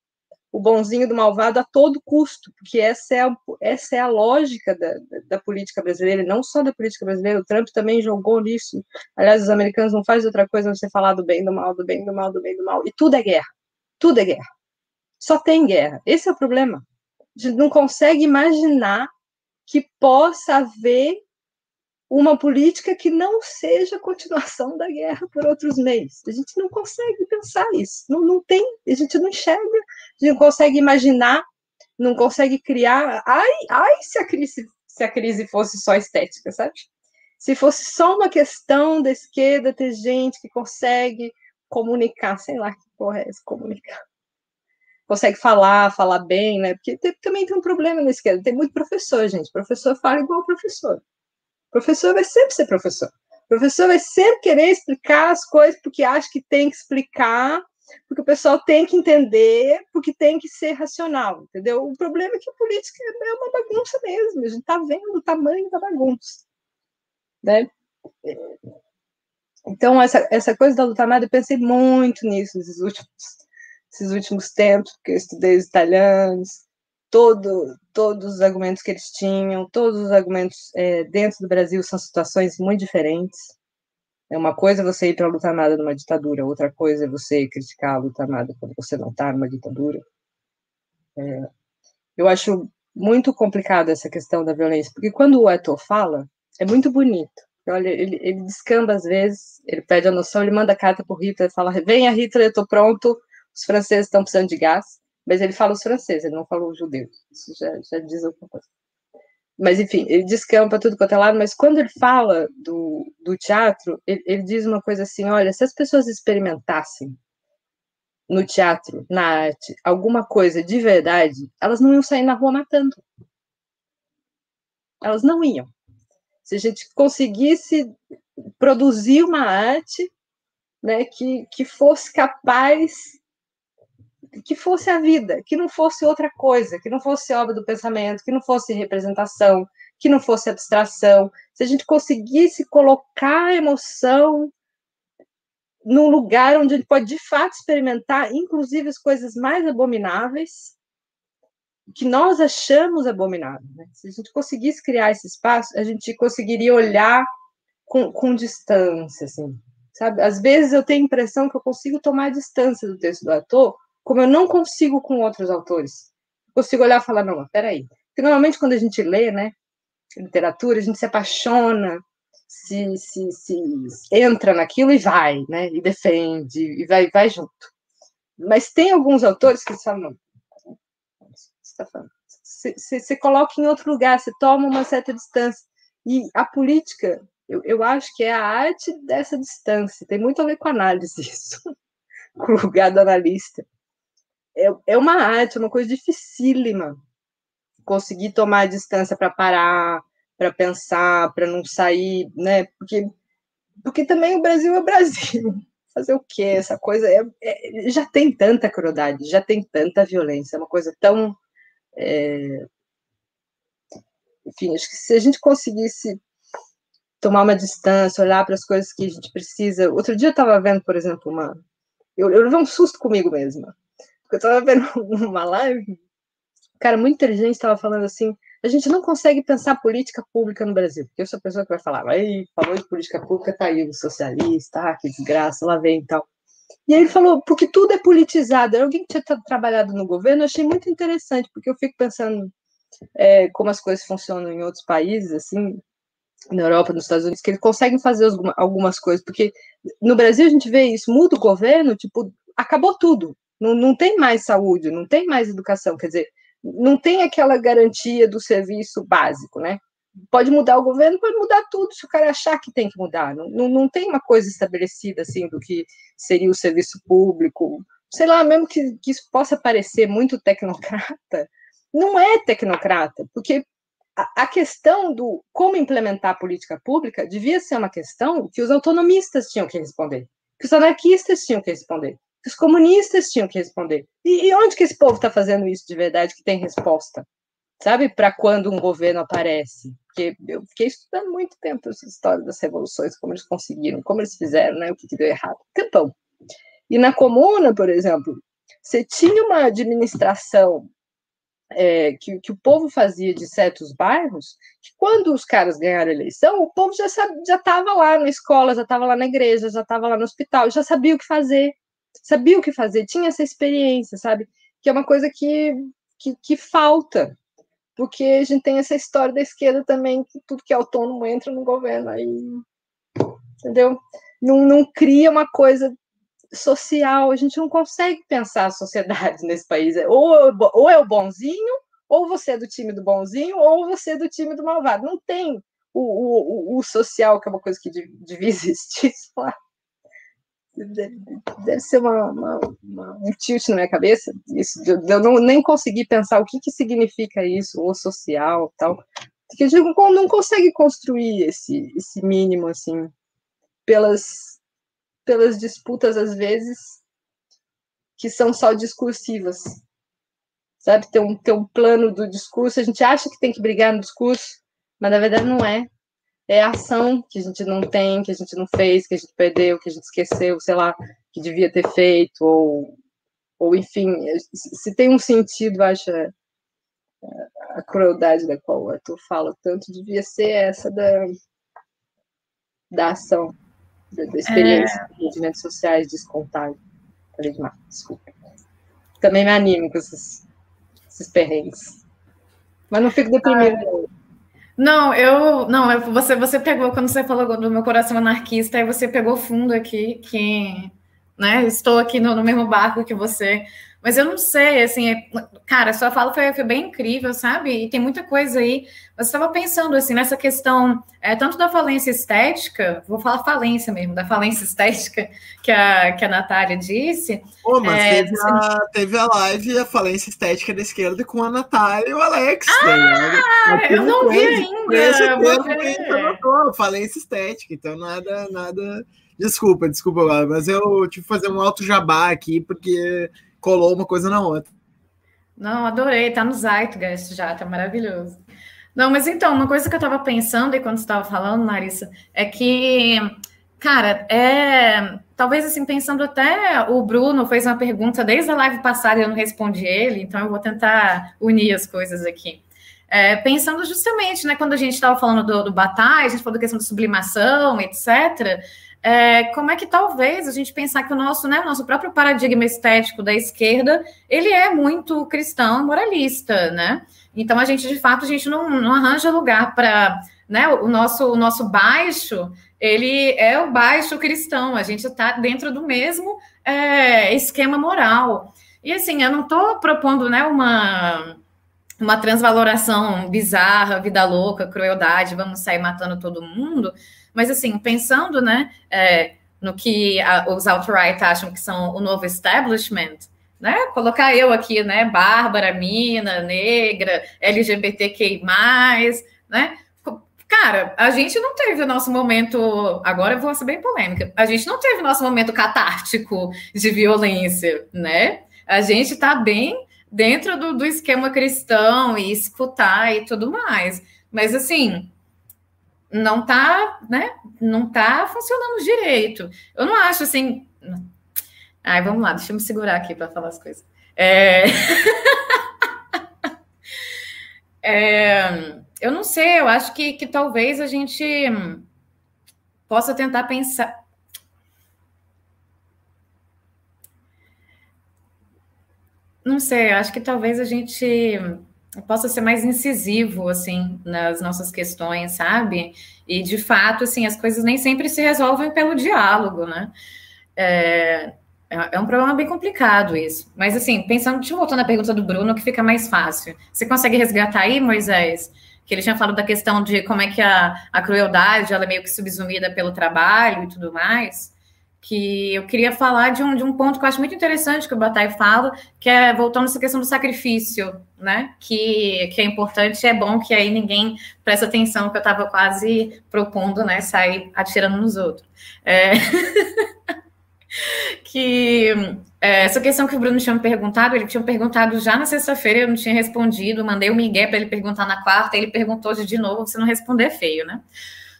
o bonzinho do malvado a todo custo, porque essa é a, essa é a lógica da, da, política brasileira, não só da política brasileira, o Trump também jogou nisso. Aliás, os americanos não fazem outra coisa você falar do bem, do mal, do bem, do mal, do bem, do mal. E tudo é guerra. Tudo é guerra. Só tem guerra. Esse é o problema. A gente não consegue imaginar que possa haver uma política que não seja continuação da guerra por outros meios. A gente não consegue pensar isso, não, não tem, a gente não enxerga, a gente não consegue imaginar, não consegue criar. Ai, ai se a crise, se a crise fosse só estética, sabe? Se fosse só uma questão da esquerda ter gente que consegue comunicar, sei lá que porra é essa, comunicar. Consegue falar, falar bem, né? Porque tem, também tem um problema na esquerda, tem muito professor, gente. Professor fala igual professor. Professor vai sempre ser professor. professor vai sempre querer explicar as coisas porque acha que tem que explicar porque o pessoal tem que entender, porque tem que ser racional, entendeu? O problema é que a política é uma bagunça mesmo, a gente está vendo o tamanho da bagunça, né? Então, essa, essa coisa da luta armada, eu pensei muito nisso nesses últimos, esses últimos tempos, porque eu estudei os italianos, todo, todos os argumentos que eles tinham, todos os argumentos é, dentro do Brasil são situações muito diferentes. É uma coisa você ir para a luta armada numa ditadura, outra coisa é você criticar a luta armada quando você não está numa ditadura. É, eu acho muito complicado essa questão da violência, porque quando o Eto fala, é muito bonito. Olha, ele, ele descamba às vezes, ele pede a noção, ele manda carta para Hitler, fala, venha Hitler, eu estou pronto, os franceses estão precisando de gás, mas ele fala os franceses, ele não fala os judeus, isso já, já diz alguma coisa. Mas, enfim, ele descampa tudo quanto é lado, mas quando ele fala do, do teatro, ele, ele diz uma coisa assim, olha, se as pessoas experimentassem no teatro, na arte, alguma coisa de verdade, elas não iam sair na rua matando. Elas não iam. Se a gente conseguisse produzir uma arte né, que, que fosse capaz, que fosse a vida, que não fosse outra coisa, que não fosse obra do pensamento, que não fosse representação, que não fosse abstração, se a gente conseguisse colocar a emoção num lugar onde ele pode de fato experimentar, inclusive as coisas mais abomináveis, que nós achamos abominável. Né? Se a gente conseguisse criar esse espaço, a gente conseguiria olhar com, com distância, assim, sabe? Às vezes eu tenho a impressão que eu consigo tomar distância do texto do ator, como eu não consigo com outros autores. Consigo olhar e falar, não, peraí. Porque normalmente quando a gente lê, né, literatura, a gente se apaixona, se, se, se entra naquilo e vai, né, e defende, e vai, vai junto. Mas tem alguns autores que falam, não, está falando. Você coloca em outro lugar, você toma uma certa distância. E a política, eu, eu acho que é a arte dessa distância. Tem muito a ver com análise isso, com o lugar do analista. É, é uma arte, é uma coisa dificílima. Conseguir tomar a distância para parar, para pensar, para não sair, né? Porque, porque também o Brasil é o Brasil. Fazer o quê? Essa coisa é, é, já tem tanta crueldade, já tem tanta violência, é uma coisa tão é... Enfim, acho que se a gente conseguisse tomar uma distância, olhar para as coisas que a gente precisa. Outro dia eu estava vendo, por exemplo, uma. Eu, eu levei um susto comigo mesma. Eu estava vendo uma live, cara muito inteligente estava falando assim: a gente não consegue pensar política pública no Brasil. Porque eu sou a pessoa que vai falar, aí, falou de política pública, tá aí o socialista, ah, que desgraça, lá vem e tal. E aí ele falou, porque tudo é politizado. Era alguém que tinha trabalhado no governo, eu achei muito interessante, porque eu fico pensando é, como as coisas funcionam em outros países, assim, na Europa, nos Estados Unidos, que eles conseguem fazer algumas coisas, porque no Brasil a gente vê isso, muda o governo, tipo, acabou tudo. Não, não tem mais saúde, não tem mais educação, quer dizer, não tem aquela garantia do serviço básico, né? pode mudar o governo, pode mudar tudo se o cara achar que tem que mudar. Não, não, não tem uma coisa estabelecida assim do que seria o serviço público. Sei lá, mesmo que, que isso possa parecer muito tecnocrata, não é tecnocrata, porque a, a questão do como implementar a política pública devia ser uma questão que os autonomistas tinham que responder, que os anarquistas tinham que responder, os comunistas tinham que responder. E, e onde que esse povo está fazendo isso de verdade que tem resposta? sabe, para quando um governo aparece. Porque eu fiquei estudando muito tempo essa história das revoluções, como eles conseguiram, como eles fizeram, né, o que, que deu errado. Tempão. E na comuna, por exemplo, você tinha uma administração é, que, que, o povo fazia de certos bairros, que quando os caras ganharam a eleição, o povo já já estava lá na escola, já estava lá na igreja, já estava lá no hospital, já sabia o que fazer, sabia o que fazer, tinha essa experiência, sabe? Que é uma coisa que, que, que falta porque a gente tem essa história da esquerda também, que tudo que é autônomo entra no governo, aí, entendeu? Não, não cria uma coisa social, a gente não consegue pensar a sociedade nesse país, ou, ou é o bonzinho, ou você é do time do bonzinho, ou você é do time do malvado, não tem o, o, o social, que é uma coisa que devia existir, lá deve, ser uma, uma, uma, um tilt na minha cabeça, isso, de, eu não, nem consegui pensar o que, que significa isso, o social tal, porque eu digo, não consegue construir esse, esse mínimo, assim, pelas, pelas disputas, às vezes, que são só discursivas. Sabe, ter um, ter um plano do discurso, a gente acha que tem que brigar no discurso, mas na verdade não é. É a ação que a gente não tem, que a gente não fez, que a gente perdeu, que a gente esqueceu, sei lá, que devia ter feito, ou, ou enfim, se tem um sentido, acho, é, a crueldade da qual o Arthur fala tanto, devia ser essa da, da ação, da, da experiência, é... movimentos sociais descontar. Falei demais, desculpa. Também me animo com esses, esses perrengues. Mas não fico deprimida. Ah, não, eu. Não, você, você pegou, quando você falou do meu coração anarquista, aí você pegou fundo aqui, que né, estou aqui no, no mesmo barco que você. Mas eu não sei, assim, é, cara, sua fala foi, foi, bem incrível, sabe? E tem muita coisa aí. Você estava pensando, assim, nessa questão, é, tanto da falência estética, vou falar falência mesmo, da falência estética que a, que a Natália disse. Pô, mas é, teve, a, teve, a, live a falência estética da esquerda com a Natália e o Alex. Ah, tá eu não vi ainda. Esse termo falência estética, então nada, nada... Desculpa, desculpa, mas eu tive que fazer um alto jabá aqui, porque colou uma coisa na outra. Não, adorei, tá no Zeitgeist já, tá maravilhoso. Não, mas então, uma coisa que eu tava pensando e quando você estava falando, Larissa, é que, cara, é. Talvez assim, pensando até o Bruno fez uma pergunta desde a live passada e eu não respondi ele, então eu vou tentar unir as coisas aqui. É, pensando justamente, né, quando a gente estava falando do, do a gente falou da questão da sublimação, etc é, como é que talvez a gente pensar que o nosso, né, o nosso próprio paradigma estético da esquerda, ele é muito cristão, moralista, né? Então a gente, de fato, a gente não, não arranja lugar para, né, o nosso, o nosso baixo, ele é o baixo cristão, a gente está dentro do mesmo é, esquema moral. E assim, eu não estou propondo, né, uma uma transvaloração bizarra, vida louca, crueldade, vamos sair matando todo mundo, mas, assim, pensando né, é, no que a, os alt-right acham que são o novo establishment, né? Colocar eu aqui, né? Bárbara, mina, negra, LGBTQI, né? Cara, a gente não teve o nosso momento. Agora eu vou ser bem polêmica. A gente não teve o nosso momento catártico de violência, né? A gente tá bem dentro do, do esquema cristão e escutar e tudo mais. Mas assim, não tá, né? Não tá funcionando direito. Eu não acho assim. Ai, vamos lá, deixa eu me segurar aqui para falar as coisas. É... é... Eu não sei, eu acho que, que talvez a gente possa tentar pensar. Não sei, eu acho que talvez a gente possa ser mais incisivo, assim, nas nossas questões, sabe? E, de fato, assim, as coisas nem sempre se resolvem pelo diálogo, né? É, é um problema bem complicado isso. Mas, assim, pensando, eu voltar na pergunta do Bruno, que fica mais fácil. Você consegue resgatar aí, Moisés? Que ele tinha falado da questão de como é que a, a crueldade, ela é meio que subsumida pelo trabalho e tudo mais que eu queria falar de um, de um ponto que eu acho muito interessante que o Bataille fala, que é voltando essa questão do sacrifício, né? Que, que é importante, é bom que aí ninguém presta atenção, que eu estava quase propondo, né? Sair atirando nos outros. É... que é, essa questão que o Bruno tinha me perguntado, ele tinha perguntado já na sexta-feira, eu não tinha respondido, mandei o Miguel para ele perguntar na quarta, ele perguntou de novo, se não responder é feio, né?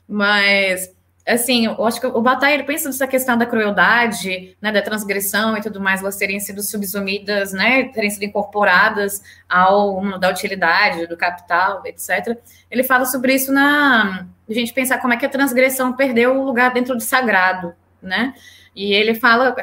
Mas assim, eu acho que o Bataille pensa nessa questão da crueldade, né, da transgressão e tudo mais, elas terem sido subsumidas, né, terem sido incorporadas ao mundo da utilidade, do capital, etc. Ele fala sobre isso na a gente pensar como é que a transgressão perdeu o lugar dentro do sagrado, né? E ele fala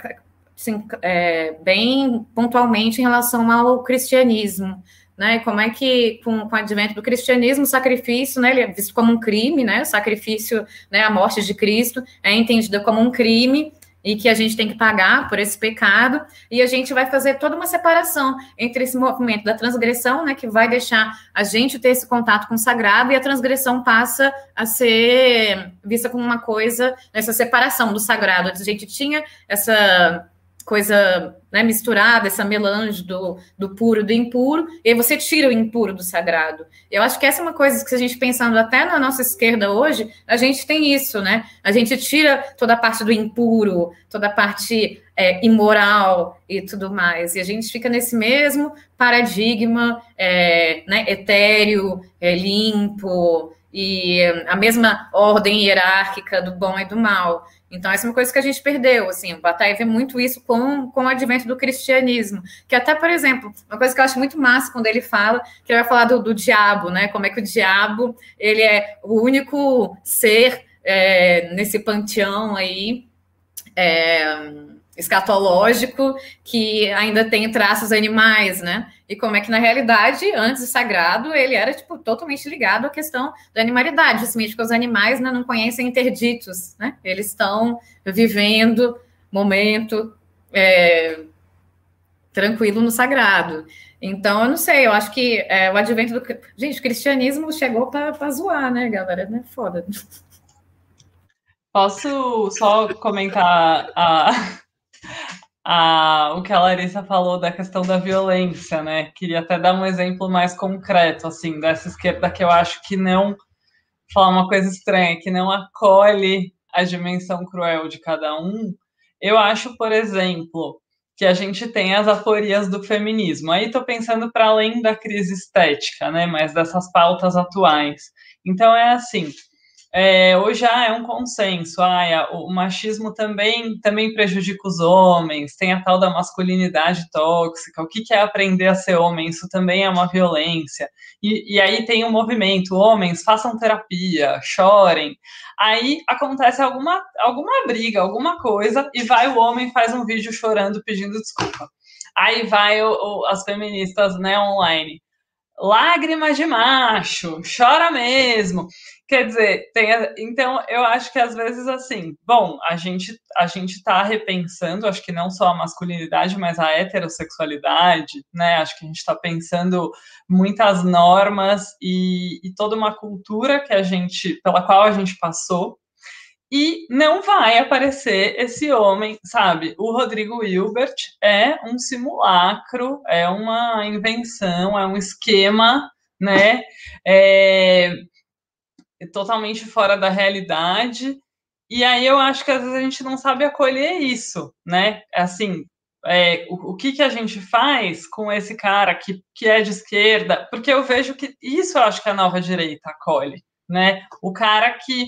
assim, é, bem pontualmente em relação ao cristianismo, né? Como é que, com, com o advento do cristianismo, o sacrifício, né, ele é visto como um crime, né? O sacrifício, né, a morte de Cristo é entendida como um crime e que a gente tem que pagar por esse pecado, e a gente vai fazer toda uma separação entre esse movimento da transgressão, né, que vai deixar a gente ter esse contato com o sagrado, e a transgressão passa a ser vista como uma coisa, essa separação do sagrado. A gente tinha essa coisa né, misturada, essa melange do, do puro do impuro, e aí você tira o impuro do sagrado. Eu acho que essa é uma coisa que, se a gente pensando até na nossa esquerda hoje, a gente tem isso, né? A gente tira toda a parte do impuro, toda a parte é, imoral e tudo mais. E a gente fica nesse mesmo paradigma é, né, etéreo, é, limpo, e a mesma ordem hierárquica do bom e do mal. Então, essa é uma coisa que a gente perdeu, assim, o Bataille vê muito isso com, com o advento do cristianismo, que até, por exemplo, uma coisa que eu acho muito massa quando ele fala, que ele vai falar do, do diabo, né, como é que o diabo, ele é o único ser é, nesse panteão aí, é, escatológico que ainda tem traços animais, né? E como é que na realidade, antes do sagrado, ele era tipo totalmente ligado à questão da animalidade, justamente porque os animais né, não conhecem interditos, né? Eles estão vivendo momento é, tranquilo no sagrado. Então, eu não sei, eu acho que é, o advento do. Gente, o cristianismo chegou para zoar, né, galera? Não é foda. Posso só comentar a, a, o que a Larissa falou da questão da violência, né? Queria até dar um exemplo mais concreto, assim, dessa esquerda que eu acho que não falar uma coisa estranha, que não acolhe a dimensão cruel de cada um. Eu acho, por exemplo, que a gente tem as aporias do feminismo. Aí estou pensando para além da crise estética, né? Mas dessas pautas atuais. Então é assim é, hoje já é um consenso, ah, o machismo também, também prejudica os homens, tem a tal da masculinidade tóxica, o que, que é aprender a ser homem? Isso também é uma violência. E, e aí tem um movimento, homens, façam terapia, chorem. Aí acontece alguma, alguma briga, alguma coisa, e vai o homem faz um vídeo chorando, pedindo desculpa. Aí vai o, o, as feministas né, online. Lágrimas de macho, chora mesmo. Quer dizer, tem, então eu acho que às vezes assim, bom, a gente a gente está repensando, acho que não só a masculinidade, mas a heterossexualidade, né? Acho que a gente está pensando muitas normas e, e toda uma cultura que a gente, pela qual a gente passou, e não vai aparecer esse homem, sabe? O Rodrigo Hilbert é um simulacro, é uma invenção, é um esquema, né? É, totalmente fora da realidade. E aí eu acho que às vezes a gente não sabe acolher isso, né? Assim, é, o, o, que, que a gente faz com esse cara que, que é de esquerda? Porque eu vejo que isso eu acho que a nova direita acolhe, né? O cara que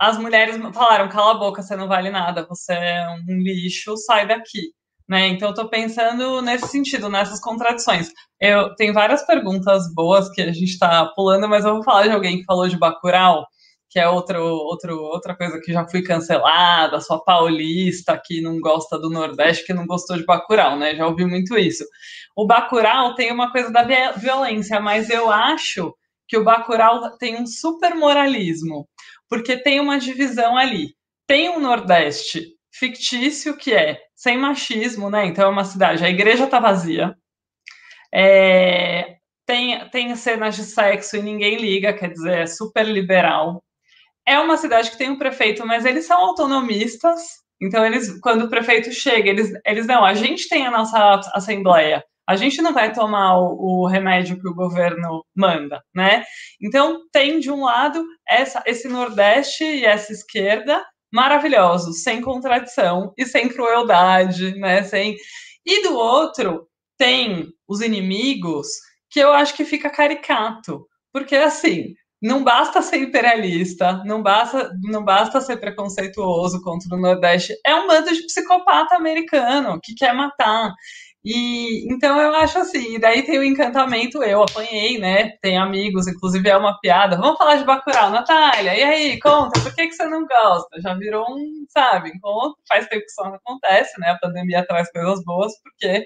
as mulheres falaram, cala a boca, você não vale nada, você é um lixo, sai daqui. Né? Então, estou pensando nesse sentido, nessas contradições. Eu tenho várias perguntas boas que a gente está pulando, mas eu vou falar de alguém que falou de Bacurau, que é outro, outro, outra coisa que já fui cancelada, sua paulista que não gosta do Nordeste, que não gostou de Bacurau, né? Já ouvi muito isso. O Bacurau tem uma coisa da violência, mas eu acho que o Bacurau tem um super moralismo, porque tem uma divisão ali. Tem um Nordeste fictício que é sem machismo, né? Então é uma cidade, a igreja tá vazia, é, tem, tem cenas de sexo e ninguém liga, quer dizer, é super liberal. É uma cidade que tem um prefeito, mas eles são autonomistas, então eles, quando o prefeito chega, eles, eles não, a gente tem a nossa assembleia, a gente não vai tomar o, o, remédio que o governo manda, né? Então tem de um lado essa, esse Nordeste e essa esquerda maravilhosos, sem contradição e sem crueldade, né? Sem... E do outro, tem os inimigos que eu acho que fica caricato, porque assim, não basta ser imperialista, não basta, não basta ser preconceituoso contra o Nordeste, é um bando de psicopata americano que quer matar. E então eu acho assim, e daí tem o encantamento, eu apanhei, né? Tem amigos, inclusive é uma piada. Vamos falar de Bacurau, Natália, e aí, conta, por que, que você não gosta? Já virou um, sabe, encontro, faz tempo que isso não acontece, né? A pandemia traz coisas boas, porque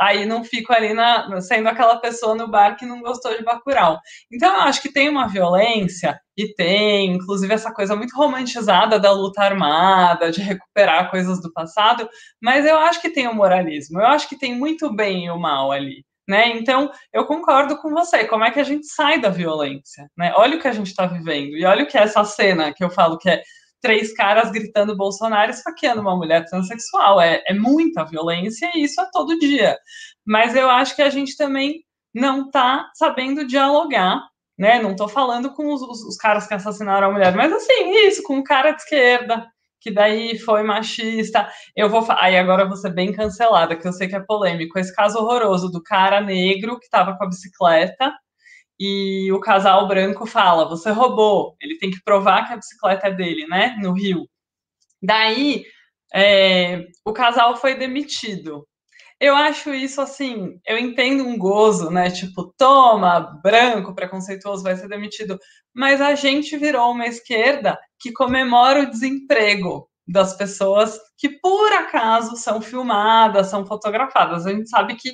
aí não fico ali na, sendo aquela pessoa no bar que não gostou de Bacurau. Então eu acho que tem uma violência e tem, inclusive, essa coisa muito romantizada da luta armada, de recuperar coisas do passado, mas eu acho que tem o moralismo, eu acho que tem muito bem e o mal ali. Né? Então, eu concordo com você. Como é que a gente sai da violência? Né? Olha o que a gente está vivendo. E olha o que é essa cena que eu falo que é três caras gritando Bolsonaro esfaqueando uma mulher transexual. É, é muita violência e isso é todo dia. Mas eu acho que a gente também não está sabendo dialogar né? Não tô falando com os, os, os, caras que assassinaram a mulher, mas assim, isso, com um cara de esquerda que daí foi machista. Eu vou aí agora eu vou ser bem cancelada, que eu sei que é polêmico. Esse caso horroroso do cara negro que estava com a bicicleta e o casal branco fala: "Você roubou". Ele tem que provar que a bicicleta é dele, né? No Rio. Daí é, o casal foi demitido. Eu acho isso assim, eu entendo um gozo, né? Tipo, toma, branco, preconceituoso, vai ser demitido. Mas a gente virou uma esquerda que comemora o desemprego das pessoas que por acaso são filmadas, são fotografadas. A gente sabe que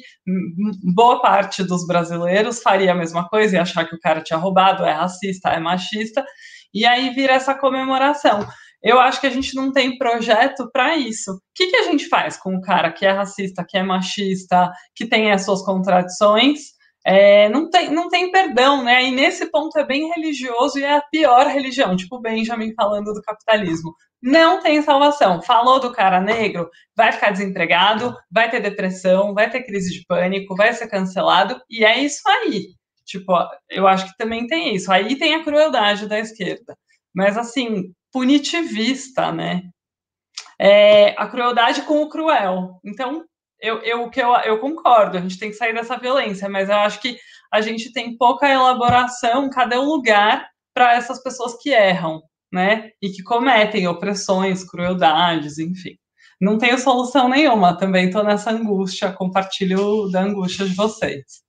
boa parte dos brasileiros faria a mesma coisa e achar que o cara tinha roubado, é racista, é machista, e aí vira essa comemoração. Eu acho que a gente não tem projeto para isso. O que, que a gente faz com o cara que é racista, que é machista, que tem as suas contradições? É, não, tem, não tem perdão, né? E nesse ponto é bem religioso e é a pior religião, tipo Benjamin falando do capitalismo. Não tem salvação. Falou do cara negro, vai ficar desempregado, vai ter depressão, vai ter crise de pânico, vai ser cancelado, e é isso aí. Tipo, eu acho que também tem isso. Aí tem a crueldade da esquerda. Mas assim, punitivista, né? É, a crueldade com o cruel. Então, eu, eu, que eu, eu concordo, a gente tem que sair dessa violência, mas eu acho que a gente tem pouca elaboração, cadê o lugar para essas pessoas que erram, né? E que cometem opressões, crueldades, enfim. Não tenho solução nenhuma, também estou nessa angústia, compartilho da angústia de vocês.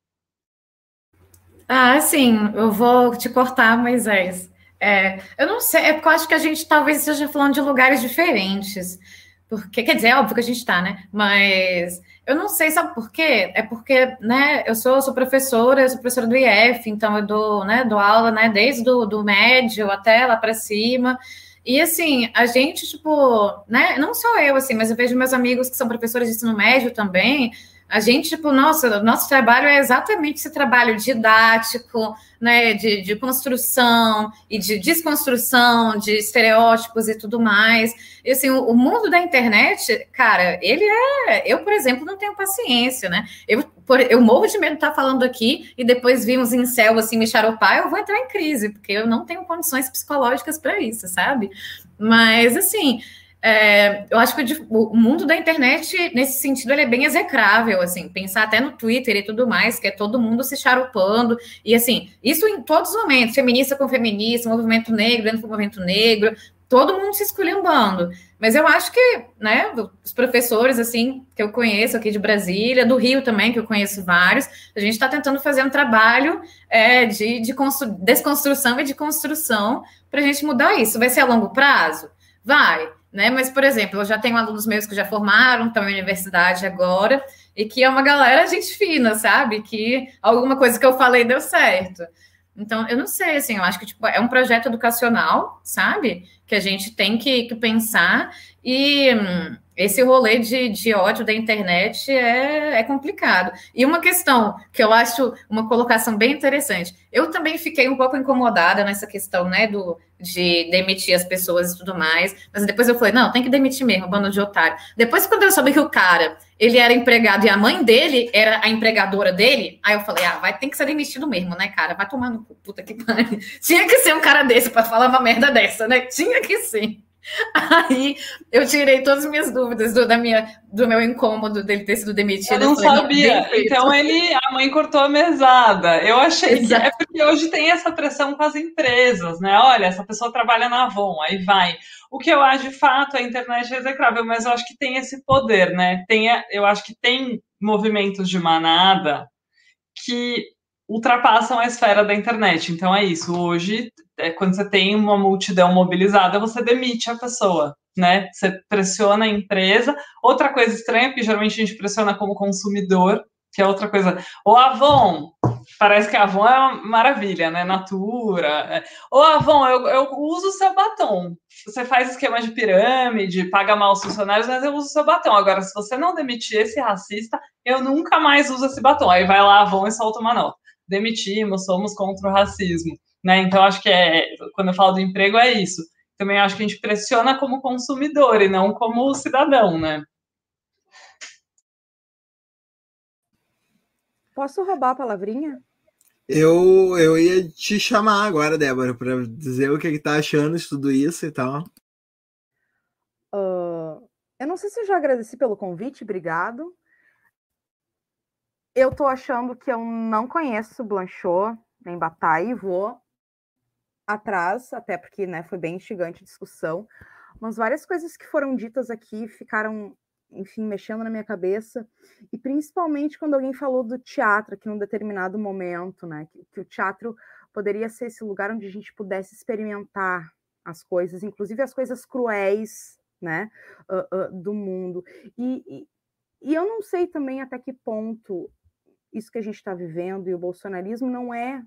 Ah, sim, eu vou te cortar, Moisés. É, eu não sei, é porque eu acho que a gente talvez esteja falando de lugares diferentes. Porque, quer dizer, é óbvio que a gente está, né? Mas eu não sei, sabe por quê? É porque, né, eu sou, sou professora, eu sou professora do IF, então eu dou, né, dou aula, né, desde do, do médio até lá para cima. E assim, a gente, tipo, né, não sou eu, assim, mas eu vejo meus amigos que são professores de ensino médio também, a gente, tipo, nossa, nosso trabalho é exatamente esse trabalho didático, né, de, de construção e de desconstrução de estereótipos e tudo mais. E assim, o, o, mundo da internet, cara, ele é. Eu, por exemplo, não tenho paciência, né? Eu, por, eu morro de medo de estar falando aqui e depois vimos em céu assim me charopar, eu vou entrar em crise, porque eu não tenho condições psicológicas para isso, sabe? Mas assim. É, eu acho que o mundo da internet, nesse sentido, ele é bem execrável, assim, pensar até no Twitter e tudo mais, que é todo mundo se charupando, e assim, isso em todos os momentos, feminista com feminista, movimento negro dentro do movimento negro, todo mundo se esculhambando. Mas eu acho que, né, os professores, assim, que eu conheço aqui de Brasília, do Rio também, que eu conheço vários, a gente está tentando fazer um trabalho é, de, de desconstrução e de construção para a gente mudar isso. Vai ser a longo prazo? Vai. Né? Mas, por exemplo, eu já tenho alunos meus que já formaram, estão na universidade agora, e que é uma galera gente fina, sabe? Que alguma coisa que eu falei deu certo. Então, eu não sei, assim, eu acho que tipo, é um projeto educacional, sabe? Que a gente tem que, que pensar. E hum, esse rolê de, de ódio da internet é, é complicado. E uma questão que eu acho uma colocação bem interessante. Eu também fiquei um pouco incomodada nessa questão, né, do, de demitir as pessoas e tudo mais. Mas depois eu falei, não, tem que demitir mesmo, bando de otário. Depois, quando eu soube que o cara, ele era empregado e a mãe dele era a empregadora dele, aí eu falei, ah, vai ter que ser demitido mesmo, né, cara? Vai tomar no puta que pariu. Tinha que ser um cara desse para falar uma merda dessa, né? Tinha que ser. Aí eu tirei todas as minhas dúvidas do, da minha, do meu incômodo dele ter sido demitido. Eu não falei, sabia. Então ele, a mãe cortou a mesada. Eu achei Exato. que é porque hoje tem essa pressão com as empresas, né? Olha, essa pessoa trabalha na Avon, aí vai. O que eu acho de fato a internet é execrável, mas eu acho que tem esse poder, né? Tem, eu acho que tem movimentos de manada que ultrapassam a esfera da internet. Então é isso. Hoje, é, quando você tem uma multidão mobilizada, você demite a pessoa, né? Você pressiona a empresa. Outra coisa estranha, porque geralmente a gente pressiona como consumidor, que é outra coisa. O Avon, parece que a Avon é uma maravilha, né? Natura. É. Ô, Avon, eu, eu uso o seu batom. Você faz esquema de pirâmide, paga mal os funcionários, mas eu uso o seu batom. Agora, se você não demitir esse racista, eu nunca mais uso esse batom. Aí vai lá Avon e solta uma nota demitimos, somos contra o racismo. Né? Então, acho que é, quando eu falo do emprego, é isso. Também acho que a gente pressiona como consumidor e não como cidadão, né? Posso roubar a palavrinha? Eu, eu ia te chamar agora, Débora, para dizer o que, que tá achando de tudo isso e tal. Uh, eu não sei se eu já agradeci pelo convite, obrigado. Eu tô achando que eu não conheço Blanchot, nem Bataille, vou atrás, até porque né, foi bem instigante a discussão, mas várias coisas que foram ditas aqui ficaram, enfim, mexendo na minha cabeça, e principalmente quando alguém falou do teatro, que num determinado momento, né, que, que o teatro poderia ser esse lugar onde a gente pudesse experimentar as coisas, inclusive as coisas cruéis, né, uh, uh, do mundo. E, e, e, eu não sei também até que ponto isso que a gente está vivendo e o bolsonarismo não é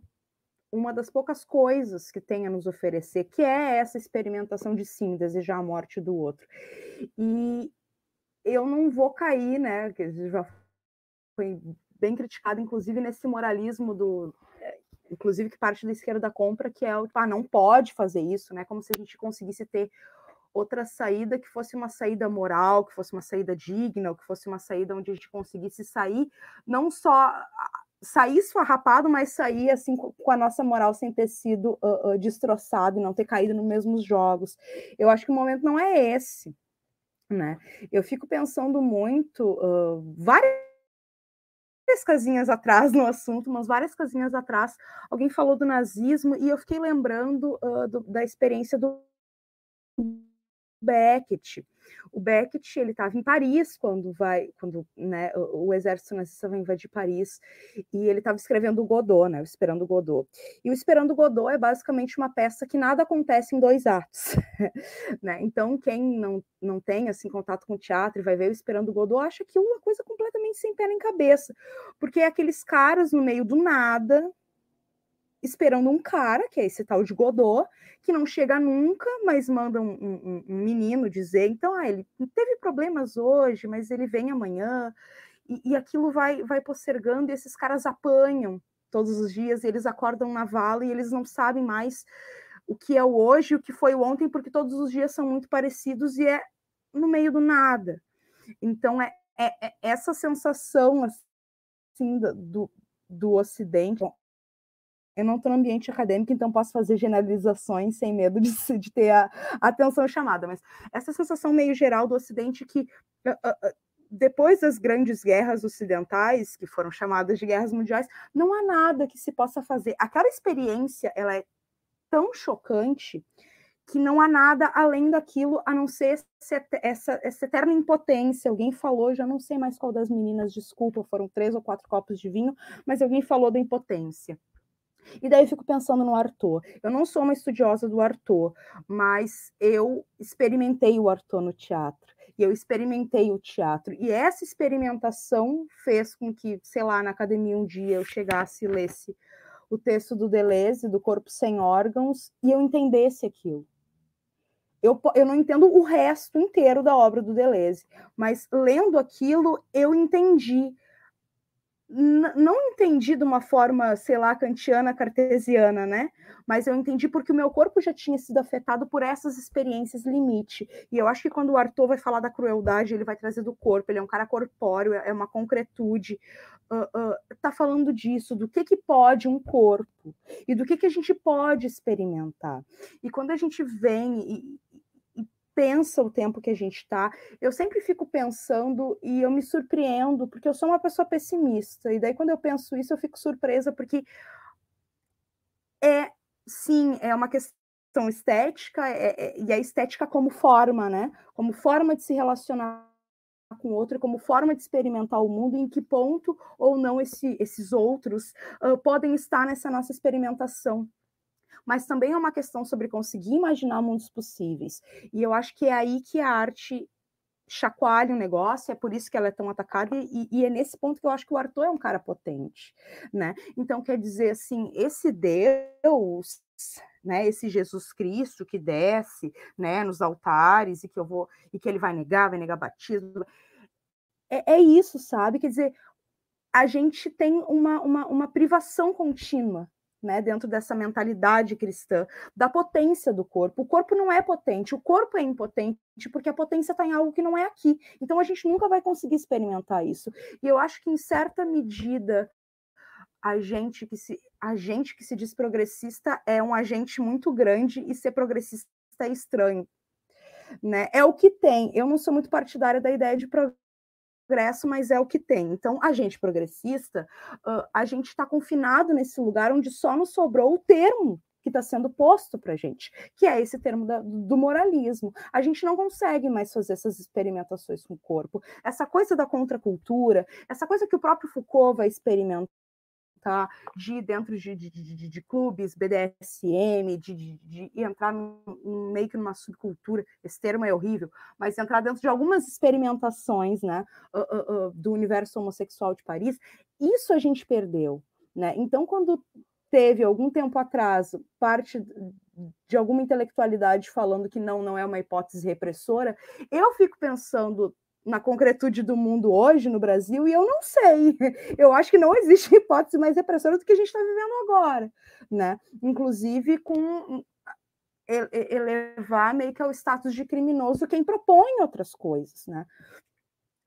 uma das poucas coisas que tem a nos oferecer, que é essa experimentação de sim, desejar a morte do outro. E eu não vou cair, né, que já foi bem criticado, inclusive, nesse moralismo do inclusive que parte da esquerda compra, que é o ah, não pode fazer isso, né? Como se a gente conseguisse ter outra saída que fosse uma saída moral, que fosse uma saída digna, que fosse uma saída onde a gente conseguisse sair, não só sair esfarrapado, mas sair assim com a nossa moral sem ter sido uh, uh, destroçado e não ter caído nos mesmos jogos. Eu acho que o momento não é esse, né? Eu fico pensando muito, uh, várias várias casinhas atrás no assunto, mas várias casinhas atrás, alguém falou do nazismo e eu fiquei lembrando uh, do, da experiência do Beckett. O Beckett ele estava em Paris quando vai, quando né, o, exército nazista vai invadir Paris e ele estava escrevendo o Godot, né, o Esperando Godot. E o Esperando Godot é basicamente uma peça que nada acontece em dois atos, né? Então quem não, não tem assim contato com o teatro e vai ver o Esperando Godot acha que é uma coisa completamente sem pé nem cabeça, porque é aqueles caras no meio do nada esperando um cara, que é esse tal de Godot, que não chega nunca, mas manda um, um, um menino dizer, então, ah, ele teve problemas hoje, mas ele vem amanhã, e, e, aquilo vai, vai postergando, e esses caras apanham todos os dias, eles acordam na vala e eles não sabem mais o que é o hoje o que foi o ontem, porque todos os dias são muito parecidos e é no meio do nada. Então, é, é, é essa sensação, assim, do, do Ocidente, eu não estou no ambiente acadêmico, então posso fazer generalizações sem medo de, de ter a, a atenção chamada, mas essa sensação meio geral do Ocidente que uh, uh, depois das grandes guerras ocidentais, que foram chamadas de guerras mundiais, não há nada que se possa fazer. Aquela experiência, ela é tão chocante que não há nada além daquilo a não ser essa, essa eterna impotência. Alguém falou, já não sei mais qual das meninas, desculpa, foram três ou quatro copos de vinho, mas alguém falou da impotência. E daí eu fico pensando no Arthur. Eu não sou uma estudiosa do Arthur, mas eu experimentei o Arthur no teatro. E eu experimentei o teatro. E essa experimentação fez com que, sei lá, na academia um dia eu chegasse e lesse o texto do Deleuze, do Corpo Sem Órgãos, e eu entendesse aquilo. Eu, eu não entendo o resto inteiro da obra do Deleuze, mas lendo aquilo, eu entendi não entendi de uma forma, sei lá, kantiana, cartesiana, né? Mas eu entendi porque o meu corpo já tinha sido afetado por essas experiências limite. E eu acho que quando o Arthur vai falar da crueldade, ele vai trazer do corpo, ele é um cara corpóreo, é uma concretude. Uh, uh, tá falando disso, do que que pode um corpo e do que que a gente pode experimentar. E quando a gente vem e, pensa o tempo que a gente está. Eu sempre fico pensando e eu me surpreendo, porque eu sou uma pessoa pessimista. E daí, quando eu penso isso, eu fico surpresa, porque é sim, é uma questão estética, é, é, e a estética como forma, né? Como forma de se relacionar com o outro, como forma de experimentar o mundo, em que ponto ou não esse, esses outros uh, podem estar nessa nossa experimentação mas também é uma questão sobre conseguir imaginar mundos possíveis. E eu acho que é aí que a arte chacoalha o negócio, é por isso que ela é tão atacada, e, e, é nesse ponto que eu acho que o Arthur é um cara potente, né? Então, quer dizer, assim, esse Deus, né, esse Jesus Cristo que desce, né, nos altares, e que eu vou, e que ele vai negar, vai negar batismo, é, é isso, sabe? Quer dizer, a gente tem uma, uma, uma privação contínua né, dentro dessa mentalidade cristã, da potência do corpo. O corpo não é potente, o corpo é impotente porque a potência está em algo que não é aqui. Então a gente nunca vai conseguir experimentar isso. E eu acho que em certa medida a gente que se a gente que se diz progressista é um agente muito grande e ser progressista é estranho. né? É o que tem. Eu não sou muito partidária da ideia de progresso, mas é o que tem. Então, a gente progressista, a gente está confinado nesse lugar onde só nos sobrou o termo que está sendo posto para a gente, que é esse termo da, do moralismo. A gente não consegue mais fazer essas experimentações com o corpo. Essa coisa da contracultura, essa coisa que o próprio Foucault vai experimentar tá? de dentro de, de, de, de clubes, BDSM, de, entrar num, meio que numa subcultura, esse termo é horrível, mas entrar dentro de algumas experimentações né, uh, uh, uh, do universo homossexual de Paris, isso a gente perdeu. Né? Então, quando teve algum tempo atrás parte de alguma intelectualidade falando que não, não é uma hipótese repressora, eu fico pensando na concretude do mundo hoje no Brasil e eu não sei. Eu acho que não existe hipótese mais repressora do que a gente está vivendo agora, né? Inclusive com elevar meio que ao status de criminoso quem propõe outras coisas, né?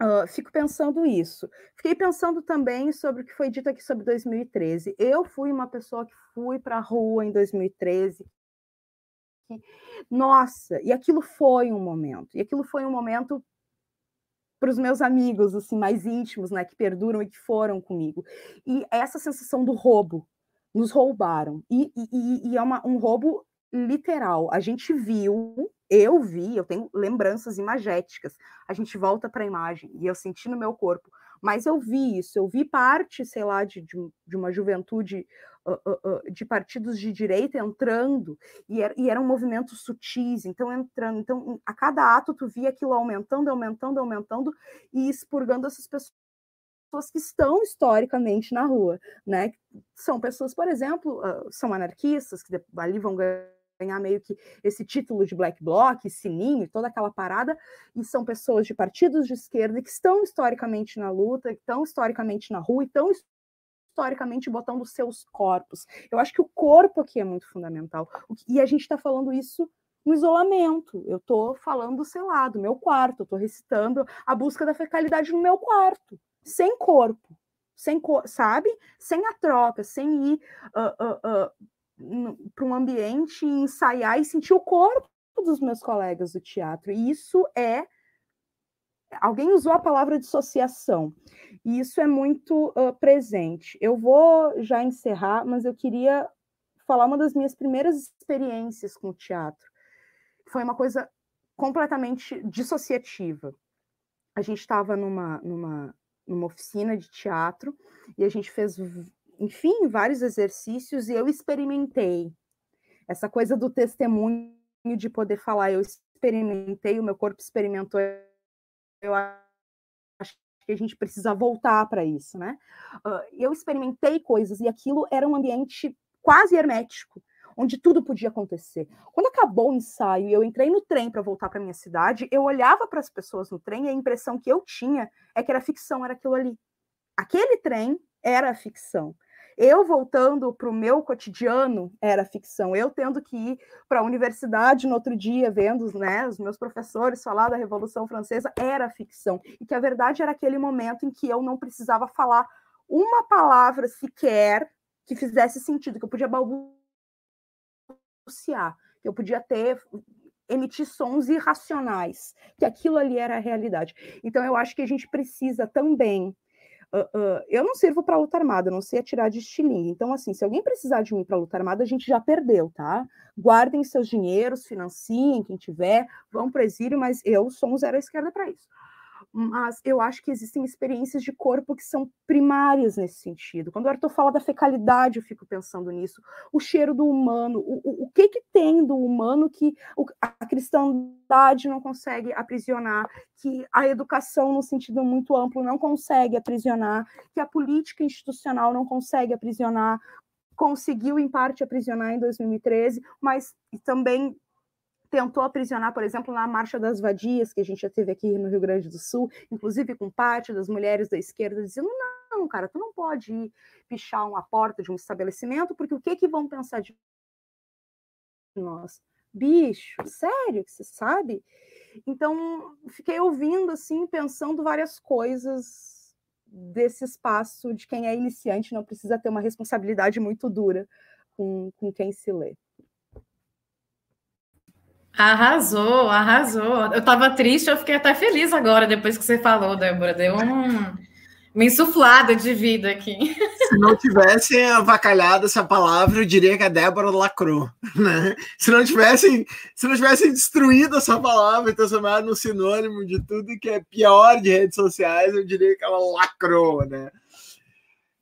Uh, fico pensando isso. Fiquei pensando também sobre o que foi dito aqui sobre 2013. Eu fui uma pessoa que fui para a rua em 2013. Nossa, e aquilo foi um momento. E aquilo foi um momento para os meus amigos assim mais íntimos, né, que perduram e que foram comigo. E essa sensação do roubo, nos roubaram. E, e, e é uma, um roubo literal. A gente viu eu vi, eu tenho lembranças imagéticas. A gente volta para a imagem e eu senti no meu corpo. Mas eu vi isso, eu vi parte, sei lá, de, de, de uma juventude de partidos de direita entrando, e, era, e eram movimentos sutis, então entrando. Então, a cada ato, tu via aquilo aumentando, aumentando, aumentando e expurgando essas pessoas pessoas que estão historicamente na rua, né? São pessoas, por exemplo, são anarquistas que ali vão ganhar ganhar meio que esse título de black bloc, sininho, toda aquela parada, e são pessoas de partidos de esquerda que estão historicamente na luta, que estão historicamente na rua e estão historicamente botando seus corpos. Eu acho que o corpo aqui é muito fundamental. E a gente está falando isso no isolamento. Eu estou falando, sei lá, do meu quarto, estou recitando a busca da fecalidade no meu quarto, sem corpo, sem cor, sabe? Sem a troca, sem ir uh, uh, uh, para um ambiente ensaiar e sentir o corpo dos meus colegas do teatro. E isso é. Alguém usou a palavra dissociação, e isso é muito uh, presente. Eu vou já encerrar, mas eu queria falar uma das minhas primeiras experiências com o teatro. Foi uma coisa completamente dissociativa. A gente estava numa, numa, numa oficina de teatro e a gente fez enfim, vários exercícios e eu experimentei essa coisa do testemunho de poder falar, eu experimentei, o meu corpo experimentou, eu acho que a gente precisa voltar para isso, né? Eu experimentei coisas e aquilo era um ambiente quase hermético, onde tudo podia acontecer. Quando acabou o ensaio e eu entrei no trem para voltar para minha cidade, eu olhava para as pessoas no trem e a impressão que eu tinha é que era ficção, era aquilo ali. Aquele trem era ficção. Eu voltando para o meu cotidiano era ficção. Eu tendo que ir para a universidade no outro dia, vendo né, os meus professores falar da Revolução Francesa, era ficção. E que a verdade era aquele momento em que eu não precisava falar uma palavra sequer que fizesse sentido, que eu podia balbuciar, que eu podia ter emitir sons irracionais, que aquilo ali era a realidade. Então eu acho que a gente precisa também Uh, eu não sirvo para luta armada, não sei atirar de estilingue. Então, assim, se alguém precisar de mim para luta armada, a gente já perdeu, tá? Guardem seus dinheiros, financiem quem tiver, vão para exílio, mas eu sou um zero à esquerda para isso mas eu acho que existem experiências de corpo que são primárias nesse sentido. Quando o Arthur fala da fecalidade, eu fico pensando nisso. O cheiro do humano, o, o, o que que tem do humano que a cristandade não consegue aprisionar, que a educação, no sentido muito amplo, não consegue aprisionar, que a política institucional não consegue aprisionar, conseguiu, em parte, aprisionar em 2013, mas também tentou aprisionar, por exemplo, na Marcha das Vadias, que a gente já teve aqui no Rio Grande do Sul, inclusive com parte das mulheres da esquerda dizendo: não, cara, tu não pode ir pichar uma porta de um estabelecimento, porque o que, que vão pensar de nós? Bicho, sério que você sabe? Então, fiquei ouvindo, assim, pensando várias coisas desse espaço de quem é iniciante, não precisa ter uma responsabilidade muito dura com, com quem se lê. Arrasou, arrasou. Eu tava triste, eu fiquei até feliz agora, depois que você falou, Débora. Deu um, uma insuflada de vida aqui. Se não tivessem avacalhado essa palavra, eu diria que a Débora lacrou. Né? Se não tivessem, se não tivessem destruído essa palavra e transformado no sinônimo de tudo que é pior de redes sociais, eu diria que ela lacrou, né?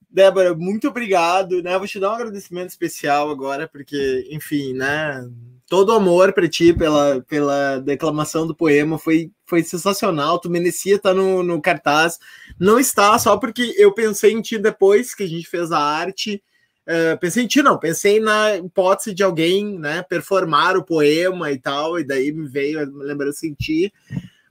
Débora, muito obrigado, né? Vou te dar um agradecimento especial agora, porque, enfim, né? Todo o amor para ti pela, pela declamação do poema foi, foi sensacional. Tu merecia estar no, no cartaz. Não está só porque eu pensei em ti depois que a gente fez a arte. Uh, pensei em ti, não, pensei na hipótese de alguém né, performar o poema e tal, e daí me veio a lembrança em ti.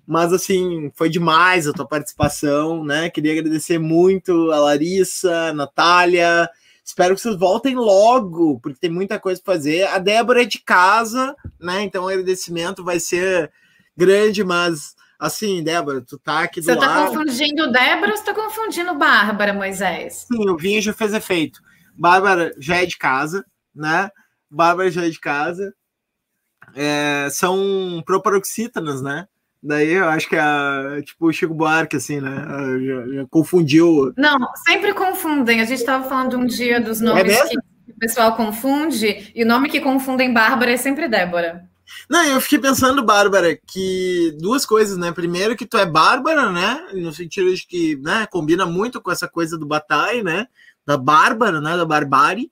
Mas assim, foi demais a tua participação, né? Queria agradecer muito a Larissa, a Natália, Espero que vocês voltem logo, porque tem muita coisa para fazer. A Débora é de casa, né? Então o agradecimento vai ser grande, mas assim, Débora, tu tá aqui do você lado. Você tá confundindo Débora ou você tá confundindo Bárbara, Moisés? Sim, o vinho já fez efeito. Bárbara já é de casa, né? Bárbara já é de casa. É, são proparoxítonas, né? Daí eu acho que é tipo o Chico Buarque, assim, né? Já, já confundiu. Não, sempre confundem. A gente estava falando um dia dos nomes é que o pessoal confunde, e o nome que confundem Bárbara é sempre Débora. Não, eu fiquei pensando, Bárbara, que duas coisas, né? Primeiro, que tu é Bárbara, né? No sentido de que né, combina muito com essa coisa do Batai, né? Da Bárbara, né? Da barbárie.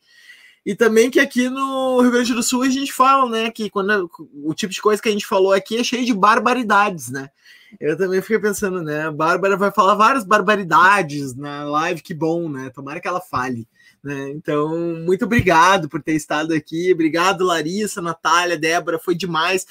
E também que aqui no Rio Grande do Sul a gente fala, né, que quando o tipo de coisa que a gente falou aqui é cheio de barbaridades, né? Eu também fiquei pensando, né? A Bárbara vai falar várias barbaridades na live, que bom, né? Tomara que ela fale. Né? Então, muito obrigado por ter estado aqui. Obrigado, Larissa, Natália, Débora, foi demais.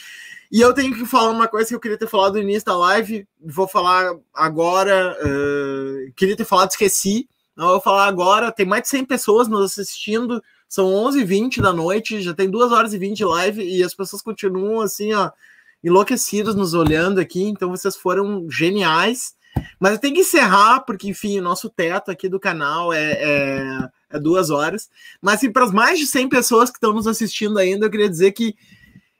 E eu tenho que falar uma coisa que eu queria ter falado no início da live, vou falar agora. Uh, queria ter falado, esqueci. Não, vou falar agora. Tem mais de 100 pessoas nos assistindo são 11h20 da noite, já tem 2 horas e 20 de live e as pessoas continuam assim, ó, enlouquecidas nos olhando aqui. Então vocês foram geniais. Mas eu tenho que encerrar, porque, enfim, o nosso teto aqui do canal é, é, é duas horas. Mas, assim, para as mais de 100 pessoas que estão nos assistindo ainda, eu queria dizer que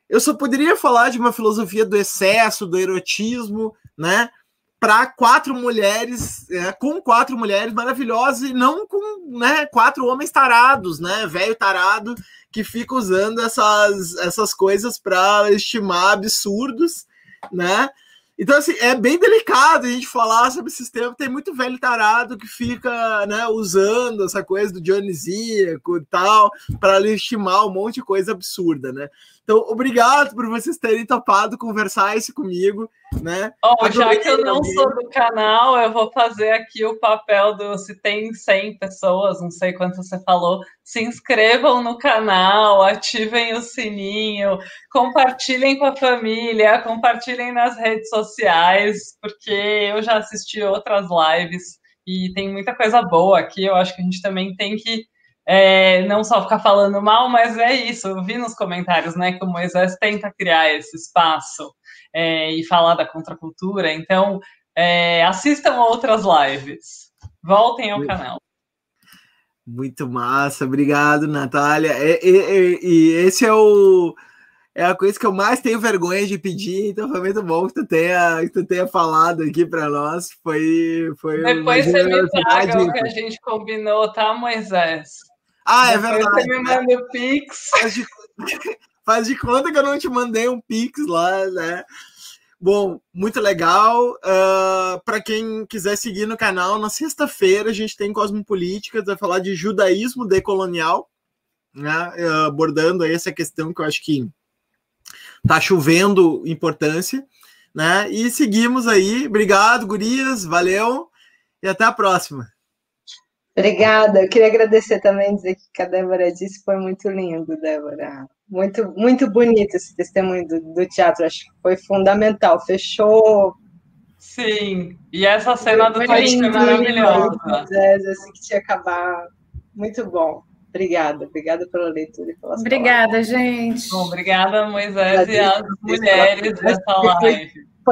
eu só poderia falar de uma filosofia do excesso, do erotismo, né? Para quatro mulheres, é, com quatro mulheres maravilhosas e não com né, quatro homens tarados, né? Velho tarado que fica usando essas, essas coisas para estimar absurdos, né? Então, assim, é bem delicado a gente falar sobre esse sistema. Tem muito velho tarado que fica né, usando essa coisa do dionisíaco e tal, para estimar um monte de coisa absurda, né? Então, obrigado por vocês terem topado conversar isso comigo, né? Oh, já que eu não sou do canal, eu vou fazer aqui o papel do se tem 100 pessoas, não sei quanto você falou, se inscrevam no canal, ativem o sininho, compartilhem com a família, compartilhem nas redes sociais, porque eu já assisti outras lives e tem muita coisa boa aqui. Eu acho que a gente também tem que é, não só ficar falando mal, mas é isso. Eu vi nos comentários, né, que o Moisés tenta criar esse espaço é, e falar da contracultura. Então, é, assistam outras lives. Voltem ao canal. Muito massa, obrigado, Natália. E, esse é o é a coisa que eu mais tenho vergonha de pedir, então foi muito bom que tu tenha, que tu tenha falado aqui para nós. Foi, foi Depois você me paga o que a gente combinou, tá, Moisés? Ah, é verdade. Você me manda o Pix. Faz de, faz de conta que eu não te mandei um Pix lá, né? Bom, muito legal. Uh, ah, Para quem quiser seguir no canal, na sexta-feira a gente tem Cosmopolítica, vai falar de judaísmo decolonial, né? Uh, abordando aí essa questão que eu acho que tá chovendo importância, né? E seguimos aí. Obrigado, gurias, valeu e até a próxima. Obrigada. Eu queria agradecer também, dizer que a Débora disse foi muito lindo, Débora. Muito, muito bonito esse testemunho do, do teatro. Acho que foi fundamental. Fechou. Sim. E essa cena do twist é maravilhosa. Assim que tinha acabar. Muito bom. Obrigada, obrigada pela leitura e pelas Obrigada, palavras. gente. Bom, obrigada, Moisés, e as mulheres dessa live.